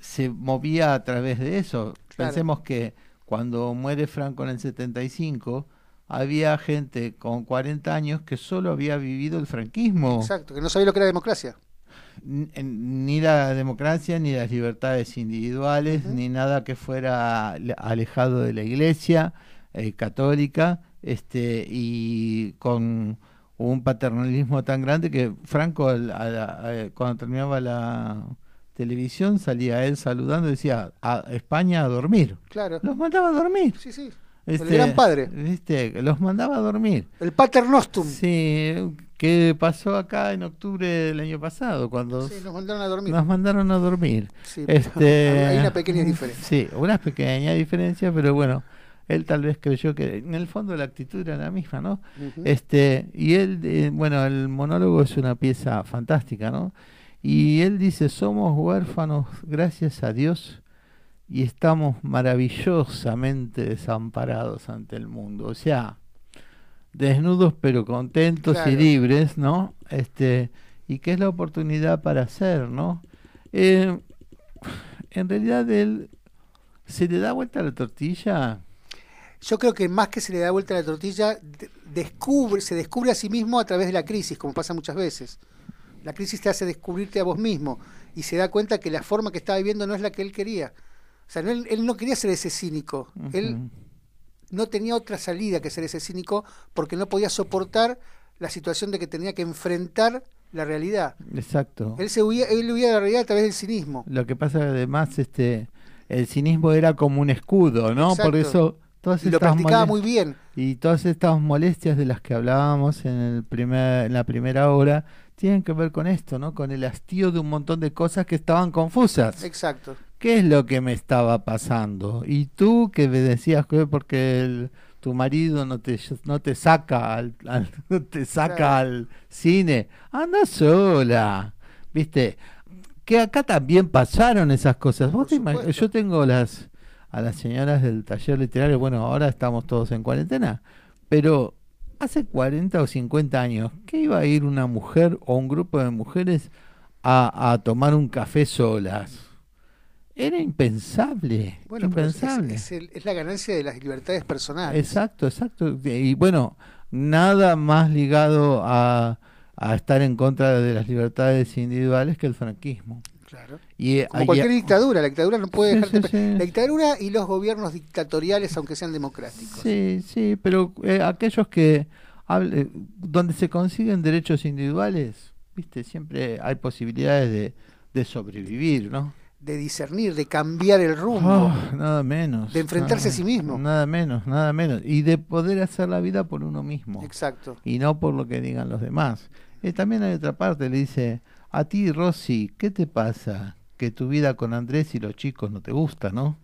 Speaker 2: se movía a través de eso.
Speaker 3: Claro.
Speaker 2: Pensemos que cuando muere Franco en el 75, había gente con 40 años que solo había vivido el franquismo.
Speaker 3: Exacto, que no sabía lo que era democracia.
Speaker 2: Ni la democracia, ni las libertades individuales, ni nada que fuera le- alejado de la iglesia eh, católica, este, y con un paternalismo tan grande que Franco, al- a la- a- cuando terminaba la televisión, salía él saludando y decía, a España a dormir.
Speaker 3: Claro.
Speaker 2: Los mandaba a dormir.
Speaker 3: Sí, sí.
Speaker 2: Este,
Speaker 3: gran padre.
Speaker 2: ¿viste? Los mandaba a dormir.
Speaker 3: El Pater Nostrum.
Speaker 2: Sí, que pasó acá en octubre del año pasado, cuando
Speaker 3: Sí, nos mandaron a dormir.
Speaker 2: nos mandaron a dormir.
Speaker 3: Sí,
Speaker 2: Este,
Speaker 3: hay una pequeña diferencia.
Speaker 2: Sí, una pequeña diferencia, pero bueno, él tal vez creyó que en el fondo la actitud era la misma, ¿no? Este, y él, eh, bueno, el monólogo es una pieza fantástica, ¿no? Y él dice, somos huérfanos, gracias a Dios, y estamos maravillosamente desamparados ante el mundo. O sea, desnudos pero contentos
Speaker 3: Claro.
Speaker 2: y libres, ¿no? Este, y que es la oportunidad para hacer, ¿no? Eh, en realidad él se le da vuelta la tortilla.
Speaker 3: Yo creo que más que se le da vuelta la tortilla, descubre, se descubre a sí mismo a través de la crisis, como pasa muchas veces. La crisis te hace descubrirte a vos mismo y se da cuenta que la forma que estaba viviendo no es la que él quería. O sea, él, no quería ser ese cínico. Él no tenía otra salida que ser ese cínico porque no podía soportar la situación de que tenía que enfrentar la realidad.
Speaker 2: Exacto.
Speaker 3: Él se huía, él huía de la realidad a través del cinismo.
Speaker 2: Lo que pasa además este el cinismo era como un escudo, ¿no? Por eso
Speaker 3: todas y lo practicaba muy bien.
Speaker 2: Y todas estas molestias de las que hablábamos en el primer en la primera hora tienen que ver con esto, ¿no? Con el hastío de un montón de cosas que estaban confusas.
Speaker 3: Exacto.
Speaker 2: ¿Qué es lo que me estaba pasando? Y tú que me decías que porque el tu marido no te, no te saca al, no te saca al cine, anda sola, viste, que acá también pasaron esas cosas. ¿Vos yo tengo las a las señoras del taller literario, bueno, ahora estamos todos en cuarentena, pero hace 40 o 50 años, ¿qué iba a ir una mujer o un grupo de mujeres a, a tomar un café solas? Era impensable. Bueno, impensable.
Speaker 3: Es, la ganancia de las libertades personales.
Speaker 2: Exacto, exacto. Y bueno, nada más ligado a, a estar en contra de las libertades individuales que el franquismo.
Speaker 3: Claro. Y, Como cualquier dictadura, la dictadura no puede dejar La dictadura y los gobiernos dictatoriales, aunque sean democráticos.
Speaker 2: Sí, sí, pero eh, aquellos que donde se consiguen derechos individuales, viste, siempre hay posibilidades de, de sobrevivir, ¿no?
Speaker 3: de discernir, de cambiar el rumbo.
Speaker 2: Oh, nada menos.
Speaker 3: De enfrentarse
Speaker 2: a
Speaker 3: sí mismo.
Speaker 2: Nada menos, nada menos. Y de poder hacer la vida por uno mismo.
Speaker 3: Exacto.
Speaker 2: Y no por lo que digan los demás. También hay otra parte, le dice, a ti Rosy, ¿qué te pasa? Que tu vida con Andrés y los chicos no te gusta, ¿no?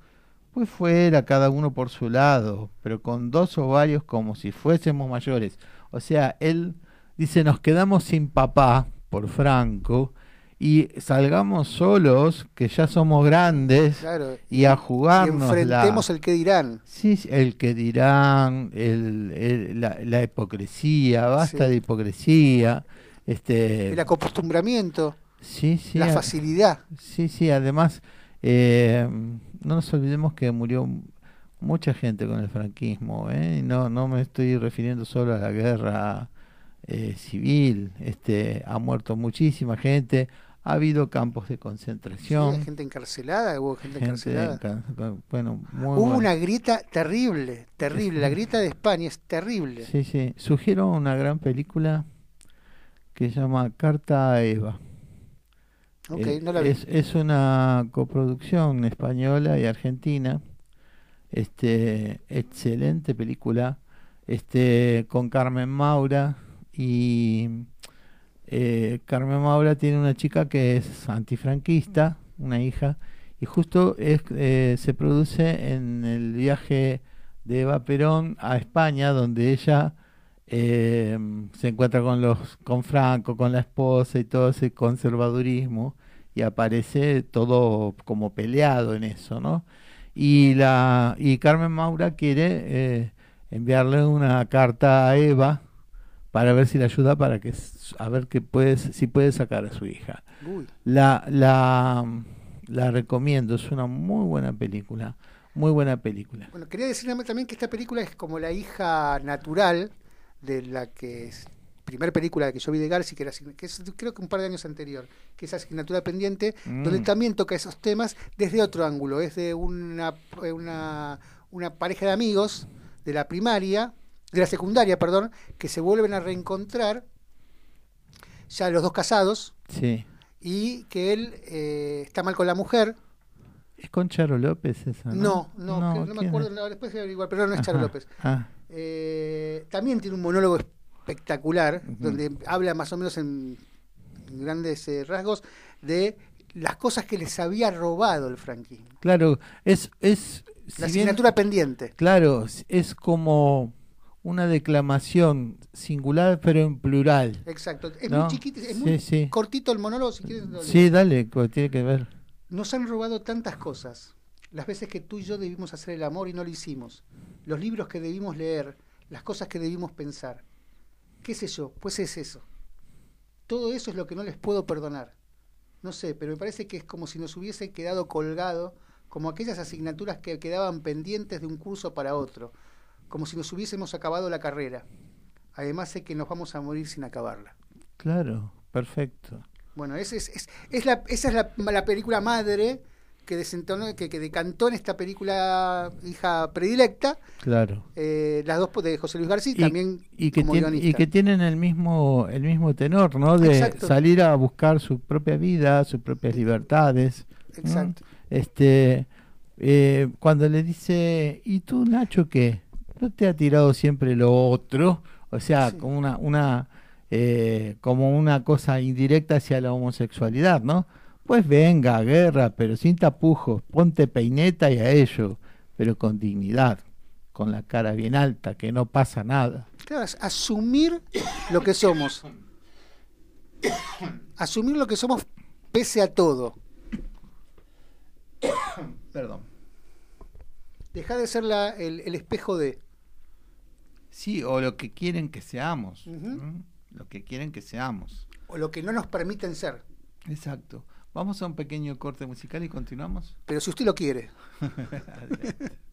Speaker 2: Pues fuera cada uno por su lado, pero con dos o varios como si fuésemos mayores. O sea, él dice, nos quedamos sin papá, por Franco, y salgamos solos, que ya somos grandes, y a jugarnos.
Speaker 3: Y enfrentemos el que dirán.
Speaker 2: Sí, el que dirán, el, la, hipocresía, basta de hipocresía. Este,
Speaker 3: el acostumbramiento.
Speaker 2: Sí, sí.
Speaker 3: La facilidad.
Speaker 2: Sí, sí, además, eh, no nos olvidemos que murió mucha gente con el franquismo, ¿eh? no, no me estoy refiriendo solo a la guerra eh, civil, este, ha muerto muchísima gente, ha habido campos de concentración.
Speaker 3: gente encarcelada, hubo gente, encarcelada.
Speaker 2: bueno,
Speaker 3: hubo una grieta terrible, terrible. La grieta de España es terrible.
Speaker 2: Sí, sí. Sugiero una gran película que se llama Carta a Eva.
Speaker 3: Okay, no la vi.
Speaker 2: Es, es, una coproducción española y argentina. Este, excelente película. Este, con Carmen Maura y eh, Carmen Maura tiene una chica que es antifranquista, una hija, y justo es, eh, se produce en el viaje de Eva Perón a España, donde ella eh, se encuentra con los con Franco, con la esposa y todo ese conservadurismo, y aparece todo como peleado en eso, ¿no? Y la y Carmen Maura quiere enviarle una carta a Eva para ver si le ayuda para que a ver que puedes si puede sacar a su hija. La la la recomiendo, es una muy buena película, muy buena película.
Speaker 3: Bueno, quería decirle también que esta película es como la hija natural de la que es primera película que yo vi de Garci, que, era, que es creo que un par de años anterior, que es Asignatura Pendiente, donde mm. también toca esos temas desde otro ángulo, es de una, una, una pareja de amigos de la primaria, de la secundaria, perdón, que se vuelven a reencontrar, ya los dos casados,
Speaker 2: sí.
Speaker 3: y que él eh, está mal con la mujer.
Speaker 2: ¿Es con Charo López esa?
Speaker 3: No, no, no, me acuerdo, después igual, pero no es Charo López. Ah. Eh, también tiene un monólogo espectacular, donde habla más o menos en, grandes eh, rasgos de las cosas que les había robado el franquismo.
Speaker 2: Claro, es... es
Speaker 3: la asignatura pendiente.
Speaker 2: Claro, es como una declamación singular pero en plural.
Speaker 3: Exacto. Es muy chiquito, es muy cortito el monólogo si quieres.
Speaker 2: Sí, dale, tiene que ver.
Speaker 3: Nos han robado tantas cosas. Las veces que tú y yo debimos hacer el amor y no lo hicimos. Los libros que debimos leer, las cosas que debimos pensar. ¿Qué sé yo? Pues es eso. Todo eso es lo que no les puedo perdonar.
Speaker 8: no sé, pero me parece que es como si nos hubiese quedado colgado, como aquellas asignaturas que quedaban pendientes de un curso para otro, como si nos hubiésemos acabado la carrera. Además sé que nos vamos a morir sin acabarla.
Speaker 2: Claro, perfecto.
Speaker 8: Bueno, es, es, es, la, esa es la, la película madre que, desentonó, que, que, decantó en esta película hija predilecta.
Speaker 2: Claro.
Speaker 8: Eh, las dos de José Luis García también
Speaker 2: y que, y que tienen el mismo el mismo tenor, ¿no? De salir a buscar su propia vida, sus propias libertades.
Speaker 8: Exacto.
Speaker 2: Este, eh, cuando le dice, ¿y tú, Nacho, qué? ¿No te ha tirado siempre lo otro? O sea, como una, una eh, como una cosa indirecta hacia la homosexualidad, ¿no? Pues venga, guerra, pero sin tapujos, ponte peineta y a ello, pero con dignidad, con la cara bien alta, que no pasa nada.
Speaker 8: Claro, asumir lo que somos. asumir lo que somos pese a todo.
Speaker 2: Perdón.
Speaker 8: Deja de ser la, el, el, espejo de.
Speaker 2: Sí, o lo que quieren que seamos. Lo que quieren que seamos.
Speaker 8: O lo que no nos permiten ser.
Speaker 2: Exacto. Vamos a un pequeño corte musical y continuamos.
Speaker 8: Pero si usted lo quiere.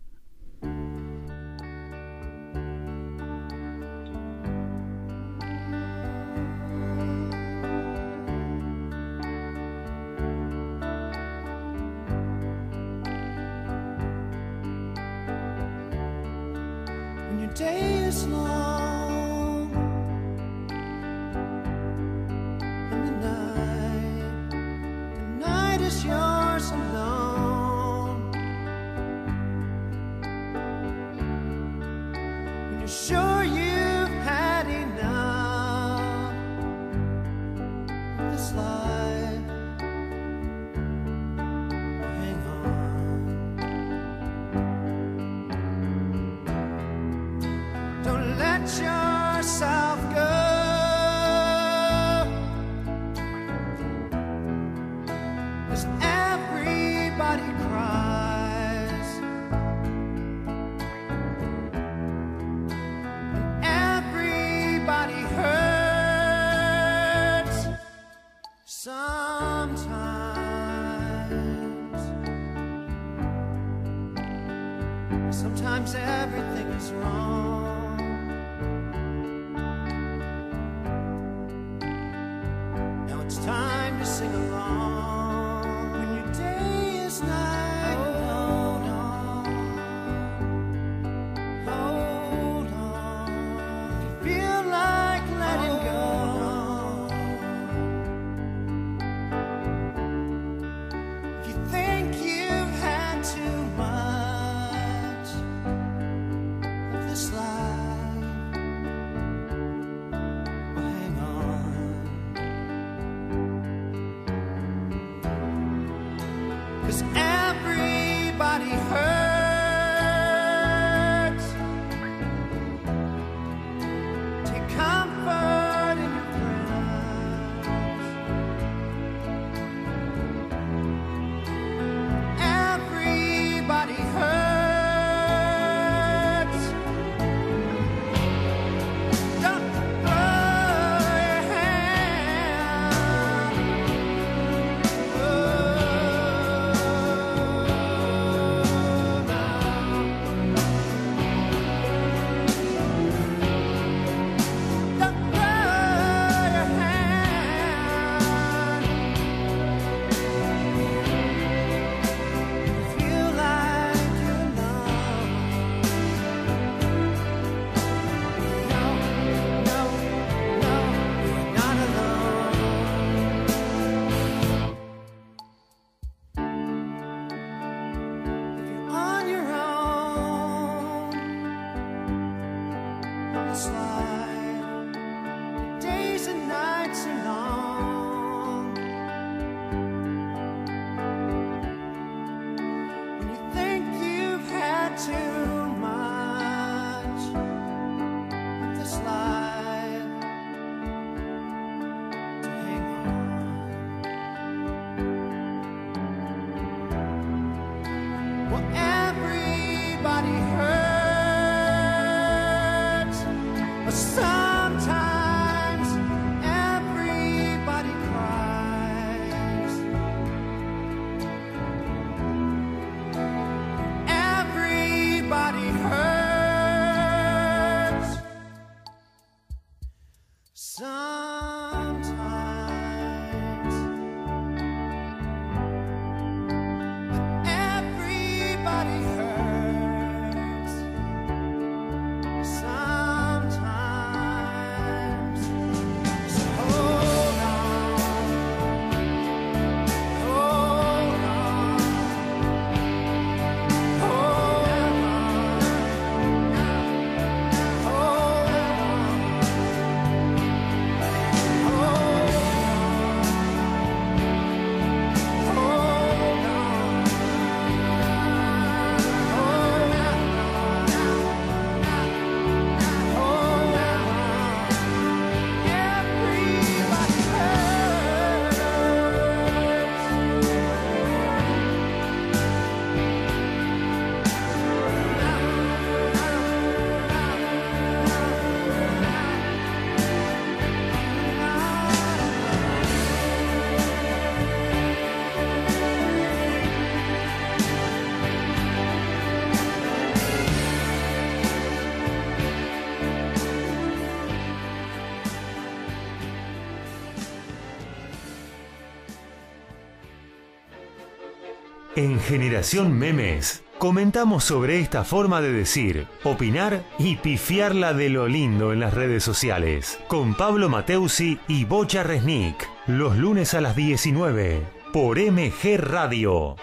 Speaker 1: En Generación Memes comentamos sobre esta forma de decir, opinar y pifiarla de lo lindo en las redes sociales. Con Pablo Mateusi y Bocha Resnick. Los lunes a las 19 por MG Radio.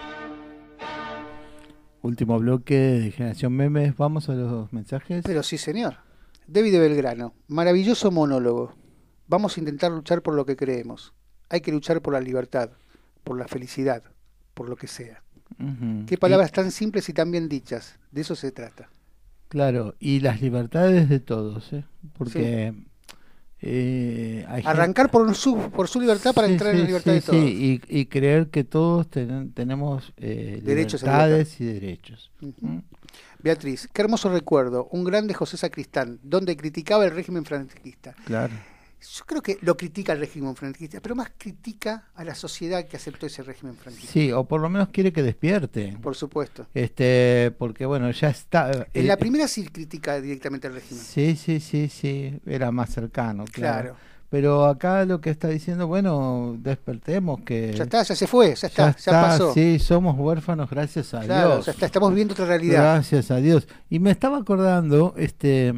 Speaker 2: Último bloque de Generación Memes. Vamos a los mensajes.
Speaker 3: Pero sí, señor. David de Belgrano. Maravilloso monólogo. Vamos a intentar luchar por lo que creemos. Hay que luchar por la libertad, por la felicidad, por lo que sea. Qué palabras tan simples y tan bien dichas. De eso se trata.
Speaker 2: Claro, y las libertades de todos, ¿eh? porque eh,
Speaker 3: arrancar por su por su libertad para entrar en la libertad de todos.
Speaker 2: Y, y, creer que todos tenemos eh, derechos libertades y derechos.
Speaker 3: Beatriz, qué hermoso recuerdo, un grande José Sacristán, donde criticaba el régimen franquista.
Speaker 2: Claro.
Speaker 3: Yo creo que lo critica el régimen franquista, pero más critica a la sociedad que aceptó ese régimen franquista.
Speaker 2: Sí, o por lo menos quiere que despierte.
Speaker 3: Por supuesto.
Speaker 2: Este, porque bueno, ya está.
Speaker 3: En la eh, primera sí critica directamente al régimen.
Speaker 2: Sí, sí, sí, sí, era más cercano, claro. Pero acá lo que está diciendo, bueno, despertemos que...
Speaker 3: Ya está, ya se fue, ya está, ya, pasó.
Speaker 2: Sí, somos huérfanos, gracias a Dios.
Speaker 3: Ya está, estamos viendo otra realidad.
Speaker 2: Gracias a Dios. Y me estaba acordando, este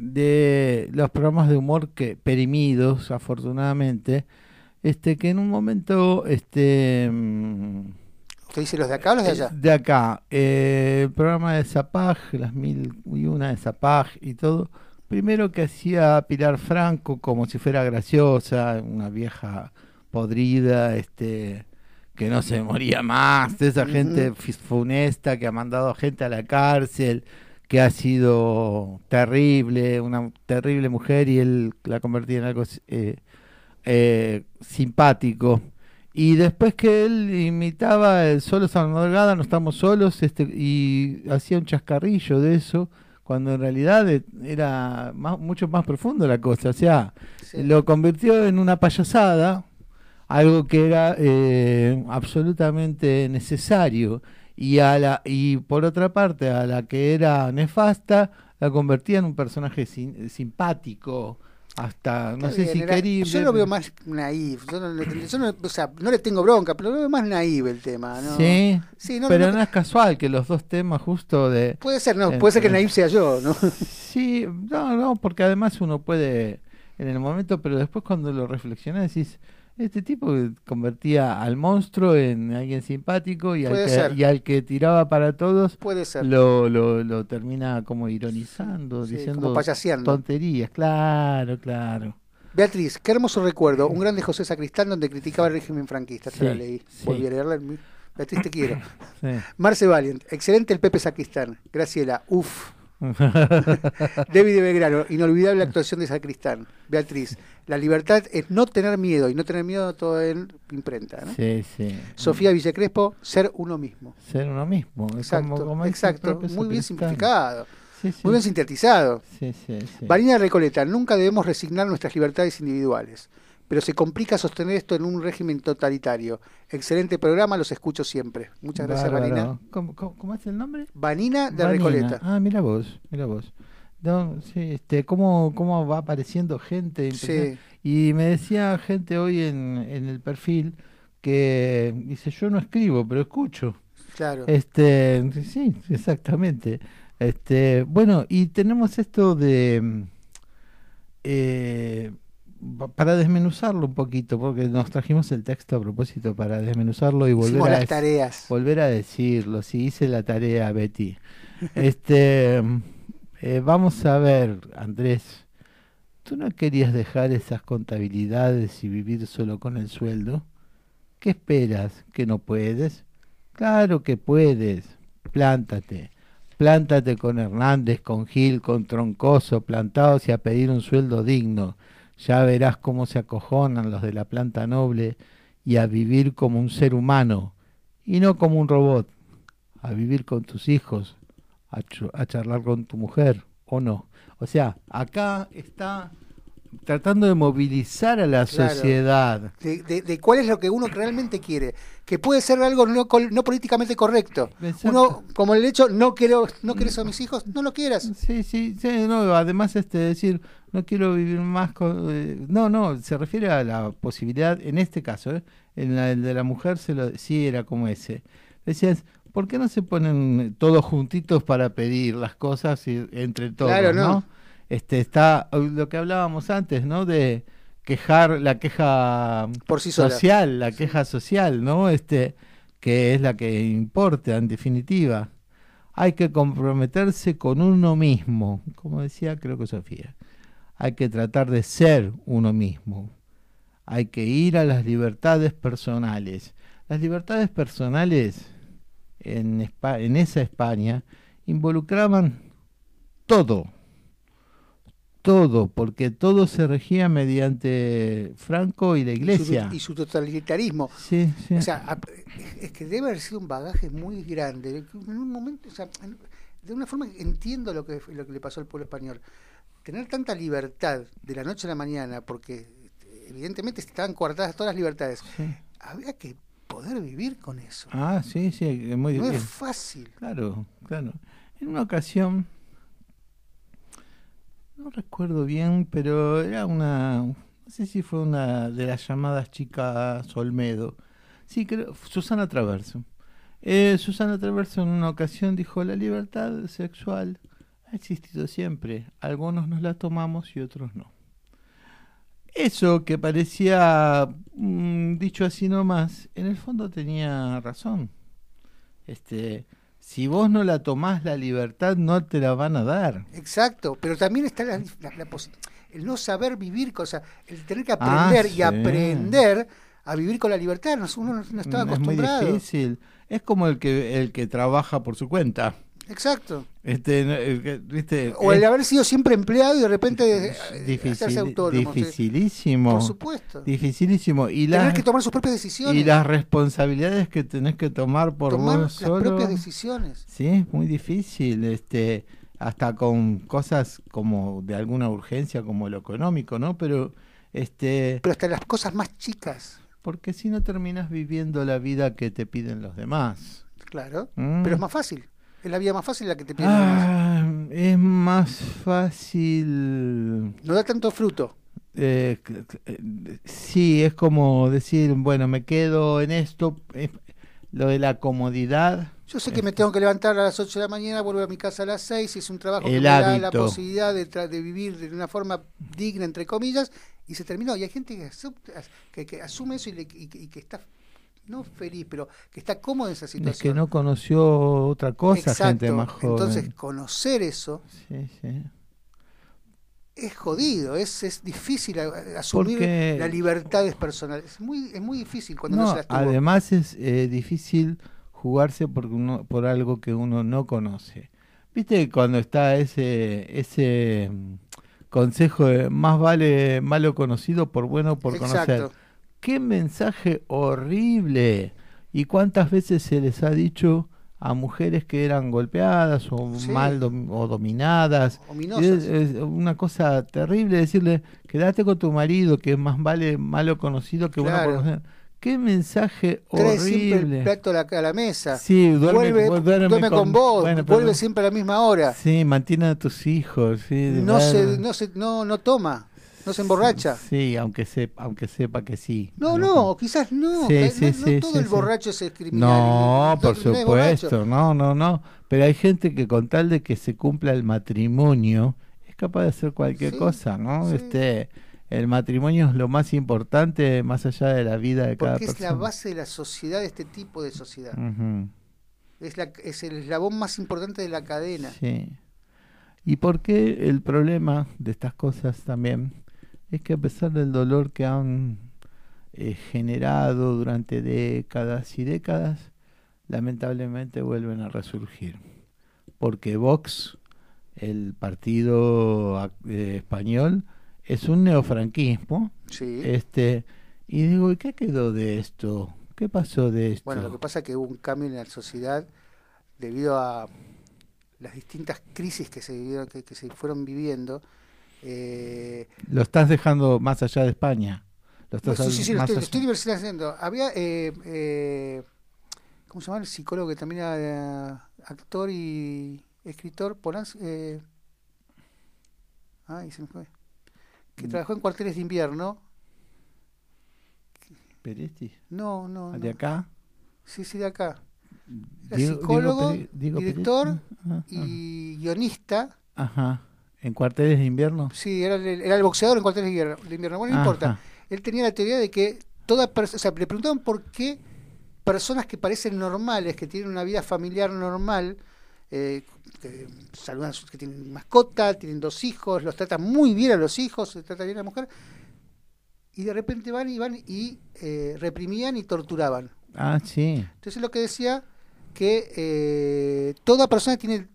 Speaker 2: de los programas de humor que perimidos, afortunadamente, este que en un momento este
Speaker 3: mm, ¿Usted dice los de acá o los de allá?
Speaker 2: De acá, eh, el programa de Zapag, las mil y una de Zapag y todo. Primero que hacía Pilar Franco como si fuera graciosa, una vieja podrida, este que no se moría más, de esa gente funesta que ha mandado a gente a la cárcel, que ha sido terrible, una terrible mujer y él la convertía en algo eh, eh, simpático. Y después que él imitaba el solo Salvador no estamos solos, este, y hacía un chascarrillo de eso, cuando en realidad era mucho más profundo la cosa. O sea, lo convirtió en una payasada, algo que era eh, absolutamente necesario y a la y por otra parte a la que era nefasta la convertía en un personaje simpático hasta no sé si querible
Speaker 3: yo lo veo más naif yo, no, o sea, no le tengo bronca pero lo veo más naif el tema ¿no?
Speaker 2: sí, sí pero no, es casual que los dos temas justo de
Speaker 3: puede ser no puede ser que naif sea yo no
Speaker 2: sí no no porque además uno puede en el momento pero después cuando lo reflexionas decís este tipo convertía al monstruo en alguien simpático y, al que, y al que, tiraba para todos
Speaker 3: Puede ser.
Speaker 2: Lo, lo, termina como ironizando, diciendo tonterías. Claro, claro.
Speaker 3: Beatriz, qué hermoso recuerdo. Un grande José Sacristán donde criticaba el régimen franquista. Te la leí. Volví a leerla. Beatriz, te quiero. Marce Valiant, excelente el Pepe Sacristán. Graciela, uff. David de Belgrano, inolvidable actuación de Sacristán. Beatriz, la libertad es no tener miedo y no tener miedo todo en imprenta.
Speaker 2: Sí, sí.
Speaker 3: Sofía Villecrespo, ser uno mismo.
Speaker 2: Ser uno mismo.
Speaker 3: Exacto, exacto. Muy bien simplificado. Muy bien sintetizado. Sí, Marina Recoleta, nunca debemos resignar nuestras libertades individuales pero se complica sostener esto en un régimen totalitario. Excelente programa, los escucho siempre. Muchas gracias, Vanina.
Speaker 2: ¿Cómo, es el nombre?
Speaker 3: Vanina de Recoleta.
Speaker 2: Ah, mira vos, mira vos. sí, este, cómo, cómo va apareciendo gente. Y me decía gente hoy en, en el perfil que dice, yo no escribo, pero escucho.
Speaker 3: Claro.
Speaker 2: Este, sí, exactamente. Este, bueno, y tenemos esto de... Eh, para desmenuzarlo un poquito, porque nos trajimos el texto a propósito para desmenuzarlo y volver a
Speaker 3: tareas.
Speaker 2: volver a decirlo. Si hice la tarea, Betty. este, eh, vamos a ver, Andrés. ¿Tú no querías dejar esas contabilidades y vivir solo con el sueldo? ¿Qué esperas? ¿Que no puedes? Claro que puedes. Plántate. Plántate con Hernández, con Gil, con Troncoso, plantados y a pedir un sueldo digno ya verás cómo se acojonan los de la planta noble y a vivir como un ser humano y no como un robot, a vivir con tus hijos, a, charlar con tu mujer o no. O sea, acá está tratando de movilizar a la sociedad.
Speaker 3: De, cuál es lo que uno realmente quiere. Que puede ser algo no, no políticamente correcto. Uno, como el hecho, no quiero no quieres a mis hijos, no lo quieras.
Speaker 2: Sí, sí, no, además este decir, no quiero vivir más con... Eh, no, no, se refiere a la posibilidad, en este caso, ¿eh? en el de la mujer se lo, sí era como ese. Decías, ¿por qué no se ponen todos juntitos para pedir las cosas y, entre todos, claro, no este está lo que hablábamos antes, ¿no? De quejar la queja social, la queja social, ¿no? Este que es la que importa en definitiva. Hay que comprometerse con uno mismo, como decía creo que Sofía. Hay que tratar de ser uno mismo. Hay que ir a las libertades personales. Las libertades personales en, en esa España involucraban todo, todo, porque todo se regía mediante Franco y la Iglesia.
Speaker 3: Y su, totalitarismo.
Speaker 2: Sí, sí.
Speaker 3: O sea, es que debe haber sido un bagaje muy grande. En un momento, o sea, de una forma entiendo lo que, lo que le pasó al pueblo español. Tener tanta libertad de la noche a la mañana, porque evidentemente estaban coartadas todas las libertades, había que poder vivir con eso.
Speaker 2: Ah, sí, sí, es muy
Speaker 3: No es fácil.
Speaker 2: Claro, claro. En una ocasión no recuerdo bien, pero era una, no sé si fue una de las llamadas chicas Olmedo. Sí, creo, Susana Traverso. Eh, Susana Traverso en una ocasión dijo, la libertad sexual ha existido siempre, algunos nos la tomamos y otros no. Eso que parecía mm, dicho así nomás, en el fondo tenía razón. Este, si vos no la tomás la libertad, no te la van a dar.
Speaker 3: Exacto, pero también está la, el no saber vivir, cosa, el tener que aprender ah, y aprender a vivir con la libertad. Uno no, estaba acostumbrado.
Speaker 2: Es muy difícil. Es como el que, el que trabaja por su cuenta.
Speaker 3: Exacto.
Speaker 2: Este, ¿viste?
Speaker 3: O el haber sido siempre empleado y de repente
Speaker 2: difícil, hacerse autónomo. Dificilísimo.
Speaker 3: Por supuesto.
Speaker 2: Dificilísimo. Y
Speaker 3: Tener que tomar sus propias decisiones.
Speaker 2: Y las responsabilidades que tenés que tomar por tomar vos las
Speaker 3: propias decisiones.
Speaker 2: Sí, es muy difícil. Este, hasta con cosas como de alguna urgencia, como lo económico, ¿no? Pero, este...
Speaker 3: Pero hasta las cosas más chicas.
Speaker 2: Porque si no terminas viviendo la vida que te piden los demás.
Speaker 3: Claro, mm. pero es más fácil. Es la vía más fácil la que te piden.
Speaker 2: Ah, es más fácil.
Speaker 3: No da tanto fruto.
Speaker 2: Eh, sí, es como decir, bueno, me quedo en esto. lo de la comodidad.
Speaker 3: Yo sé que me tengo que levantar a las 8 de la mañana, vuelvo a mi casa a las 6, es un trabajo que me da la posibilidad de, de, vivir de una forma digna, entre comillas, y se terminó. Y hay gente que, que, asume eso y, y que está no feliz, pero que está cómodo en esa situación.
Speaker 2: Es que no conoció otra cosa, gente más joven.
Speaker 3: Entonces, conocer eso es jodido, es, es difícil asumir la libertad es personal. Es muy, es muy difícil cuando no, se las
Speaker 2: Además, es eh, difícil jugarse por, uno, por algo que uno no conoce. ¿Viste cuando está ese, ese mm, consejo de más vale malo conocido por bueno por conocer? Qué mensaje horrible. ¿Y cuántas veces se les ha dicho a mujeres que eran golpeadas o mal o dominadas? Es, una cosa terrible decirle, quédate con tu marido, que más vale malo conocido que bueno conocer. Qué mensaje Trae siempre
Speaker 3: el plato a la, mesa.
Speaker 2: Sí, duerme,
Speaker 3: duerme, con, vos, vuelve siempre a la misma hora.
Speaker 2: Sí, mantiene a tus hijos. Sí,
Speaker 3: no, se, no, se, no, no toma. No se emborracha.
Speaker 2: Sí, aunque sepa, aunque sepa que sí.
Speaker 3: No, no, quizás no. Sí, sí, no, todo el borracho es criminal.
Speaker 2: No, por supuesto, no, no, no. Pero hay gente que con tal de que se cumpla el matrimonio es capaz de hacer cualquier cosa, ¿no? Este, el matrimonio es lo más importante más allá de la vida de cada persona.
Speaker 3: Porque es la base de la sociedad, de este tipo de sociedad. es, la, es el eslabón más importante de la cadena.
Speaker 2: Sí. ¿Y por qué el problema de estas cosas también es que a pesar del dolor que han eh, generado durante décadas y décadas, lamentablemente vuelven a resurgir. Porque Vox, el partido eh, español, es un neofranquismo.
Speaker 3: Sí.
Speaker 2: Este, y digo, ¿y qué quedó de esto? ¿Qué pasó de esto?
Speaker 3: Bueno, lo que pasa es que hubo un cambio en la sociedad debido a las distintas crisis que se, que se fueron viviendo Eh,
Speaker 2: lo estás dejando más allá de España.
Speaker 3: Lo estás sí, sí, sí, lo estoy, diversificando. Había, eh, eh, ¿cómo se llama? El psicólogo que también era actor y escritor, Polans, eh, ay, se me fue. Que mm. trabajó en cuarteles de invierno.
Speaker 2: ¿Peretti?
Speaker 3: No, no.
Speaker 2: ¿De acá?
Speaker 3: Sí, sí, de acá. Era psicólogo, director ah, ah. y guionista.
Speaker 2: Ajá. ¿En cuarteles de invierno?
Speaker 3: Sí, era el, era el boxeador en cuarteles de invierno. Bueno, no importa. Él tenía la teoría de que toda o sea, le preguntaban por qué personas que parecen normales, que tienen una vida familiar normal, eh, que saludan, que tienen mascota, tienen dos hijos, los tratan muy bien a los hijos, se trata bien a la mujer, y de repente van y van y eh, reprimían y torturaban.
Speaker 2: Ah, sí.
Speaker 3: Entonces lo que decía que eh, toda persona tiene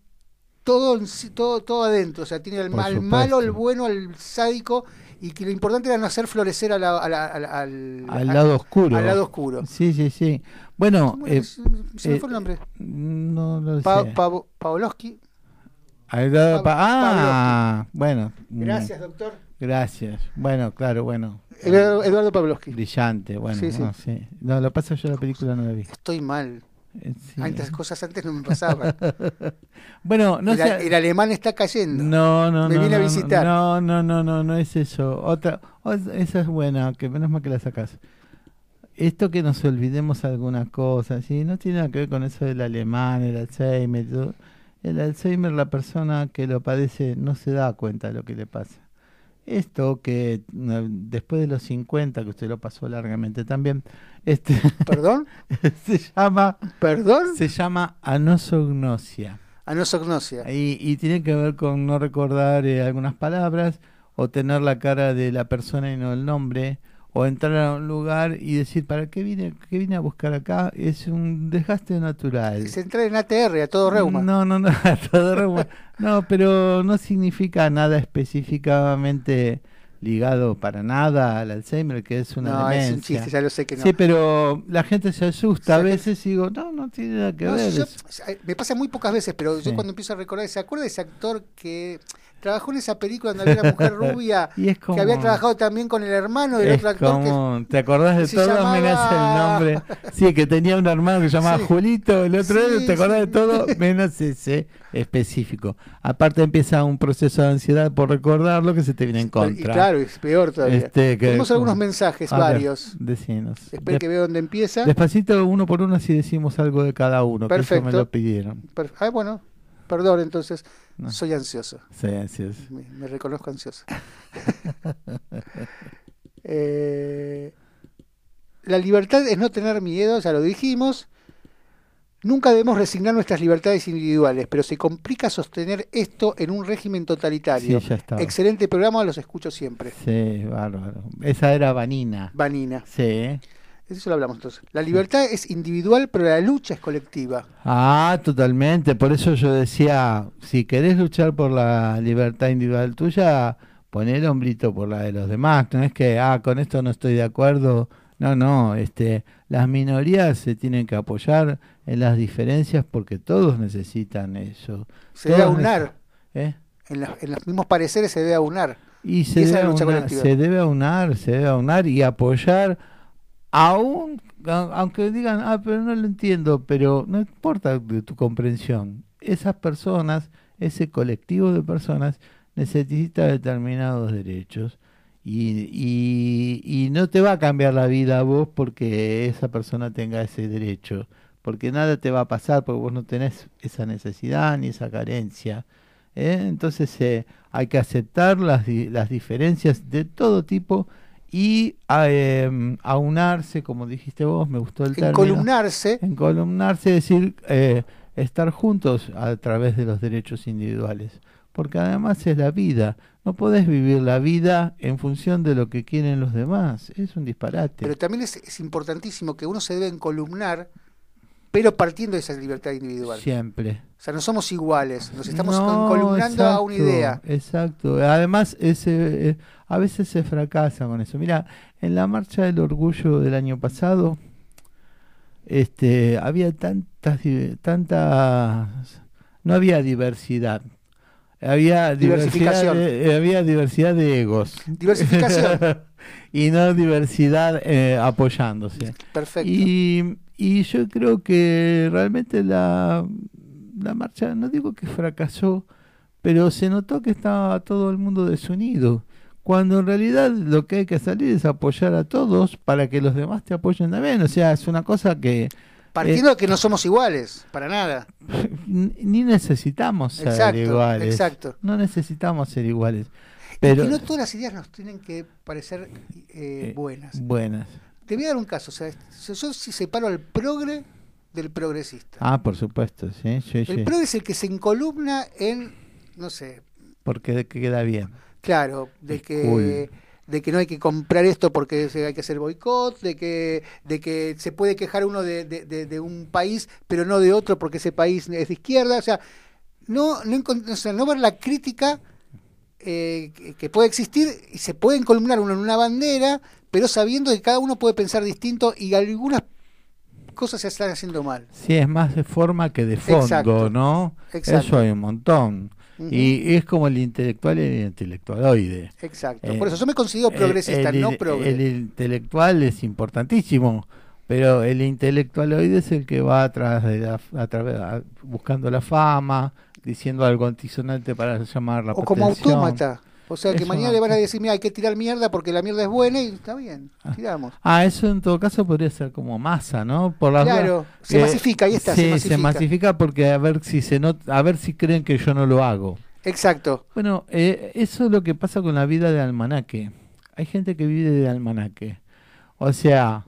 Speaker 3: todo, todo, todo adentro, o sea, tiene el, mal, malo, el bueno, el sádico, y que lo importante era no hacer florecer al,
Speaker 2: lado oscuro.
Speaker 3: Al lado oscuro.
Speaker 2: Sí, sí, sí. Bueno,
Speaker 3: eh, se me fue el nombre.
Speaker 2: No lo sé.
Speaker 3: Pavlovsky.
Speaker 2: ah, bueno.
Speaker 3: Gracias, doctor.
Speaker 2: Gracias. Bueno, claro, bueno.
Speaker 3: Eduardo Pavlovsky.
Speaker 2: Brillante, bueno. Sí, sí. No, sí. no, lo pasa yo la película no la vi.
Speaker 3: Estoy mal. Eh, sí. cosas antes no me pasaban.
Speaker 2: bueno, no
Speaker 3: el. El alemán está cayendo.
Speaker 2: No, no,
Speaker 3: me
Speaker 2: no.
Speaker 3: viene a visitar.
Speaker 2: No, no, no, no, no es eso. Otra, esa es buena, que menos mal que la sacas. Esto que nos olvidemos alguna cosa, ¿sí? No tiene nada que ver con eso del alemán, el Alzheimer. El Alzheimer, la persona que lo padece no se da cuenta de lo que le pasa. Esto que después de los 50, que usted lo pasó largamente también, este
Speaker 3: ¿Perdón?
Speaker 2: se llama
Speaker 3: ¿Perdón?
Speaker 2: Se llama anosognosia.
Speaker 3: Anosognosia.
Speaker 2: Y, y tiene que ver con no recordar eh, algunas palabras o tener la cara de la persona y no el nombre o entrar a un lugar y decir, ¿para qué vine, qué vine a buscar acá? Es un desgaste natural.
Speaker 3: Es entrar en ATR, a todo reuma.
Speaker 2: No, no, no, a todo reuma. no, pero no significa nada específicamente ligado para nada al Alzheimer, que es una no, demencia. es un
Speaker 3: chiste, ya lo sé que no.
Speaker 2: Sí, pero la gente se asusta a veces y digo, no, no tiene nada que ver.
Speaker 3: me pasa muy pocas veces, pero yo cuando empiezo a recordar, ¿se acuerda de ese actor que trabajó en esa película donde había una mujer rubia que había trabajado también con el hermano del otro actor.
Speaker 2: ¿Te acordás de todo? Llamaba... Menos el nombre. Sí, que tenía un hermano que se llamaba Julito, el otro, ¿te acordás de todo? Menos ese específico. Aparte empieza un proceso de ansiedad por recordarlo que se te viene en contra.
Speaker 3: Y claro, es peor todavía. Este, Tenemos algunos mensajes, varios.
Speaker 2: decinos.
Speaker 3: Espero que vea dónde empieza.
Speaker 2: Despacito, uno por uno, si decimos algo de cada uno. Perfecto. Que me lo pidieron.
Speaker 3: ah, bueno, perdón, entonces. Soy ansioso.
Speaker 2: Soy ansioso.
Speaker 3: Me, reconozco ansioso. Eh, la libertad es no tener miedo, ya lo dijimos. Nunca debemos resignar nuestras libertades individuales, pero se complica sostener esto en un régimen totalitario.
Speaker 2: Sí, ya
Speaker 3: Excelente programa, los escucho siempre.
Speaker 2: Sí, bárbaro. Esa era Vanina.
Speaker 3: Vanina.
Speaker 2: Sí.
Speaker 3: Eso lo hablamos entonces. La libertad es individual, pero la lucha es colectiva.
Speaker 2: Ah, totalmente. Por eso yo decía, si querés luchar por la libertad individual tuya, pon el hombrito por la de los demás. No es que, ah, con esto no estoy de acuerdo. No, no. Este, las minorías se tienen que apoyar en las diferencias porque todos necesitan eso.
Speaker 3: Se debe aunar. ¿Eh? En, los mismos pareceres se debe aunar.
Speaker 2: Y se, debe se debe aunar, se debe aunar y apoyar aún, aunque digan, ah, pero no lo entiendo, pero no importa de tu comprensión. Esas personas, ese colectivo de personas, necesita determinados derechos. Y, y, y, no te va a cambiar la vida a vos porque esa persona tenga ese derecho, porque nada te va a pasar porque vos no tenés esa necesidad ni esa carencia. ¿eh? Entonces eh, hay que aceptar las, las diferencias de todo tipo y eh, aunarse, como dijiste vos, me gustó el término.
Speaker 3: Encolumnarse.
Speaker 2: Encolumnarse, es decir, eh, estar juntos a través de los derechos individuales. Porque además es la vida. No podés vivir la vida en función de lo que quieren los demás. Es un disparate.
Speaker 3: Pero también es, es importantísimo que uno se debe encolumnar pero partiendo de esa libertad individual.
Speaker 2: Siempre.
Speaker 3: O sea, no somos iguales, nos estamos columnando a una idea.
Speaker 2: Exacto. Además, ese, eh, a veces se fracasa con eso. Mira, en la marcha del orgullo del año pasado, este, había tantas, tantas, no había diversidad. había diversidad de, había diversidad de egos.
Speaker 3: Diversificación.
Speaker 2: y no diversidad eh, apoyándose.
Speaker 3: Perfecto.
Speaker 2: Y, y yo creo que realmente la, la marcha, no digo que fracasó, pero se notó que estaba todo el mundo desunido. Cuando en realidad lo que hay que salir es apoyar a todos para que los demás te apoyen también. O sea, es una cosa que...
Speaker 3: Partiendo de que no somos iguales, para nada.
Speaker 2: Ni necesitamos ser iguales.
Speaker 3: Exacto.
Speaker 2: No necesitamos ser iguales. Pero,
Speaker 3: y no todas las ideas nos tienen que parecer eh,
Speaker 2: eh,
Speaker 3: buenas.
Speaker 2: Buenas.
Speaker 3: Te voy a dar un caso. O sea, yo si separo al progre del progresista.
Speaker 2: Ah, por supuesto, sí.
Speaker 3: el progre es el que se encolumna en, no sé.
Speaker 2: Porque queda bien.
Speaker 3: Claro, de que de que no hay que comprar esto porque hay que hacer boicot, de que, de que se puede quejar uno de, de, un país, pero no de otro porque ese país es de izquierda. O sea, no, no, o sea, no ver la crítica eh, que, puede existir y se puede columnar uno en una bandera, pero sabiendo que cada uno puede pensar distinto y algunas cosas se están haciendo mal.
Speaker 2: Sí, es más de forma que de fondo, ¿no? Eso hay un montón. Y es como el intelectual y el intelectualoide.
Speaker 3: Exacto. Por eso yo me considero progresista, no progresista.
Speaker 2: El intelectual es importantísimo, pero el intelectualoide es el que va atrás de la, a buscando la fama, diciendo algo antisonante para llamar la
Speaker 3: o como autómata. O sea, que mañana le van a decir, mira, hay que tirar mierda porque la mierda es buena y está bien, ah. tiramos.
Speaker 2: Ah, eso en todo caso podría ser como masa, ¿no? Por la
Speaker 3: claro, se masifica, ahí está,
Speaker 2: se masifica. se masifica porque a ver si se not a ver si creen que yo no lo hago.
Speaker 3: Exacto.
Speaker 2: Bueno, eh, eso es lo que pasa con la vida de almanaque. Hay gente que vive de almanaque. O sea,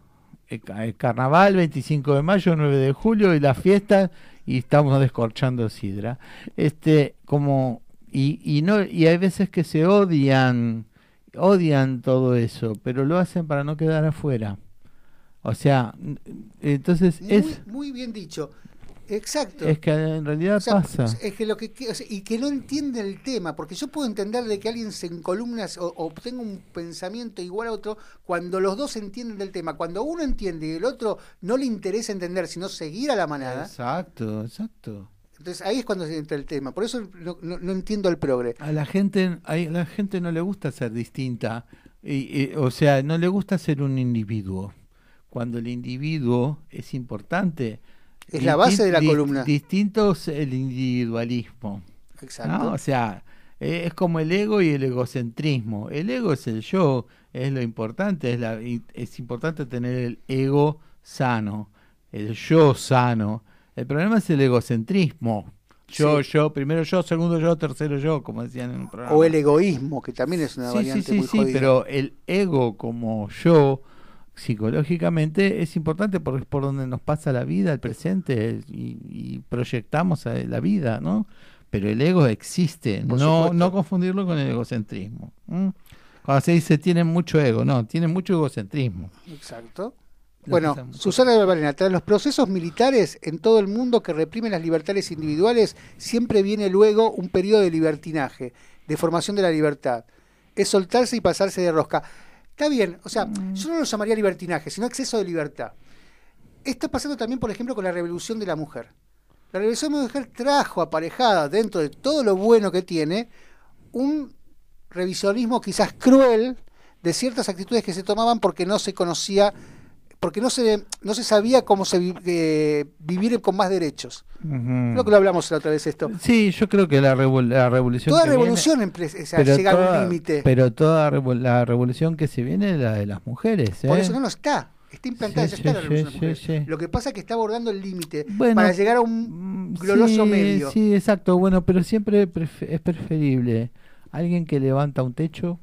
Speaker 2: el, el carnaval, 25 de mayo, 9 de julio y la fiesta y estamos descorchando sidra. Este, como y, y no y hay veces que se odian odian todo eso, pero lo hacen para no quedar afuera. O sea, entonces es
Speaker 3: muy bien dicho. Exacto.
Speaker 2: Es que en realidad pasa.
Speaker 3: Es que lo que y que no entiende el tema, porque yo puedo entender de que alguien se encolumna o, o, tenga un pensamiento igual a otro cuando los dos entienden del tema. Cuando uno entiende y el otro no le interesa entender, sino seguir a la manada.
Speaker 2: Exacto, exacto.
Speaker 3: Entonces ahí es cuando se entra el tema. Por eso no, no, entiendo el progre.
Speaker 2: A la gente, a la gente no le gusta ser distinta. Y, o sea, no le gusta ser un individuo. Cuando el individuo es importante
Speaker 3: es la base de la columna.
Speaker 2: Distinto es el individualismo.
Speaker 3: Exacto.
Speaker 2: O sea, e, es como el ego y el egocentrismo. El ego es el yo, es lo importante, es, la, es importante tener el ego sano, el yo sano. El problema es el egocentrismo. Yo, yo, primero yo, segundo yo, tercero yo, como decían en el programa.
Speaker 3: O el egoísmo, que también es una variante
Speaker 2: sí, sí, sí, Sí, pero el ego como yo psicológicamente es importante porque es por donde nos pasa la vida, el presente y, proyectamos la vida, ¿no? Pero el ego existe, no, no confundirlo con el egocentrismo. Cuando se dice tiene mucho ego, no, tiene mucho egocentrismo.
Speaker 3: Exacto. Bueno, Susana de Valena, tras los procesos militares en todo el mundo que reprimen las libertades individuales, siempre viene luego un periodo de libertinaje, de formación de la libertad. Es soltarse y pasarse de rosca. Está bien, o sea, mm. yo no lo llamaría libertinaje, sino exceso de libertad. Esto pasando también, por ejemplo, con la revolución de la mujer. La revolución de la mujer trajo aparejada, dentro de todo lo bueno que tiene, un revisionismo quizás cruel de ciertas actitudes que se tomaban porque no se conocía porque no se, no se sabía cómo se eh, vivir con más derechos. Creo que lo hablamos la otra vez esto.
Speaker 2: Sí, yo creo que la, la revolución...
Speaker 3: Toda revolución llega a un límite.
Speaker 2: Pero toda la revolución que se viene es la de las mujeres.
Speaker 3: Por
Speaker 2: ¿eh?
Speaker 3: eso no, no está. Está implantada, ya está la revolución Lo que pasa es que está abordando el límite para llegar a un mm, glorioso medio.
Speaker 2: Sí, exacto. Bueno, pero siempre es preferible alguien que levanta un techo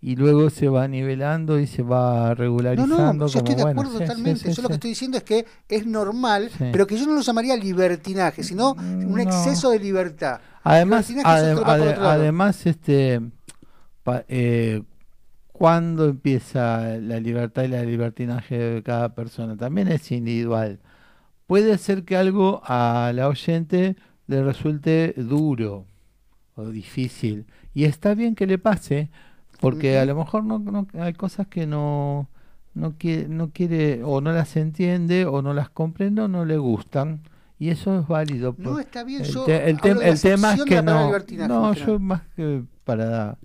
Speaker 2: y luego se va nivelando y se va regularizando. No, no,
Speaker 3: yo estoy de acuerdo totalmente. yo lo que estoy diciendo es que es normal, pero que yo no lo llamaría libertinaje, sino un exceso de libertad.
Speaker 2: Además, además este, eh, ¿cuándo empieza la libertad y la libertinaje de cada persona? También es individual. Puede ser que algo a la oyente le resulte duro o difícil. Y está bien que le pase, porque a lo mejor no, no, hay cosas que no no quiere, no quiere o no las entiende o no las comprende o no le gustan Y eso es válido.
Speaker 3: No, está bien.
Speaker 2: El,
Speaker 3: yo
Speaker 2: el, el tema es que no. No, yo más que para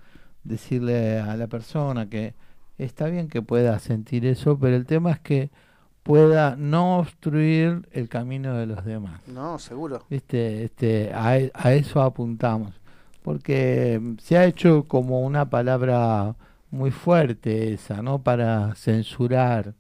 Speaker 2: decirle a la persona que está bien que pueda sentir eso, pero el tema es que pueda no obstruir el camino de los demás.
Speaker 3: No, seguro.
Speaker 2: Este, este, a, a eso apuntamos, porque se ha hecho como una palabra muy fuerte esa, ¿no? Para censurar,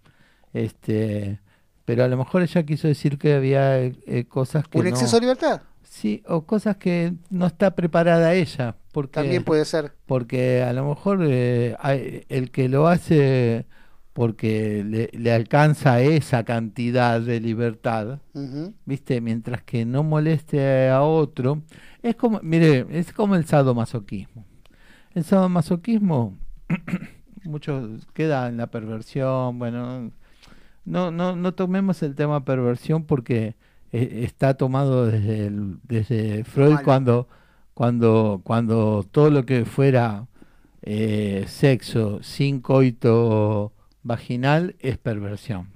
Speaker 2: este, pero a lo mejor ella quiso decir que había eh, cosas que
Speaker 3: un exceso de libertad.
Speaker 2: Sí, o cosas que no está preparada ella. Porque,
Speaker 3: También puede ser.
Speaker 2: Porque a lo mejor eh, el que lo hace porque le, le, alcanza esa cantidad de libertad, ¿viste? Mientras que no moleste a otro, es como, mire, es como el sadomasoquismo. El sadomasoquismo, mucho queda en la perversión, bueno, no, no, no tomemos el tema perversión porque eh, está tomado desde, desde Freud cuando, cuando, cuando todo lo que fuera eh, sexo sin coito vaginal es perversión.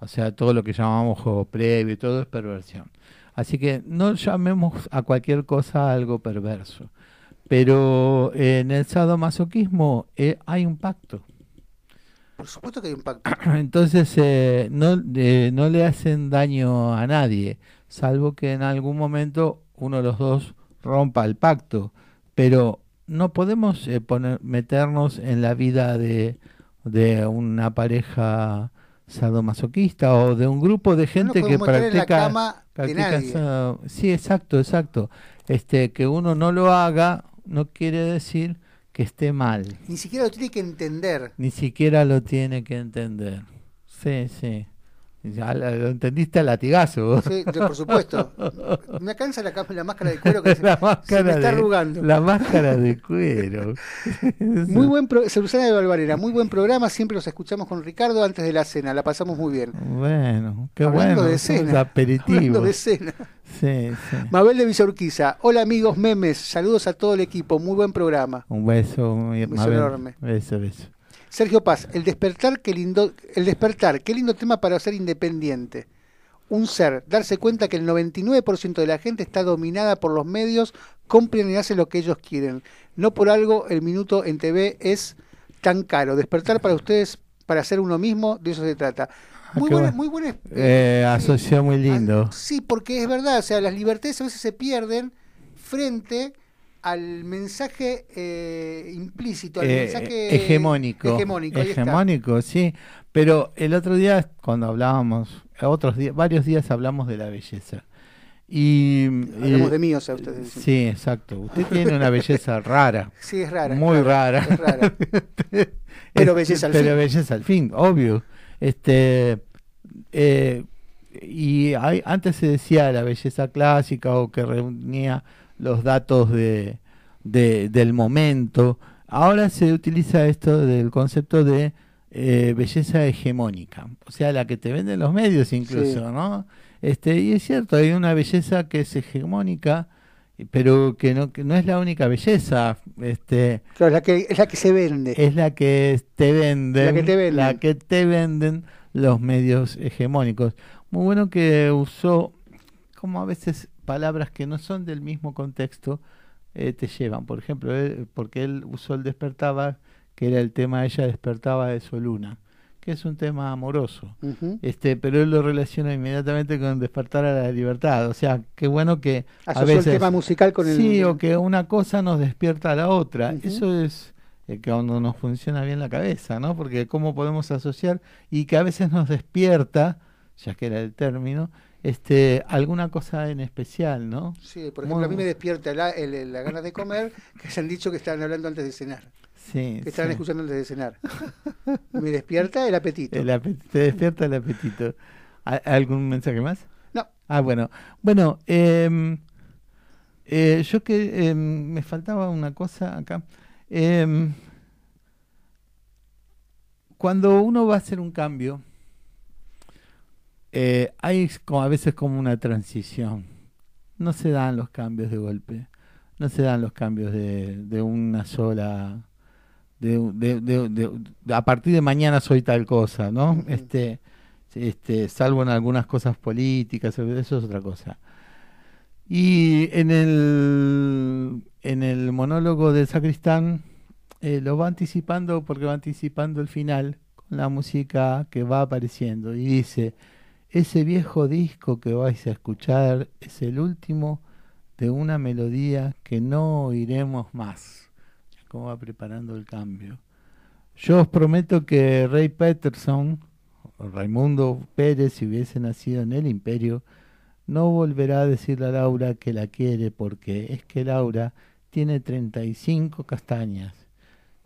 Speaker 2: O sea, todo lo que llamamos juego previo y todo es perversión. Así que no llamemos a cualquier cosa algo perverso. Pero en el sadomasoquismo eh, hay un pacto.
Speaker 3: Por supuesto que hay un pacto.
Speaker 2: Entonces eh, no, no le hacen daño a nadie, salvo que en algún momento uno de los dos rompa el pacto. Pero no podemos eh, poner, meternos en la vida de, de una pareja sadomasoquista o de un grupo de gente que practica, sí exacto exacto este que uno no lo haga no quiere decir que esté mal.
Speaker 3: Ni siquiera lo tiene que entender.
Speaker 2: Ni siquiera lo tiene que entender. Sí, sí. Ya lo entendiste al latigazo.
Speaker 3: Sí, por supuesto. Me cansa la, la máscara de cuero que se, se me está arrugando.
Speaker 2: La máscara de cuero.
Speaker 3: muy buen pro, de Valvarera, muy buen programa. Siempre los escuchamos con Ricardo antes de la cena. La pasamos muy bien.
Speaker 2: Bueno, qué Hablando bueno. De cena. Hablando
Speaker 3: de cena. Sí, Mabel de Villorquiza. Hola amigos memes, saludos a todo el equipo, muy buen programa.
Speaker 2: Un beso, Un beso enorme. Beso, beso.
Speaker 3: Sergio Paz, el despertar, qué lindo, el despertar, qué lindo tema para ser independiente. Un ser, darse cuenta que el 99% de la gente está dominada por los medios, compren y hacen lo que ellos quieren. No por algo el minuto en TV es tan caro. Despertar para ustedes, para ser uno mismo, de eso se trata. Muy buena, muy buena.
Speaker 2: Eh, asoció muy lindo.
Speaker 3: Ah, sí, porque es verdad, o sea, las libertades a veces se pierden frente al mensaje eh, implícito, al
Speaker 2: eh,
Speaker 3: mensaje
Speaker 2: hegemónico.
Speaker 3: Hegemónico,
Speaker 2: hegemónico sí. Pero el otro día, cuando hablábamos, otros días, varios días hablamos de la belleza. Y,
Speaker 3: Hablamos de mí, o sea, ustedes
Speaker 2: Sí, exacto. Usted tiene una belleza rara.
Speaker 3: Sí, es rara.
Speaker 2: Muy rara.
Speaker 3: Es rara. pero belleza al
Speaker 2: pero
Speaker 3: fin.
Speaker 2: belleza al fin, obvio. Este, eh, y hay, antes se decía la belleza clásica o que reunía los datos de, del momento. Ahora se utiliza esto del concepto de eh, belleza hegemónica, o sea, la que te venden los medios incluso, ¿no? Este, y es cierto, hay una belleza que es hegemónica, pero que no, que no es la única belleza. Este,
Speaker 3: claro, la que, es la que se vende.
Speaker 2: Es la que te venden.
Speaker 3: La que te venden.
Speaker 2: La que te venden los medios hegemónicos. Muy bueno que usó, como a veces palabras que no son del mismo contexto eh, te llevan. Por ejemplo, porque él usó el despertaba, que era el tema ella despertaba de su luna, que es un tema amoroso. este Pero él lo relaciona inmediatamente con despertar a la libertad. O sea, qué bueno que...
Speaker 3: a veces, el tema musical con el...
Speaker 2: Sí, o que una cosa nos despierta a la otra. Eso es eh, que cuando nos funciona bien la cabeza, ¿no? Porque cómo podemos asociar y que a veces nos despierta, ya que era el término, este, alguna cosa en especial, ¿no?
Speaker 3: Sí, por ejemplo, a mí me despierta la, la ganas de comer, que se han dicho que estaban hablando antes de cenar.
Speaker 2: Sí,
Speaker 3: que estaban escuchando antes de cenar. me despierta el apetito.
Speaker 2: El te despierta el apetito. ¿Algún mensaje más?
Speaker 3: No.
Speaker 2: Ah, bueno. Bueno, em, eh, yo que em, me faltaba una cosa acá. Eh, cuando uno va a hacer un cambio, eh, hay como a veces como una transición. No se dan los cambios de golpe, no se dan los cambios de, de una sola, de, de, a partir de mañana soy tal cosa, ¿no? Este este, salvo en algunas cosas políticas, eso es otra cosa. Y en el, en el monólogo de Sacristán eh, lo va anticipando porque va anticipando el final con la música que va apareciendo y dice, ese viejo disco que vais a escuchar es el último de una melodía que no oiremos más. ¿Cómo va preparando el cambio? Yo os prometo que Ray Peterson, Raimundo Pérez, si hubiese nacido en el imperio, no volverá a decirle a Laura que la quiere porque es que Laura tiene 35 castañas,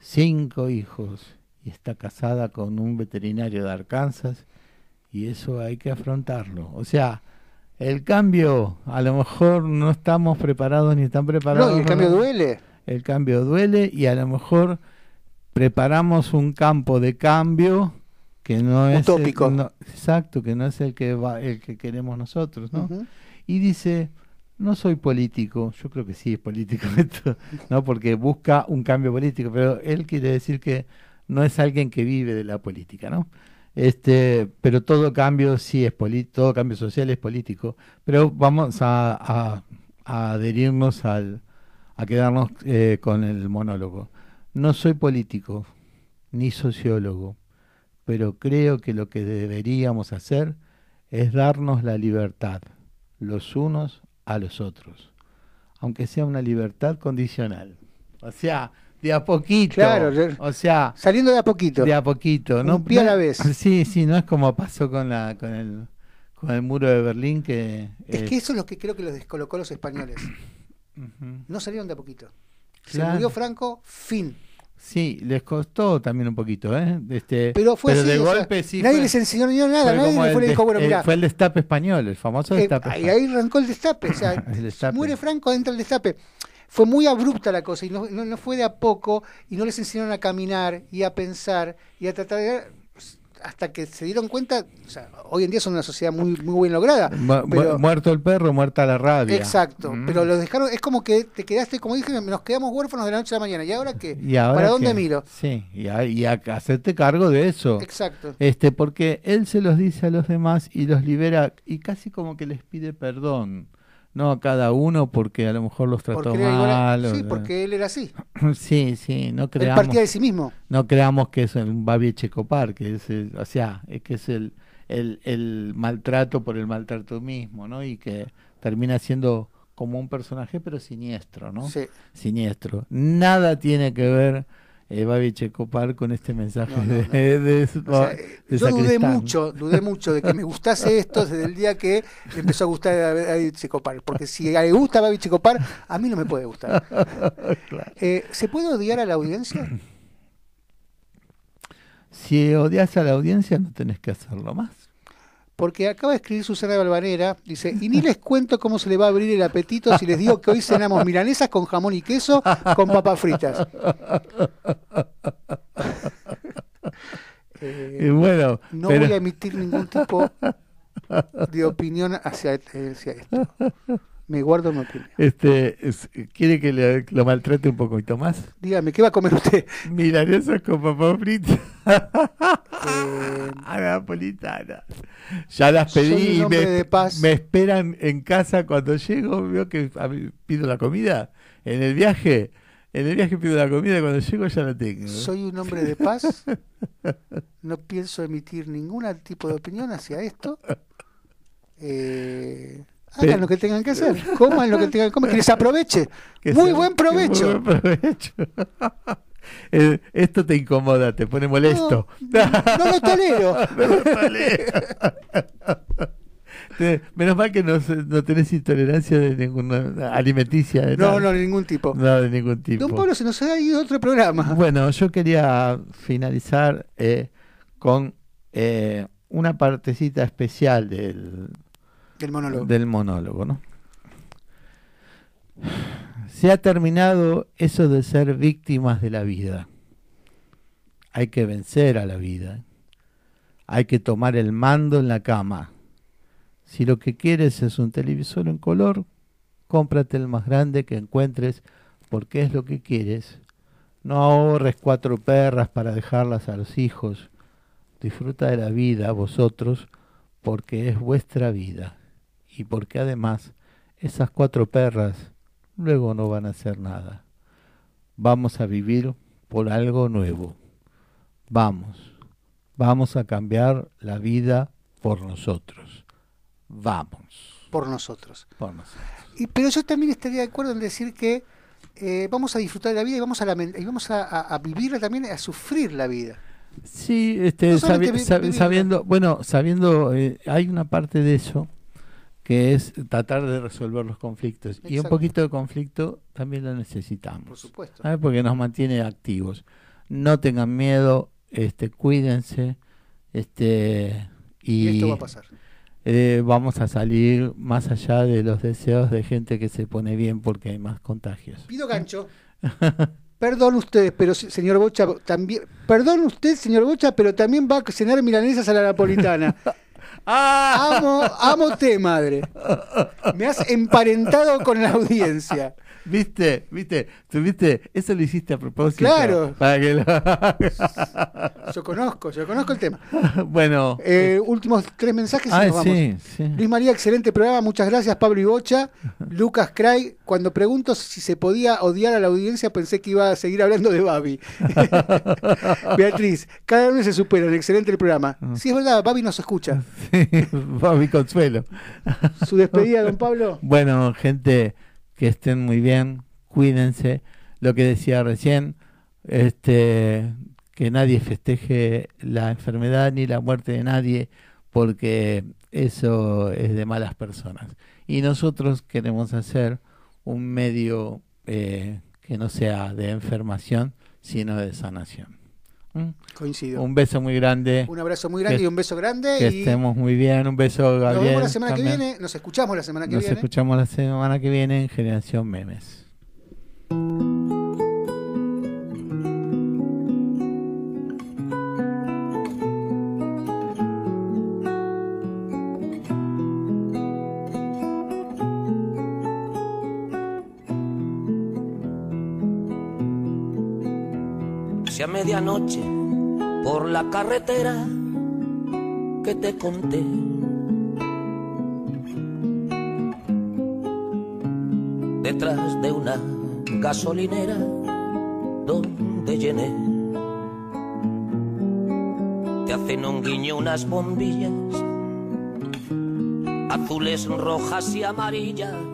Speaker 2: cinco hijos y está casada con un veterinario de Arkansas y eso hay que afrontarlo. O sea, el cambio, a lo mejor no estamos preparados ni están preparados.
Speaker 3: No, el cambio duele.
Speaker 2: El cambio duele y a lo mejor preparamos un campo de cambio que no es
Speaker 3: utópico.
Speaker 2: exacto, que no es el que va, el que queremos nosotros, ¿no? Y dice, no soy político, yo creo que sí es político esto, ¿no? Porque busca un cambio político, pero él quiere decir que no es alguien que vive de la política, ¿no? Este, pero todo cambio sí es político, todo cambio social es político, pero vamos a, adherirnos al, a quedarnos eh, con el monólogo. No soy político ni sociólogo, pero creo que lo que deberíamos hacer es darnos la libertad, los unos a los otros, aunque sea una libertad condicional. O sea, de a poquito. Claro, o sea,
Speaker 3: saliendo de a poquito.
Speaker 2: De a poquito, ¿no?
Speaker 3: Un pie a la vez.
Speaker 2: Sí, sí, no es como pasó con la con el con el muro de Berlín que
Speaker 3: es, que eso es lo que creo que los descolocó los españoles. No salieron de a poquito. Se murió Franco, fin.
Speaker 2: Sí, les costó también un poquito, ¿eh? Este,
Speaker 3: pero fue
Speaker 2: de golpe sí.
Speaker 3: Nadie les enseñó nada, nadie le dijo, bueno,
Speaker 2: mira. Fue el destape español, el famoso eh, destape.
Speaker 3: y ahí arrancó el destape, o sea, muere Franco, entra el destape fue muy abrupta la cosa y no, no, fue de a poco y no les enseñaron a caminar y a pensar y a tratar de hasta que se dieron cuenta, o sea, hoy en día son una sociedad muy muy bien lograda.
Speaker 2: muerto el perro, muerta la rabia.
Speaker 3: Exacto, mm. pero los dejaron, es como que te quedaste, como dije, nos quedamos huérfanos de la noche a la mañana. ¿Y ahora qué? ¿Para dónde miro?
Speaker 2: Sí, y a, y a, hacerte cargo de eso.
Speaker 3: Exacto.
Speaker 2: Este, porque él se los dice a los demás y los libera y casi como que les pide perdón no a cada uno porque a lo mejor los trató mal.
Speaker 3: sí, porque él era así.
Speaker 2: Sí, sí, no creamos. Él
Speaker 3: partía de sí mismo.
Speaker 2: No creamos que es un Babi Checopar, que es, el, o sea, es que es el, el, el maltrato por el maltrato mismo, ¿no? Y que termina siendo como un personaje, pero siniestro, ¿no?
Speaker 3: Sí.
Speaker 2: Siniestro. Nada tiene que ver Babi Checopar con este mensaje de,
Speaker 3: Yo dudé mucho, dudé mucho de que me gustase esto desde el día que empezó a gustar a Babi Checopar, porque si le gusta Babi Checopar, a mí no me puede gustar. Eh, ¿Se puede odiar a la audiencia?
Speaker 2: Si odias a la audiencia, no tenés que hacerlo más
Speaker 3: porque acaba de escribir Susana Balvanera, dice, y ni les cuento cómo se le va a abrir el apetito si les digo que hoy cenamos milanesas con jamón y queso con papas fritas.
Speaker 2: Eh, bueno,
Speaker 3: no voy a emitir ningún tipo de opinión hacia, hacia esto. Me guardo mi opinión.
Speaker 2: Este, ¿Quiere que le, lo maltrate un poquito más?
Speaker 3: Dígame, ¿qué va a comer usted?
Speaker 2: Milanesas con papas fritas. eh, Napolitana. Ya las pedí y me, me, esperan en casa cuando llego. Veo que pido la comida. En el viaje, en el viaje pido la comida. Cuando llego ya la tengo.
Speaker 3: Soy un hombre de paz. No pienso emitir ningún tipo de opinión hacia esto. Eh, Hagan lo que tengan que hacer, coman lo que tengan que comer, que les aproveche. muy, buen provecho. Muy buen provecho.
Speaker 2: Esto te incomoda, te pone molesto.
Speaker 3: No, no, lo tolero. no lo tolero.
Speaker 2: Menos mal que no, no, tenés intolerancia de ninguna alimenticia. De
Speaker 3: no, no, de ningún tipo.
Speaker 2: No, de ningún tipo.
Speaker 3: Don Pablo, se nos ha ido otro programa.
Speaker 2: Bueno, yo quería finalizar eh, con eh, una partecita especial del,
Speaker 3: del
Speaker 2: monólogo. ¿no? Se ha terminado eso de ser víctimas de la vida. Hay que vencer a la vida. Hay que tomar el mando en la cama. Si lo que quieres es un televisor en color, cómprate el más grande que encuentres porque es lo que quieres. No ahorres cuatro perras para dejarlas a los hijos disfruta de la vida vosotros porque es vuestra vida y porque además esas cuatro perras luego no van a hacer nada. Vamos a vivir por algo nuevo. Vamos, vamos a cambiar la vida por nosotros. Vamos.
Speaker 3: Por nosotros.
Speaker 2: Por nosotros.
Speaker 3: Y, pero yo también estaría de acuerdo en decir que eh, vamos a disfrutar de la vida y vamos a, y vamos a, a, vivirla también, a sufrir la vida.
Speaker 2: Sí, este, sabiendo, bueno, sabiendo, eh, hay una parte de eso que es tratar de resolver los conflictos. Y un poquito de conflicto también lo necesitamos.
Speaker 3: Por supuesto.
Speaker 2: Porque nos mantiene activos. No tengan miedo, este, cuídense, este, y,
Speaker 3: y esto va a pasar.
Speaker 2: Eh, vamos a salir más allá de los deseos de gente que se pone bien porque hay más contagios.
Speaker 3: Pido gancho. Perdón usted, pero señor Bocha, también. Perdón usted, señor Bocha, pero también va a cenar milanesas a la napolitana. Ah. Amo, amo usted, madre. Me has emparentado con la audiencia.
Speaker 2: ¿Viste? ¿Viste? ¿Tuviste? Eso lo hiciste a propósito.
Speaker 3: Claro. Yo conozco, yo conozco el tema.
Speaker 2: bueno.
Speaker 3: Eh, últimos tres mensajes y nos vamos. Luis María, excelente programa. Muchas gracias, Pablo Ibocha. Lucas Cray, cuando pregunto si se podía odiar a la audiencia, pensé que iba a seguir hablando de Babi. Beatriz, cada uno se supera. Excelente el programa. Sí, es verdad, Babi nos escucha.
Speaker 2: Babi Consuelo.
Speaker 3: Su despedida, don Pablo.
Speaker 2: Bueno, gente que estén muy bien, cuídense. Lo que decía recién, este, que nadie festeje la enfermedad ni la muerte de nadie, porque eso es de malas personas. Y nosotros queremos hacer un medio eh, que no sea de enfermación, sino de sanación.
Speaker 3: ¿Mm? Coincido.
Speaker 2: Un beso muy grande.
Speaker 3: Un abrazo muy grande y un beso grande.
Speaker 2: Que estemos muy bien. Un beso, Gabriel. Nos vemos
Speaker 3: la semana que viene. Nos escuchamos la semana que viene.
Speaker 2: Nos escuchamos la semana que viene en Generación Memes.
Speaker 9: Medianoche por la carretera que te conté. Detrás de una gasolinera donde llené. Te hacen un guiño unas bombillas, azules, rojas y amarillas